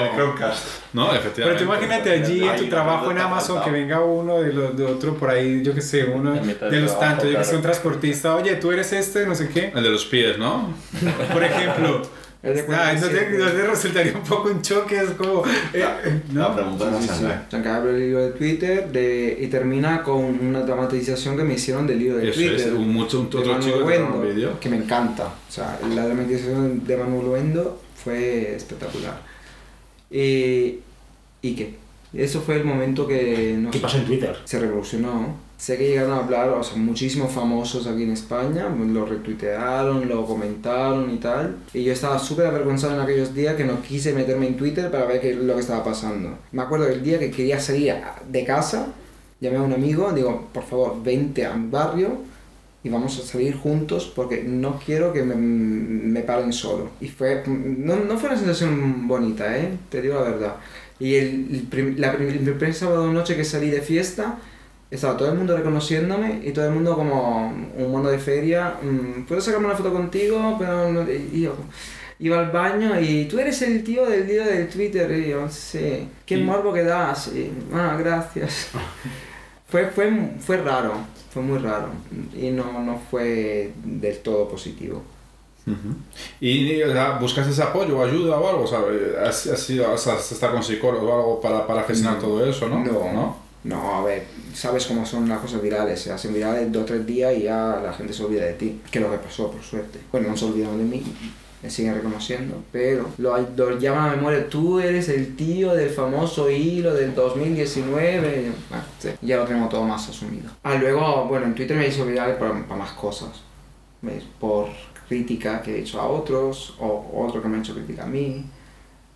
No, Pero efectivamente. tú imagínate allí en tu trabajo en Amazon que venga uno de, los, de otro por ahí, yo que sé, uno de los tantos, yo que sé, un transportista, oye, tú eres este, no sé qué. El de los pies, ¿no? Por ejemplo. No, te, 47. no te resultaría un poco un choque, es como. eh, eh, La ¿No? pregunta es Sí, que el hilo de Twitter de, y termina con una dramatización que me hicieron del hilo de Eso Twitter. es, un, mucho, un de otro Manuel chico que un Wendo, vídeo. que me encanta. O sea, la dramatización de Manuel Wendo fue espectacular. Y, ¿Y qué? Eso fue el momento que no ¿Qué pasó en Twitter? se revolucionó. Sé que llegaron a hablar, o sea, muchísimos famosos aquí en España, lo retuitearon, lo comentaron y tal. Y yo estaba súper avergonzado en aquellos días que no quise meterme en Twitter para ver qué es lo que estaba pasando. Me acuerdo del día que quería salir de casa, llamé a un amigo, digo, por favor, vente a mi barrio y vamos a salir juntos porque no quiero que me, me paren solo. Y fue, no, no fue una sensación bonita, ¿eh? te digo la verdad. Y el, el prim- la el primer sábado noche que salí de fiesta, estaba todo el mundo reconociéndome y todo el mundo como un mono de feria, mm, ¿puedo sacarme una foto contigo? Pero no- y yo iba al baño y tú eres el tío del día del Twitter y yo, sí, qué Y- morbo que das, y, ah, gracias. (laughs) fue, fue, fue raro, fue muy raro y no, no fue del todo positivo. ¿Y o sea, buscas ese apoyo o ayuda o algo? ¿sabes? ¿Has, has ido has, has estado con psicólogo o algo para, para gestionar No. todo eso, no? No, no, a ver, sabes cómo son las cosas virales, se hacen virales dos o tres días y ya la gente se olvida de ti, que lo que pasó, por suerte. Bueno, no se olvidaron de mí, me siguen reconociendo, pero lo, lo llaman a memoria, tú eres el tío del famoso hilo del 2019, y yo, ah, sí, ya lo tengo todo más asumido. Ah, luego, bueno, en Twitter me hizo viral para, más cosas. Por crítica que he hecho a otros, o otro que me ha hecho crítica a mí.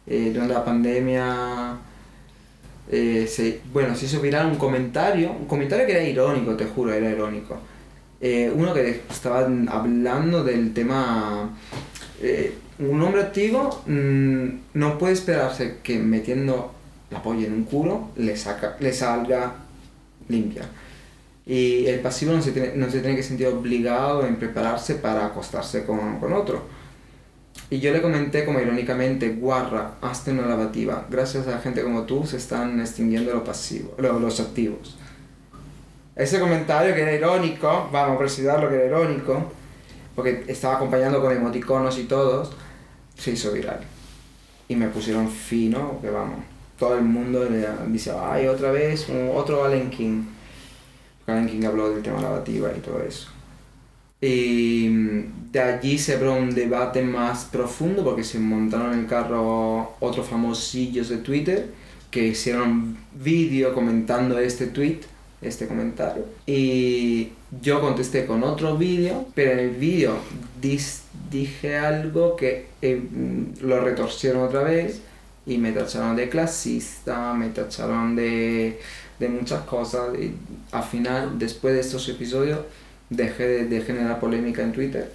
Eh, durante la pandemia eh, se, bueno, se hizo viral un comentario, un comentario que era irónico, te juro, era irónico. Eh, uno que estaba hablando del tema, eh, un hombre activo mm, no puede esperarse que metiendo la polla en un culo le, saca, le salga limpia. Y el pasivo no se tiene, no se tiene que sentir obligado en prepararse para acostarse con, con otro. Y yo le comenté como irónicamente, guarra, hazte una lavativa. Gracias a gente como tú se están extinguiendo los pasivos, lo- los activos. Ese comentario que era irónico, vamos a precisar lo que era irónico, porque estaba acompañando con emoticonos y todos, se hizo viral. Y me pusieron fino, que vamos, todo el mundo le dice, ay, otra vez, otro Allen King. Allen King habló del tema lavativa y todo eso. Y mm, de allí se abrió un debate más profundo porque se montaron en el carro otros famosillos de Twitter que hicieron vídeo comentando este tweet, este comentario. Y yo contesté con otro vídeo, pero en el vídeo dije algo que eh, mm, lo retorcieron otra vez y me tacharon de clasista, me tacharon de, de muchas cosas. Y al final, después de estos episodios, dejé de, de generar polémica en Twitter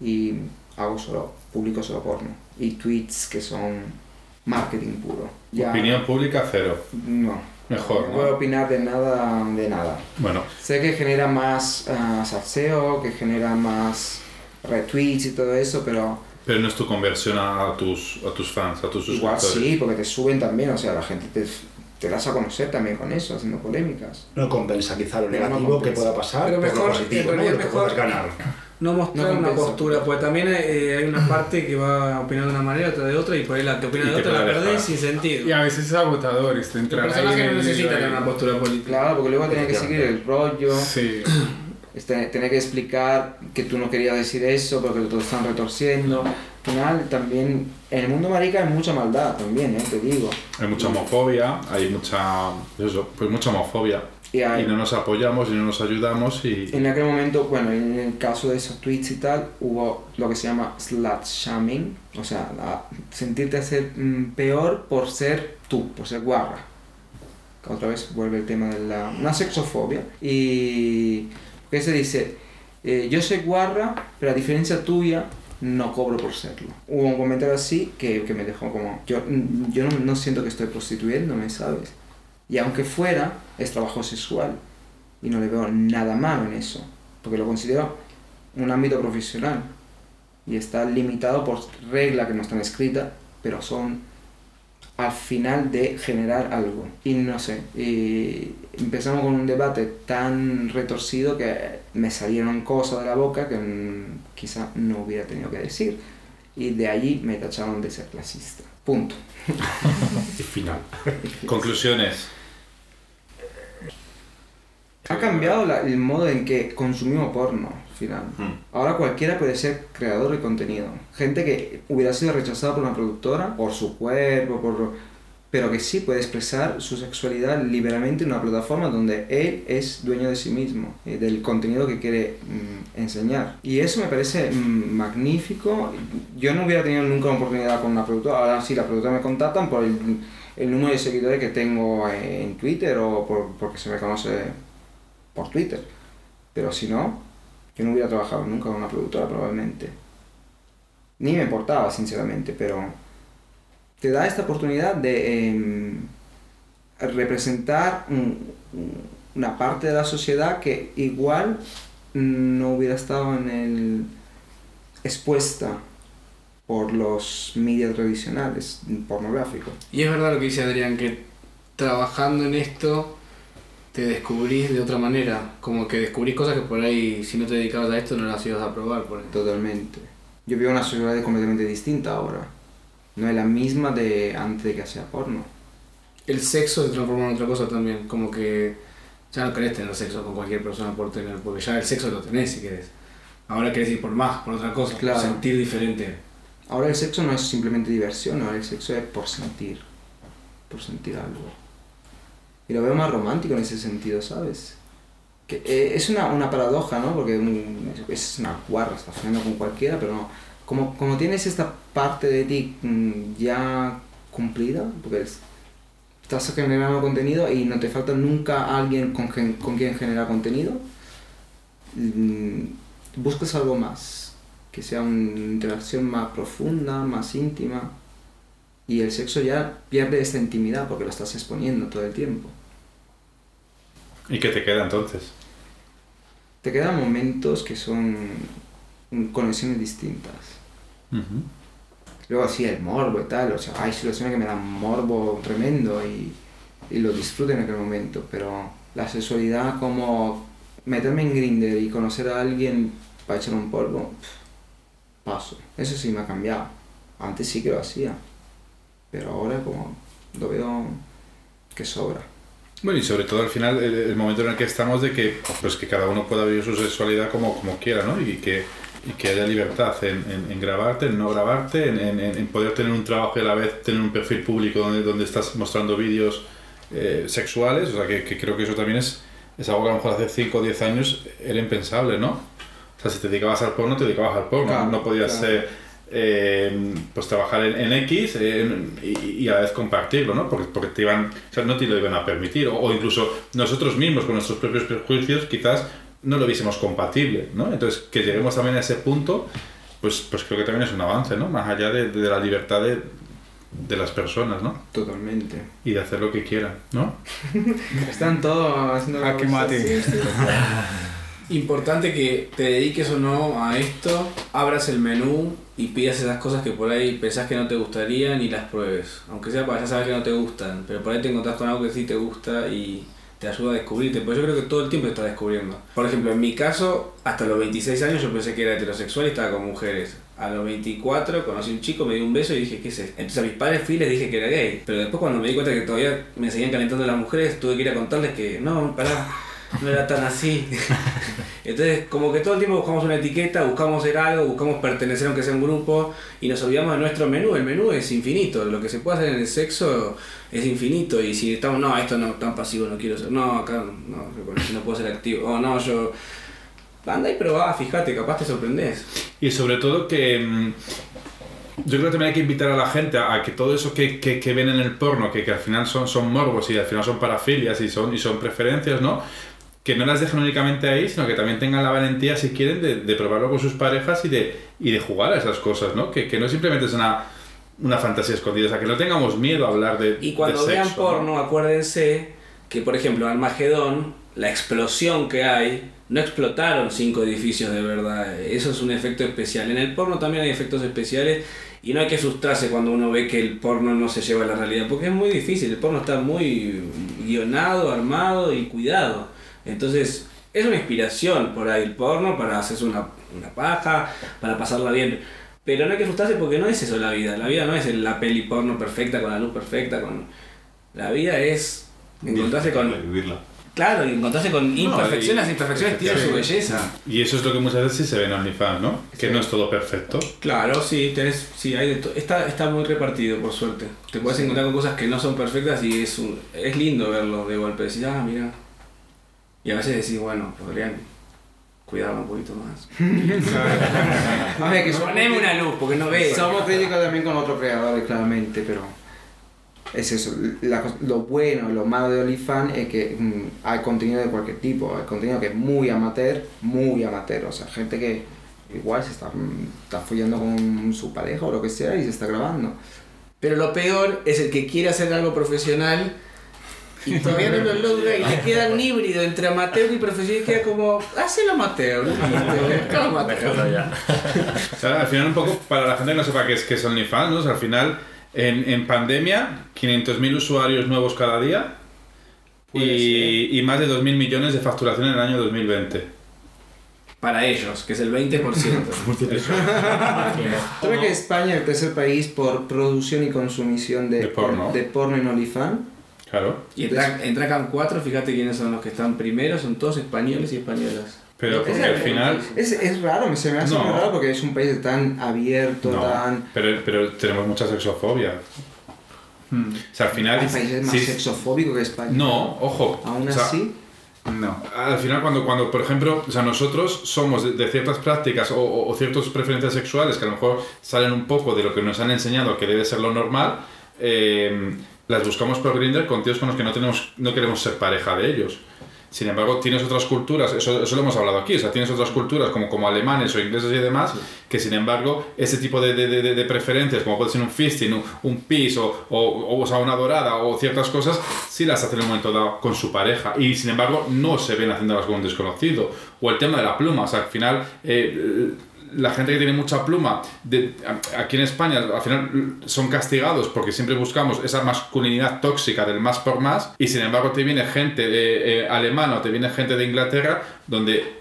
y hago solo, publico solo porno. Y tweets que son marketing puro. Ya, Opinión pública cero. No. Mejor, No ¿no? opinar de nada, de nada. Bueno, Sé que genera más ah, salseo, que genera más retweets y todo eso, pero pero no es tu conversión a tus, a tus fans, a tus igual suscriptores. sí, porque te suben también, o sea, la gente te, te das a conocer también con eso, haciendo polémicas. No compensa quizá lo No, no negativo que pueda pasar Pero por mejor, lo positivo, ¿no? Lo que puedas ganar. No mostrar No una postura, porque también eh, hay una parte que va a opinar de una manera, otra de otra, y por ahí la que opina de otra la perdés sin sentido. Y a veces es agotador este, El entrar ahí personaje en no el necesita tener ahí. una postura política. Claro, porque luego tenía que seguir el rollo, Sí. este, tener que explicar que tú no querías decir eso porque te lo están retorciendo. Al final, también, en el mundo marica hay mucha maldad también, ¿eh? te digo. Hay mucha homofobia, hay mucha. Eso, pues mucha homofobia. Y hay- Y no nos apoyamos y no nos ayudamos y. En aquel momento, bueno, en el caso de esos tweets y tal, hubo lo que se llama slut shaming, o sea, la- sentirte hacer mm, peor por ser tú, por ser guarra. Otra vez vuelve el tema de la una sexofobia. Y que se dice, eh, yo soy guarra, pero a diferencia tuya, no cobro por serlo. Hubo un comentario así que, que me dejó como, yo, yo no, no siento que estoy prostituyéndome, ¿sabes? Y aunque fuera, es trabajo sexual y no le veo nada malo en eso, porque lo considero un ámbito profesional y está limitado por reglas que no están escritas, pero son al final de generar algo. Y no sé, y empezamos con un debate tan retorcido que me salieron cosas de la boca que quizá no hubiera tenido que decir. Y de allí me tacharon de ser clasista. Punto. (laughs) Y final. Conclusiones. Ha cambiado la- el modo en que consumimos porno, final. Hmm. Ahora cualquiera puede ser creador de contenido. Gente que hubiera sido rechazada por una productora, por su cuerpo, por... pero que sí puede expresar su sexualidad libremente en una plataforma donde él es dueño de sí mismo, eh, del contenido que quiere mm, enseñar. Y eso me parece mm, magnífico. Yo no hubiera tenido nunca una oportunidad con una productora. Ahora sí, la productora me contactan por el, el número de seguidores que tengo en Twitter o por, porque se me conoce por Twitter. Pero si no, que no hubiera trabajado nunca con una productora probablemente. Ni me importaba, sinceramente, pero te da esta oportunidad de em, representar un- un- una parte de la sociedad que igual no hubiera estado en el expuesta por los medios tradicionales pornográficos. Y es verdad lo que dice Adrián, que trabajando en esto te descubrís de otra manera. Como que descubrís cosas que por ahí, si no te dedicabas a esto, no las ibas a probar. Por ejemplo. Totalmente. Yo veo una sociedad completamente distinta ahora. No es la misma de antes de que hacía porno. El sexo se transforma en otra cosa también. Como que ya no querés tener sexo con cualquier persona por tener, porque ya el sexo lo tenés si querés. Ahora querés ir por más, por otra cosa, Claro. por sentir diferente. Ahora el sexo no es simplemente diversión, ahora el sexo es por sentir. Por sentir algo. Y lo veo más romántico en ese sentido, ¿sabes? Que eh, es una, una paradoja, ¿no? Porque es una guarra, estás haciendo con cualquiera, pero no. Como, como tienes esta parte de ti mm, ya cumplida, porque es- estás generando contenido y no te falta nunca alguien con, gen- con quien generar contenido, mm, buscas algo más, que sea una interacción más profunda, más íntima. Y el sexo ya pierde esta intimidad porque lo estás exponiendo todo el tiempo. ¿Y qué te queda entonces? Te quedan momentos que son conexiones distintas. Ujú. Luego sí, el morbo y tal, o sea, hay situaciones que me dan morbo tremendo y, y lo disfruto en aquel momento, pero la sexualidad como meterme en Grindr y conocer a alguien para echar un polvo, paso. Eso sí me ha cambiado. Antes sí que lo hacía, pero ahora como lo veo que sobra. Bueno, y sobre todo al final el, el momento en el que estamos de que pues que cada uno pueda vivir su sexualidad como, como quiera, ¿no? Y que, y que haya libertad en, en- en grabarte, en no grabarte, en, en- poder tener un trabajo y a la vez tener un perfil público donde, donde estás mostrando vídeos eh, sexuales. O sea, que, que creo que eso también es, es algo que a lo mejor hace 5 o 10 años era impensable, ¿no? O sea, si te dedicabas al porno, te dedicabas al porno. Claro, no podías claro. eh, eh, pues trabajar en, en X eh, en- y, y a la vez compartirlo, ¿no? Porque, porque te iban, o sea, no te lo iban a permitir. O, o incluso nosotros mismos, con nuestros propios prejuicios, quizás no lo viésemos compatible, ¿no? Entonces, que lleguemos también a ese punto, pues, pues creo que también es un avance, ¿no? Más allá de, de la libertad de, de las personas, ¿no? Totalmente. Y de hacer lo que quieran, ¿no? (laughs) Están todos haciendo Ah, que mate. Sí, sí. (laughs) Importante que te dediques o no a esto, abras el menú y pidas esas cosas que por ahí pensás que no te gustarían y las pruebes. Aunque sea para ya saber que no te gustan, pero por ahí te encontrás con algo que sí te gusta y te ayuda a descubrirte. Pues yo creo que todo el tiempo te estás descubriendo. Por ejemplo, en mi caso, hasta los 26 años yo pensé que era heterosexual y estaba con mujeres. A los 24 conocí a un chico, me dio un beso y dije, ¿qué es esto? Entonces a mis padres fui y les dije que era gay. Pero después cuando me di cuenta que todavía me seguían calentando las mujeres, tuve que ir a contarles que no, pará, no era tan así. Entonces, como que todo el tiempo buscamos una etiqueta, buscamos ser algo, buscamos pertenecer aunque sea un grupo y nos olvidamos de nuestro menú. El menú es infinito, lo que se puede hacer en el sexo es infinito y si estamos, no, esto no, tan pasivo no quiero ser, no, acá no, no puedo ser activo, o no, yo... Anda y probá, fíjate, capaz te sorprendes. Y sobre todo que mm, yo creo que también hay que invitar a la gente a que todo eso que, que, que ven en el porno, que, que al final son, son morbos y al final son parafilias y son, y son preferencias, ¿no? Que no las dejen únicamente ahí, sino que también tengan la valentía, si quieren, de, de probarlo con sus parejas y de, y de jugar a esas cosas, ¿no? Que, que no simplemente es una, una fantasía escondida, o sea, que no tengamos miedo a hablar de Y cuando de vean sexo, porno, acuérdense que, por ejemplo, Armagedón, la explosión que hay, no explotaron cinco edificios de verdad. Eso es un efecto especial. En el porno también hay efectos especiales y no hay que frustrarse cuando uno ve que el porno no se lleva a la realidad, porque es muy difícil. El porno está muy guionado, armado y cuidado. Entonces, es una inspiración por ahí el porno para hacerse una, una paja, para pasarla bien. Pero no hay que frustrarse porque no es eso la vida. La vida no es la peli porno perfecta, con la luz perfecta. con La vida es encontrarse con... Vivirla. Claro, y encontrarse con imperfecciones. Las imperfecciones tienen su belleza. Y eso es lo que muchas veces sí se ve en OnlyFans, ¿no? Que no es todo perfecto. Claro, sí, tenés, sí, hay de está, está muy repartido, por suerte. Te puedes encontrar con cosas que no son perfectas y es, un- es lindo verlo de golpe. Decir, ah, mira. Y a veces decís, bueno, podrían cuidarlo un poquito más. (laughs) A ver, que Poneme una luz, porque no ves. somos críticos también con otros creadores, claramente, pero es eso, la lo bueno lo malo de OnlyFans es que mm, hay contenido de cualquier tipo, hay contenido que es muy amateur, muy amateur, o sea, gente que igual se está, mm, está follando con su pareja o lo que sea y se está grabando. Pero lo peor es el que quiere hacer algo profesional y todavía no lo logra y le queda un híbrido entre amateur y profesional y queda como, listo, déjalo amateur. Déjalo ya. O sea, al final un poco, para la gente que no sepa qué es, qué es OnlyFans, ¿no? O sea, al final, en, en pandemia, 500.000 usuarios nuevos cada día y, y más de 2.000 millones de facturación en el año 2020. Para ellos, que es el 20%. ¿Sabes (laughs) que España es el tercer país por producción y consumición de, De porno. de porno en OnlyFans? Claro. Y en, Tra- en Tracan 4, fíjate quiénes son los que están primero, son todos españoles y españolas. Pero porque al final... Es, es raro, me- se me hace No. raro porque es un país tan abierto, No, tan... pero, pero tenemos mucha sexofobia. O sea, al final... Hay países más sí- sexofóbicos que España. No, ojo. Aún o sea, así, No. Al final, cuando, cuando por ejemplo, o sea, nosotros somos de, de ciertas prácticas o, o, o ciertas preferencias sexuales que a lo mejor salen un poco de lo que nos han enseñado que debe ser lo normal, eh, las buscamos por Grindr con tíos con los que no, tenemos, no queremos ser pareja de ellos. Sin embargo, tienes otras culturas, eso, eso lo hemos hablado aquí, o sea, tienes otras culturas como, como alemanes o ingleses y demás, que sin embargo, ese tipo de, de, de, de preferencias, como puede ser un fisting, un, un pis o, o, o, o sea, una dorada o ciertas cosas, sí las hacen en un momento dado con su pareja y sin embargo no se ven haciéndolas con un desconocido. O el tema de la pluma, o sea, al final... eh, la gente que tiene mucha pluma de, aquí en España al final son castigados porque siempre buscamos esa masculinidad tóxica del más por más y sin embargo te viene gente eh, eh, alemana o te viene gente de Inglaterra donde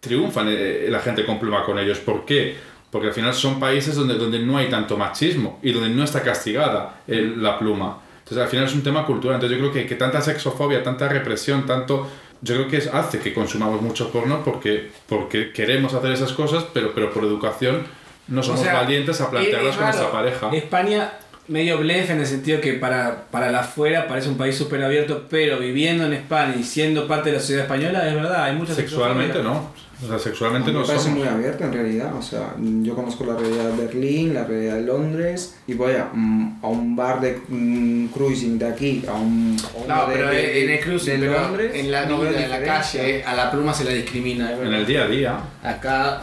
triunfan eh, la gente con pluma con ellos. ¿Por qué? Porque al final son países donde, donde no hay tanto machismo y donde no está castigada eh, la pluma. Entonces al final es un tema cultural. Entonces yo creo que, que tanta sexofobia, tanta represión, tanto... Yo creo que es, hace que consumamos mucho porno porque, porque queremos hacer esas cosas, pero, pero por educación no somos O sea, valientes a plantearlas con nuestra pareja. España medio blef en el sentido que para, para la afuera parece un país súper abierto, pero viviendo en España y siendo parte de la sociedad española, es verdad, hay mucha Sexualmente no. O sea, sexualmente me no parece somos. muy abierto en realidad. O sea, yo conozco la realidad de Berlín, la realidad de Londres y voy a, mm, a un bar de mm, cruising de aquí, a un... a No, de- pero de- en el cruising, de pero Londres, en la no veo vida, en la calle, a la pluma se la discrimina. En el día a día. Acá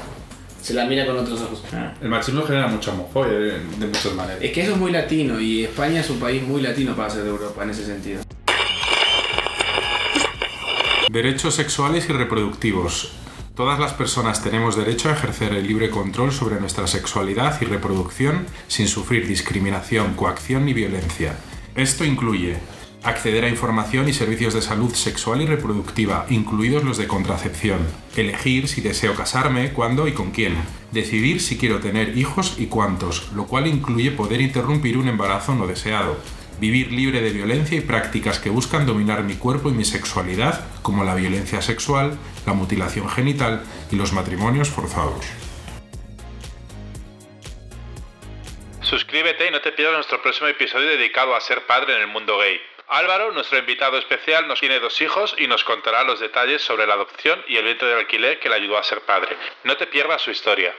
se la mira con otros ojos. El machismo genera mucha homofobia de, de muchas maneras. Es que eso es muy latino y España es un país muy latino para ser de Europa en ese sentido. Derechos sexuales y reproductivos. Todas las personas tenemos derecho a ejercer el libre control sobre nuestra sexualidad y reproducción sin sufrir discriminación, coacción ni violencia. Esto incluye acceder a información y servicios de salud sexual y reproductiva, incluidos los de contracepción, elegir si deseo casarme, cuándo y con quién, decidir si quiero tener hijos y cuántos, lo cual incluye poder interrumpir un embarazo no deseado, vivir libre de violencia y prácticas que buscan dominar mi cuerpo y mi sexualidad, como la violencia sexual, la mutilación genital y los matrimonios forzados. Suscríbete y no te pierdas nuestro próximo episodio dedicado a ser padre en el mundo gay. Álvaro, nuestro invitado especial, nos tiene dos hijos y nos contará los detalles sobre la adopción y el vientre de alquiler que le ayudó a ser padre. No te pierdas su historia.